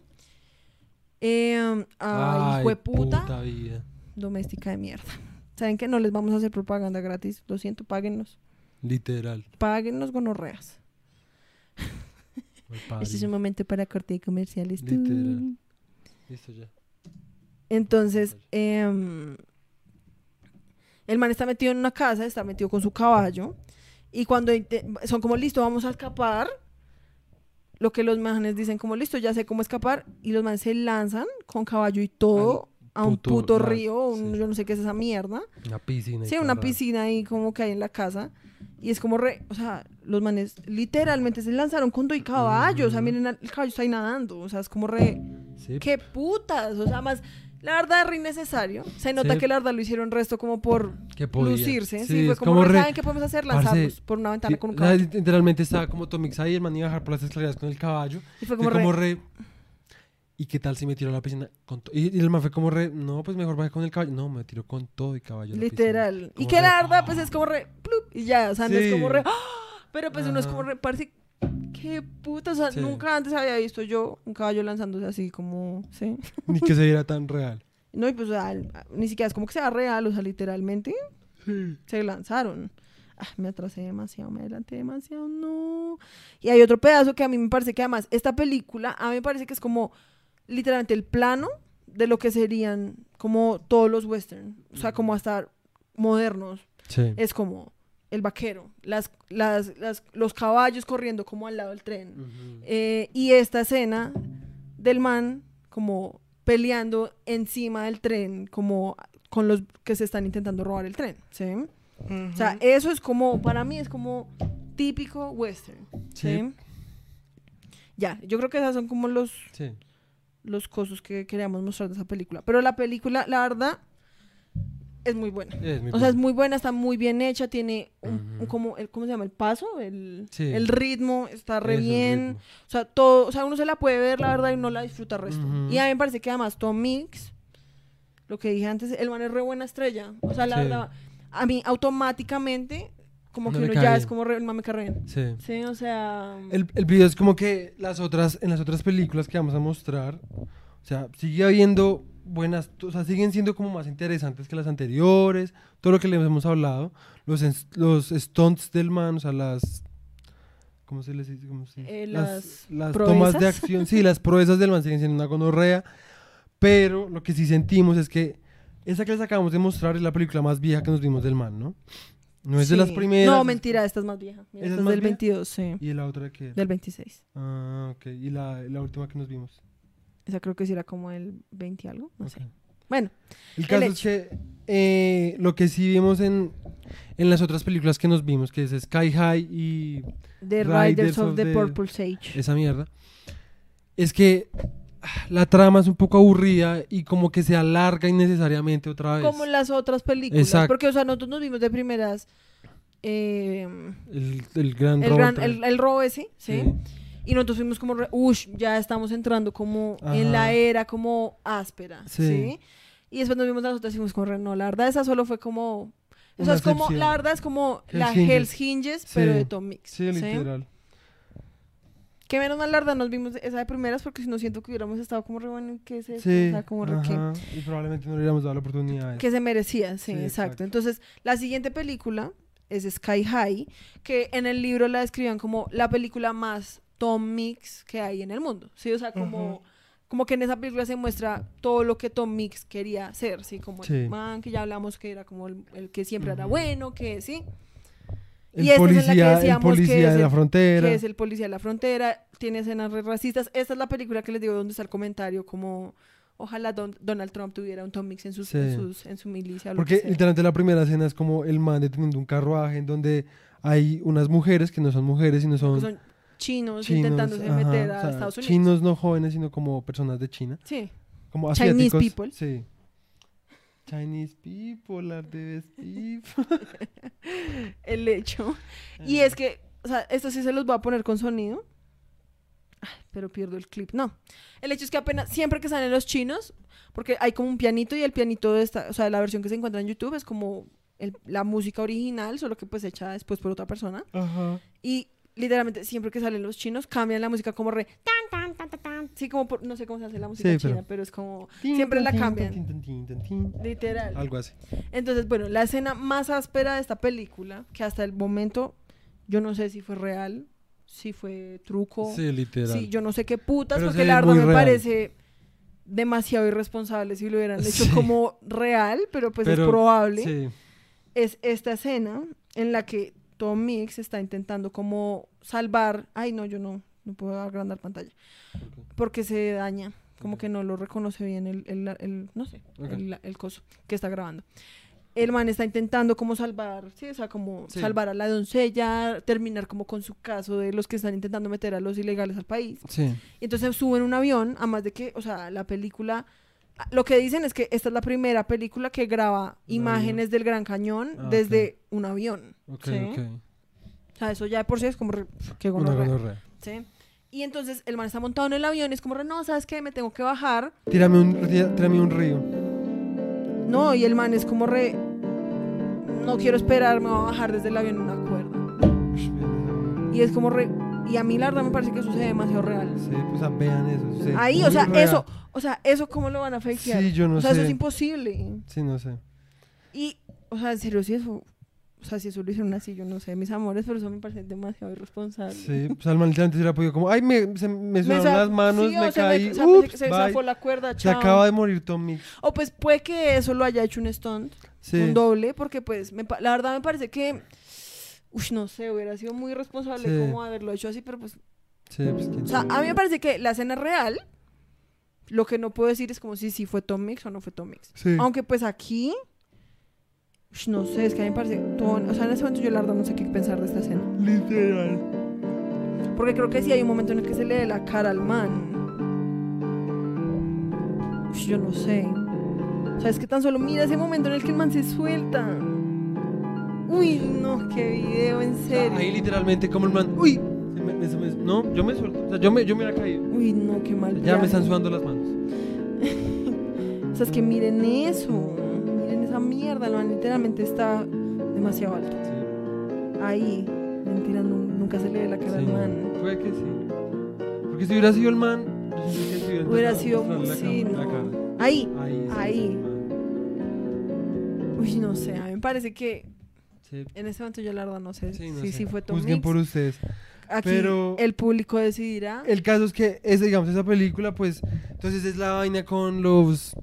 Eh, ay, de puta, vida. doméstica de mierda. ¿Saben que No les vamos a hacer propaganda gratis. Lo siento, páguennos. Literal. Páguennos gonorreas. Mal Este es un momento para corte de comerciales. Literal. Listo ya. Entonces, em, el man está metido en una casa, está metido con su caballo. Y cuando son como, listo, vamos a escapar. Lo que los manes dicen como, listo, ya sé cómo escapar. Y los manes se lanzan con caballo y todo a un puto río. un- yo no sé qué es esa mierda. Una piscina. Sí, una piscina ahí como que hay en la casa. Y es como re, o sea, los manes literalmente se lanzaron con todo y caballo. O sea, miren, el caballo está ahí nadando. O sea, es como re, Sí. qué putas. O sea, más, la verdad re innecesario. Se nota Sí. que la verdad lo hicieron resto como por lucirse. Sí, Sí, fue como, como re, re- ¿saben qué podemos hacer? Parce, Lanzarnos por una ventana Sí, con un caballo. literalmente estaba como Tomix ahí, el man iba a bajar por las escaleras con el caballo. Y fue Fue como, como, re, re... ¿Y qué tal si me tiro a la piscina? Con y, y el man fue como re... No, pues mejor bajé con el caballo. No, me tiró con todo y caballo. literal. Y que re, la verdad, pues ¡ah! es como re, plup, y ya. O sea, no es como re, ¡ah! pero pues uno es como re, parece, qué puta. O sea, Sí. nunca antes había visto yo un caballo lanzándose así como, sí. <laughs> Ni que se viera tan real. No, y pues, o sea, el- ni siquiera es como que sea real, o sea, literalmente se lanzaron. Ah, me atrasé demasiado, me adelanté demasiado, no. Y hay otro pedazo que a mí me parece que además, esta película, a mí me parece que es como literalmente el plano de lo que serían como todos los western, o sea, como hasta modernos. Sí. Es como el vaquero, las, las, las- los caballos corriendo como al lado del tren. Eh, y esta escena del man como peleando encima del tren, como con los que se están intentando robar el tren, ¿sí? O sea, eso es como, para mí es como típico western, ¿sí? Sí. Ya, yo creo que esos son como los, Sí. los cosas que queríamos mostrar de esa película. Pero la película, la verdad, es muy buena. Es muy O sea, es muy buena, está muy bien hecha, tiene un, como, el, ¿cómo se llama? El paso, el, Sí. el ritmo, está re bien. O sea, todo, o sea, uno se la puede ver, la verdad, y no la disfruta el resto. Y a mí me parece que además Tom Mix, lo que dije antes, el man es re buena estrella. O sea, la Sí. verdad, a mí automáticamente, como No que uno ya bien. es como re, el man me cae re bien. Sí. Sí, o sea... El, el video es como que las otras, en las otras películas que vamos a mostrar, o sea, sigue habiendo buenas, o sea, siguen siendo como más interesantes que las anteriores, todo lo que les hemos hablado, los, los stunts del man, o sea, las... ¿Cómo se les dice? ¿Cómo se dice? Eh, las las tomas de acción, sí, las proezas del man siguen siendo una gonorrea, pero lo que sí sentimos es que esa que les acabamos de mostrar es la película más vieja que nos vimos del man, ¿no? No es de las sí. primeras. No, mentira, esta es más vieja. Mira, ¿Esa esta es es del vieja? 22, sí. ¿Y la otra que Del 26. Ah, ok. ¿Y la, la última que nos vimos? Esa creo que sí era como el 20 y algo, no sé. Bueno, El caso es que eh, lo que sí vimos en, en las otras películas que nos vimos, que es Sky High y The Riders Riders of of the the- Purple Sage. esa mierda, es que ah, la trama es un poco aburrida y como que se alarga innecesariamente otra vez. Como las otras películas. Exacto. Porque, o sea, nosotros nos vimos de primeras. eh, El, el gran el, robo gran, el, el robo ese, ¿sí? Sí. Y nosotros fuimos como, ush, ya estamos entrando como en la Ajá. era como áspera, ¿sí? Sí. Y después nos vimos las otras y fuimos como, re, no, la verdad esa solo fue como... O sea, es como, la verdad es como la Hells Hinges. Hells Hinges, pero Sí. de Tom Mix. Sí, literal. Que menos mal, la verdad, nos vimos esa de primeras porque si no siento que hubiéramos estado como re bueno, ¿qué es esto? Sí. O sea, como re que- ajá, Y probablemente no le hubiéramos dado la oportunidad. que se merecía, sí, Sí, exacto. exacto. Entonces, la siguiente película es Sky High, que en el libro la describían como la película más Mix que hay en el mundo, ¿sí? O sea, como, como que en esa película se muestra todo lo que Tom Mix quería ser, ¿sí? Como Sí. el man que ya hablamos que era como el, el que siempre era bueno, que sí, El y esta es en la que policía, el que policía es de la frontera. que es el policía de la frontera, tiene escenas re racistas. Esta es la película que les digo donde está el comentario como ojalá Don- Donald Trump tuviera un Tom Mix en, sus, en, sus- en su milicia. Porque literalmente la primera escena es como el man deteniendo un carruaje en donde hay unas mujeres que no son mujeres, sino son, son chinos, chinos. intentándose ajá, meter o a sea, Estados Unidos. Chinos no jóvenes, sino como personas de China. Sí. Como Chinese asiáticos. people. Sí. Chinese people are the best people. <laughs> el hecho. Y es que, o sea, esto sí se los voy a poner con sonido. Ay, pero pierdo el clip. No. El hecho es que apenas, siempre que salen los chinos, porque hay como un pianito y el pianito de esta, o sea, la versión que se encuentra en YouTube es como el- la música original, solo que pues hecha después por otra persona. Ajá. Y literalmente siempre que salen los chinos cambian la música como re tan tan tan tan tan. Sí, como por- no sé cómo se hace la música Sí, china, pero- pero... es como siempre la cambian. literal. Algo así. Entonces, bueno, la escena más áspera de esta película, que hasta el momento yo no sé si fue real, si fue truco, Sí, literal. si yo no sé qué putas, Pero porque la verdad me real. parece demasiado irresponsable si lo hubieran hecho Sí. como real, pero pues Pero- es probable. Sí. Es esta escena en la que Tom Mix está intentando como salvar, ay no, yo no, no puedo agrandar pantalla, porque se daña, como que no lo reconoce bien el, el- el- no sé, el, el coso que está grabando. El man está intentando como salvar, sí, o sea, como Sí. salvar a la doncella, terminar como con su caso de los que están intentando meter a los ilegales al país. Sí. Y entonces suben un avión, además de que, o sea, la película, lo que dicen es que esta es la primera película que graba imágenes del Gran Cañón Ah, desde un avión. Ok, ¿sí? ok. O sea, eso ya de por sí es como, re- qué Una gonorrea. ¿sí? Y entonces el man está montado en el avión y es como, re, no, ¿sabes qué? Me tengo que bajar. Tírame un, tírame un río. No, y el man es como re, no quiero esperar, me voy a bajar desde el avión en una cuerda. Y es como re, y a mí la verdad me parece que eso se ve demasiado real. Sí, pues ah, vean eso. Ahí, o sea, real. eso, o sea, eso cómo lo van a fakear. Sí, yo no o sea, sé. eso es imposible. Sí, no sé. Y, o sea, en serio, si eso, o sea, si eso lo hicieron así, yo no sé, mis amores, pero eso me parece demasiado irresponsable. Sí, pues al man literalmente se hubiera podido como, ay, me, se, me Me sudaron sa- las manos, sí, me se caí, o sea, me- ups, se bye. zafó la cuerda, Se chao. acaba de morir Tommy. O pues puede que eso lo haya hecho un stunt, Sí. un doble, porque pues, me la verdad me parece que, uff, no sé, hubiera sido muy irresponsable Sí. como haberlo hecho así, pero pues, Sí, pues o sea, a mí me parece que la escena real, lo que no puedo decir es como si sí fue Tom Mix o no fue Tom Mix. Sí. Aunque pues aquí, ush, no sé, es que a mí me parece todo, o sea, en ese momento yo la verdad no sé qué pensar de esta escena. Literal. Porque creo que sí hay un momento en el que se le dé la cara al man. Ush, yo no sé. O sea, es que tan solo mira ese momento en el que el man se suelta. Uy, no, qué video, en serio. Ahí literalmente como el man, uy, se me- me- se me- no, yo me suelto, o sea, yo me, yo me hubiera caído. Uy, no, qué mal. Ya viaje. me están sudando las manos. <laughs> O sea, es que miren eso. Miren esa mierda. El man literalmente está demasiado alto. Sí, Ahí. Mentira, nu- nunca se le ve la cara al man. Puede que sí. Porque si hubiera sido el man, yo que Hubiera sido. la Sí, la no. cara. Ahí. Ahí. Ahí. Uy, no sé. A mí me parece que Sí. en ese momento yo la verdad no sé Sí, no si sé. sí fue Tom Juzguen Mix. por ustedes. Aquí pero- el público decidirá. El caso es que esa, digamos, esa película, pues, entonces es la vaina con los,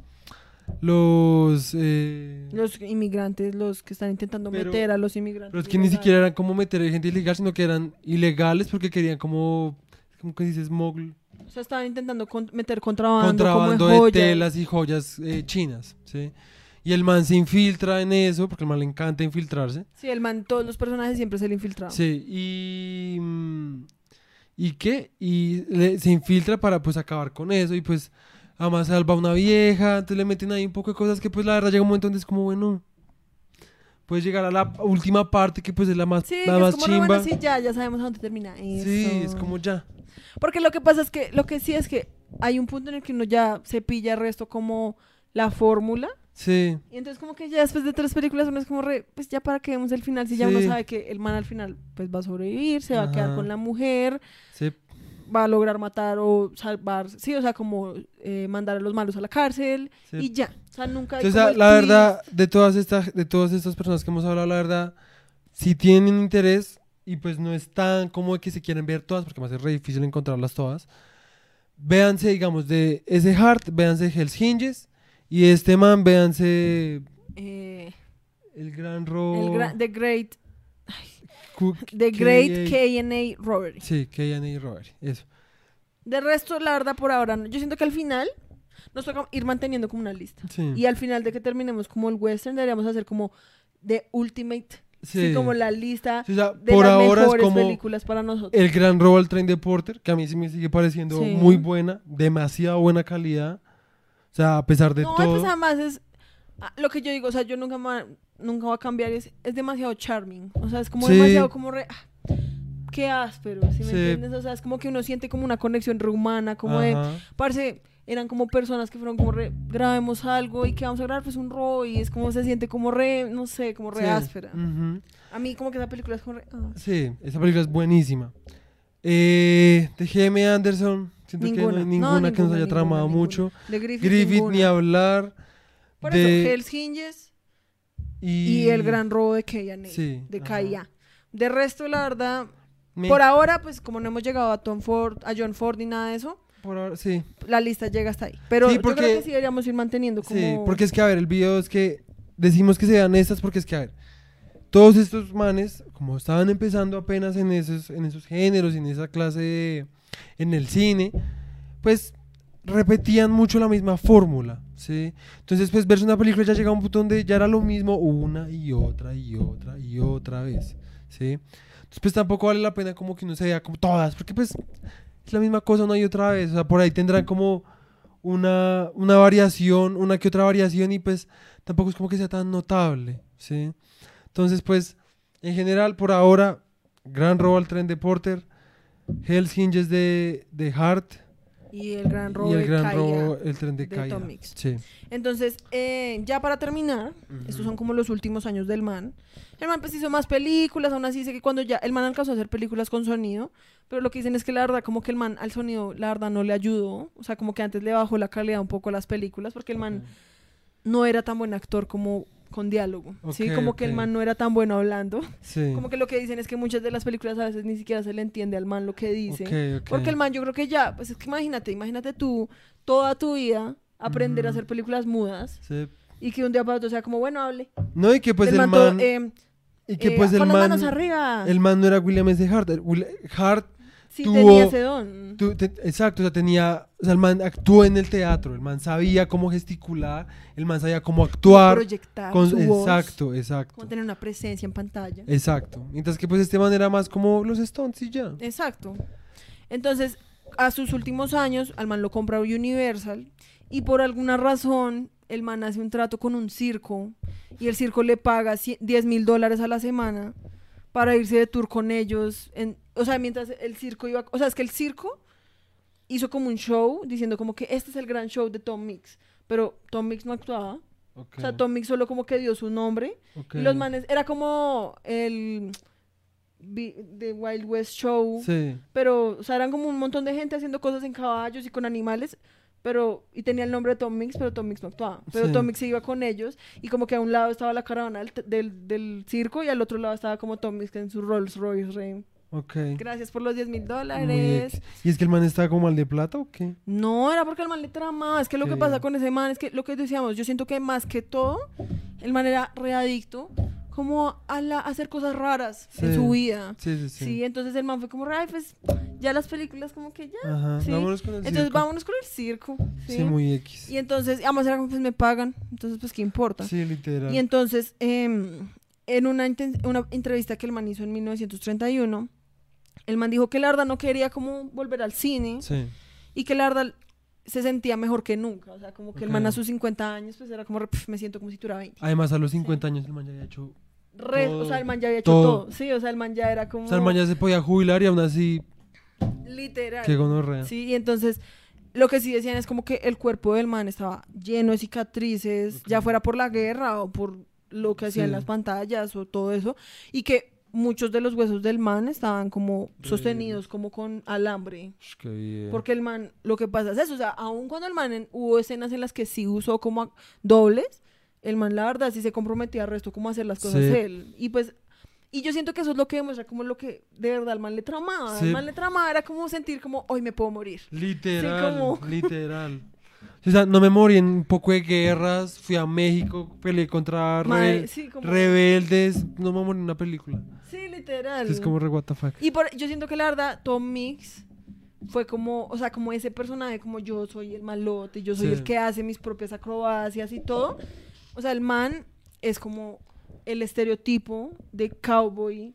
los, eh, Los inmigrantes, los que están intentando Pero- meter a los inmigrantes. pero es que ni ilegales. siquiera eran como meter gente ilegal, sino que eran ilegales porque querían como, como que dices, smuggle, O sea, estaban intentando con- meter contrabando, contrabando como de de joyas. telas y joyas eh, chinas, ¿sí? Y el man se infiltra en eso, porque al man le encanta infiltrarse. Sí, el man, todos los personajes siempre se le infiltraban. Sí, y... mm, ¿Y qué? Y le- se infiltra para pues acabar con eso y pues además salva a una vieja, entonces le meten ahí un poco de cosas que pues la verdad llega un momento donde es como bueno, puedes llegar a la última parte que pues es la más, Sí, la más es como, chimba. bueno, sí, ya, ya sabemos a dónde termina eso. Sí, es como ya. Porque lo que pasa es que, lo que sí es que hay un punto en el que uno ya se pilla el resto como la fórmula. Sí, Y entonces como que ya después de tres películas uno es como re, pues ya para que vemos el final, si ya uno sabe que el man al final pues va a sobrevivir, se va a quedar con la mujer, sí. va a lograr matar o salvar, sí, o sea, como eh, mandar a los malos a la cárcel Sí. y ya. O sea, nunca hay O sea, como el la twist. verdad, de todas estas, de todas estas personas que hemos hablado, la verdad, si tienen interés y pues no es tan como que se quieren ver todas, porque más es re difícil encontrarlas todas, véanse, digamos, de ese Heart, véanse Hell's Hinges, y este man, véanse Eh, el gran robo. el gra- The Great, Cook- The Great K.A.. K&A Robbery. Sí, K&A Robbery, eso. De resto, la verdad, por ahora, no. yo siento que al final nos toca ir manteniendo como una lista. Sí. Y al final de que terminemos como el western, deberíamos hacer como The Ultimate, sí, Sí. como la lista Sí, o sea, de por las ahora es mejores como películas para nosotros. el gran robo al tren de Porter, que a mí sí me sigue pareciendo muy buena, demasiado buena calidad. O sea, a pesar de no, todo. pues además es ah, lo que yo digo, o sea, yo nunca, ma- nunca voy a cambiar, es, es demasiado charming, o sea, es como Sí. demasiado como re... ah, qué áspero, ¿sí me Sí. entiendes? O sea, es como que uno siente como una conexión rehumana, como de, Ajá. parce, eran como personas que fueron como re, grabemos algo y que vamos a grabar pues un robo y es como se siente como re, no sé, como re Sí. áspera. A mí como que esa película es como re... ah. Sí, esa película es buenísima. Eh, de G.M. Anderson, siento que no Ninguna. hay No, ninguna que nos ninguna, haya tramado ninguna, mucho. De Griffith, Griffith ninguna. ni hablar. Por de- eso, Hell's Hinges y, y, el gran robo de K&A, Sí, de. K.I.A. De resto, la verdad, Me- por ahora, pues como no hemos llegado a Tom Ford, a John Ford ni nada de eso, por ahora, sí. la lista llega hasta ahí. Pero Sí, yo porque- creo que sí deberíamos ir manteniendo como... Sí, porque es que, a ver, el video es que decimos que se vean estas porque es que, a ver, todos estos manes, como estaban empezando apenas en esos, en esos géneros, en esa clase, de- en el cine, pues repetían mucho la misma fórmula, ¿sí? Entonces, pues verse una película ya llega a un punto donde ya era lo mismo una y otra y otra y otra vez, ¿sí? Entonces, pues tampoco vale la pena como que uno se vea como todas, porque pues es la misma cosa una y otra vez, o sea, por ahí tendrán como una, una variación, una que otra variación y pues tampoco es como que sea tan notable, ¿sí? Entonces, pues, en general, por ahora, gran robo al tren de Porter, Hell's Hinges de, de Hart Y el gran robo y el de gran robo, el tren de, de Kaya. Tom Mix. Sí. Entonces, eh, ya para terminar, estos son como los últimos años del man. El man pues hizo más películas, aún así sé que cuando ya el man alcanzó a hacer películas con sonido, pero lo que dicen es que la verdad como que el man al sonido la verdad no le ayudó, o sea, como que antes le bajó la calidad un poco a las películas porque el man no era tan buen actor como con diálogo, sí, como que el man no era tan bueno hablando, Sí. <laughs> como que lo que dicen es que muchas de las películas a veces ni siquiera se le entiende al man lo que dice. Ok, ok. Porque el man, yo creo que ya, pues es que imagínate, imagínate tú toda tu vida aprender a hacer películas mudas Sí. y que un día para otro sea como, bueno, hable. No, y que pues el el man, todo, eh, y que eh, pues el man, manos arriba. el man no era William S. Hart, Will- Hart sí, tuvo- tenía ese don. Tu- te- exacto, o sea, tenía, o sea, el man actuó en el teatro, el man sabía cómo gesticular, el man sabía cómo actuar. proyectar con- su voz, exacto, exacto. como tener una presencia en pantalla. Exacto. Mientras que pues este man era más como los Stones y ya. Exacto. Entonces, a sus últimos años, al man lo compra Universal y por alguna razón el man hace un trato con un circo y el circo le paga cie- 10 mil dólares a la semana para irse de tour con ellos. En, o sea, mientras el circo iba... O sea, es que el circo hizo como un show diciendo como que este es el gran show de Tom Mix. Pero Tom Mix no actuaba. Ok, O sea, Tom Mix solo como que dio su nombre. ok. Y los manes... Era como el... The Wild West Show. Sí. Pero, o sea, eran como un montón de gente haciendo cosas en caballos y con animales, pero, y tenía el nombre de Tom Mix, pero Tom Mix no actuaba. Pero Sí. Tom Mix se iba con ellos, y como que a un lado estaba la caravana del, del, del circo, y al otro lado estaba como Tom Mix en su Rolls Royce Rey. Ok. Gracias por los 10 mil dólares. ¿Y es que el man estaba como al de plata o qué? No, era porque el man le tramaba. Es que lo que Ok. pasa con ese man es que lo que decíamos, yo siento que más que todo, el man era readicto como a, la, a hacer cosas raras en Sí. su vida. Sí, sí, sí. Sí, entonces el man fue como, ay, pues ya las películas como que ya. Ajá. Sí. Vámonos con el Entonces circo. vámonos con el circo. Sí. Sí, muy X. Y entonces, además era como, pues me pagan. Entonces, pues, ¿qué importa? Sí, literal. Y entonces, em, en una, una entrevista que el man hizo en 1931, el man dijo que la verdad no quería como volver al cine Sí. y que la verdad se sentía mejor que nunca. O sea, como que el man a sus 50 años, pues era como, re, "Pf, me siento como si tuviera 20. Además, a los 50 años el man ya había hecho... Re- Todo. o sea, el man ya había hecho Todo. todo. Sí, o sea, el man ya era como... O sea, el man ya se podía jubilar y aún así... Literal. Qué gonorrea. Sí, y entonces lo que sí decían es como que el cuerpo del man estaba lleno de cicatrices, ya fuera por la guerra o por lo que hacía en Sí. las pantallas o todo eso, y que muchos de los huesos del man estaban como sostenidos como con alambre. Porque el man, lo que pasa es eso, o sea, aun cuando el man en- hubo escenas en las que sí usó como dobles, el man la verdad sí se comprometía al resto como a hacer las cosas Sí. él. Y pues, y yo siento que eso es lo que demuestra como lo que de verdad el man le tramaba. Sí. El man le tramaba era como sentir como, hoy me puedo morir. Literal, como- literal. <laughs> O sea, no me morí en un poco de guerras, fui a México, peleé contra Mae, re- sí, como- rebeldes, no me morí en una película. Sí, literal. Es como re what the fuck. Y por, yo siento que la verdad, Tom Mix fue como, o sea, como ese personaje, como yo soy el malote, yo soy Sí. el que hace mis propias acrobacias y todo. O sea, el man es como el estereotipo de cowboy,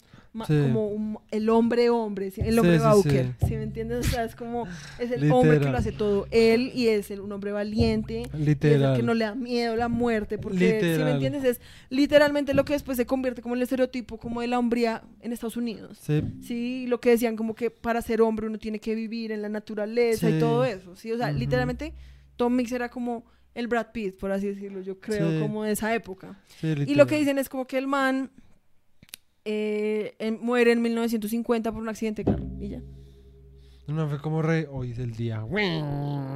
Sí. como un- el hombre hombre, el hombre Sí, Bauker, sí. ¿sí me entiendes? O sea, es como, es el hombre que lo hace todo él y es el- un hombre valiente. Y es el que no le da miedo la muerte, porque si me entiendes, es literalmente lo que después se convierte como el estereotipo como de la hombría en Estados Unidos. Sí, lo que decían como que para ser hombre uno tiene que vivir en la naturaleza y todo eso, sí, o sea, literalmente Tom Mix era como el Brad Pitt, por así decirlo, yo creo, como de esa época. sí, Y lo que dicen es como que el man eh, en- muere en 1950 por un accidente de carro y ya. No fue como re, hoy es el día.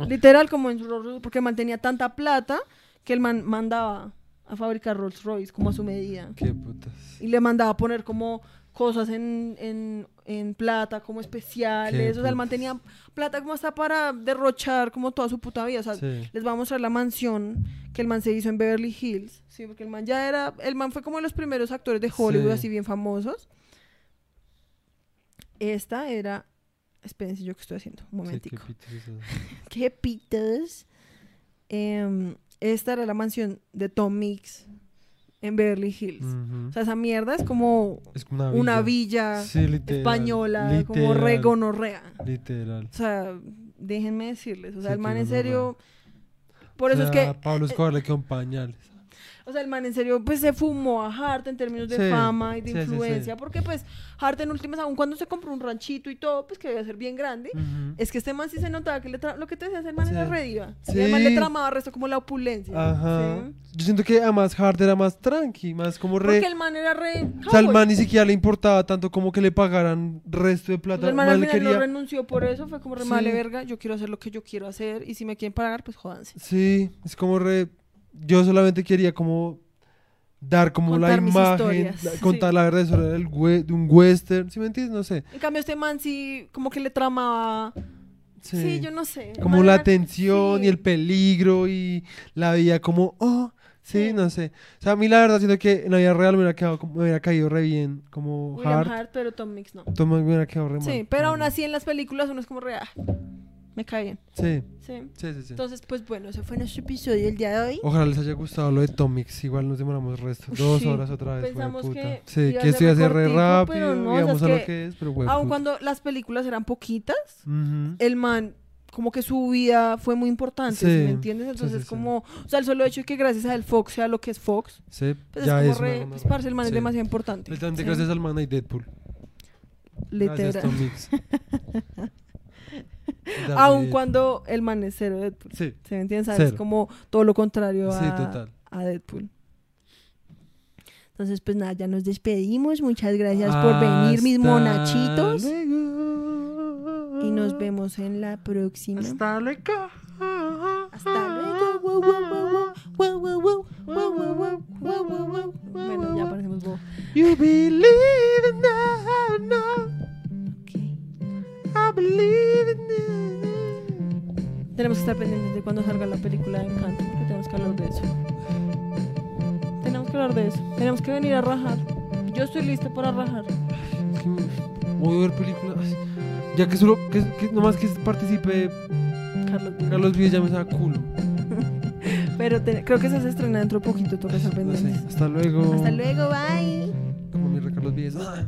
Literal como en su Rolls Royce, porque el man tenía tanta plata que el man mandaba a fabricar Rolls Royce como a su medida. Qué putas. Y le mandaba a poner como cosas en, en, en plata, como especiales. O sea, el man tenía plata como hasta para derrochar como toda su puta vida. O sea, Sí. les voy a mostrar la mansión que el man se hizo en Beverly Hills. Sí, porque el man ya era, el man fue como de los primeros actores de Hollywood Sí. así bien famosos. Esta era, espérense yo que estoy haciendo, un Sí, momentico. qué pitas. <laughs> ¿Qué pitas? Em, esta era la mansión de Tom Mix en Beverly Hills. O sea, esa mierda es como Es una villa Sí, literal. española, como literal, regonorrea. Literal. O sea, déjenme decirles. O sea, Sí, el man en gonorrea. serio. Por O eso es que. Pablo Escobar le quedó en pañales. O sea, el man en serio, pues se fumó a Hart en términos de Sí, fama y de sí, sí, sí. influencia. Porque, pues, Hart en últimas, aún cuando se compró un ranchito y todo, pues que debía ser bien grande. Es que este man sí se notaba que le lo que te decía, el man era rediva. Y el man Sí. le tramaba resto como la opulencia. Ajá. Yo siento que además Hart era más tranqui, más como re. Porque el man era re. O sea, cowboy. man ni siquiera le importaba tanto como que le pagaran resto de Pues plata. el man al final no quería... renunció por eso, fue como re male verga, yo quiero hacer lo que yo quiero hacer y si me quieren pagar, pues jódanse. Sí, es como re. Yo solamente quería como dar como Contar la imagen, sí. contar la verdad eso era el we- de un western, ¿sí me entiendes? No sé. En cambio este man sí como que le tramaba, Sí. sí, yo no sé. como man la tensión sí. y el peligro y la vida como, oh, sí, no sé. O sea, a mí la verdad siento que en la vida real me hubiera, quedado, me hubiera caído re bien, como William Hart. Hart, pero Tom Mix no. Tom me hubiera quedado re mal. Sí, pero aún así en las películas uno es como re, ah, me cae bien. Sí, Sí. sí, sí. sí. Entonces, pues bueno, ese fue nuestro episodio del día de hoy. Ojalá les haya gustado lo de Tomix. Igual nos demoramos el resto. Dos Sí, horas otra vez. pensamos hueputa. que sí, que esto iba a ser re rápido. no, o sea, íbamos es a lo que es, pero Aun hueputa. cuando las películas eran poquitas, el man como que su vida fue muy importante, ¿sí Sí, ¿me entiendes? Entonces sí, como, o sea, el solo hecho de que gracias a él Fox sea lo que es Fox, Sí, pues ya es es como re, una pues parce, el man es demasiado importante. Literalmente gracias al man y Deadpool. Literal. Gracias. <laughs> Aun cuando el man Deadpool. Sí. ¿Se entiende? Es como todo lo contrario a, sí, total. Deadpool. Entonces, pues nada, ya nos despedimos. Muchas gracias por venir, mis monachitos. Y nos vemos en la próxima. Hasta luego. Hasta luego. Bueno, ya parecemos vos. You believe in tenemos que estar pendientes de cuando salga la película de Encanto, porque tenemos que hablar de eso. Tenemos que hablar de eso. Tenemos que venir a rajar. Yo estoy lista para rajar. Es que voy a ver películas. Ya que solo, que, que nomás que participe Carlos. Vives. Carlos Villas ya me saca culo. <laughs> Pero te- creo que se estrena dentro de poquito, toca estar No sé. Hasta luego. Hasta luego, bye. Como mi Carlos. Ah.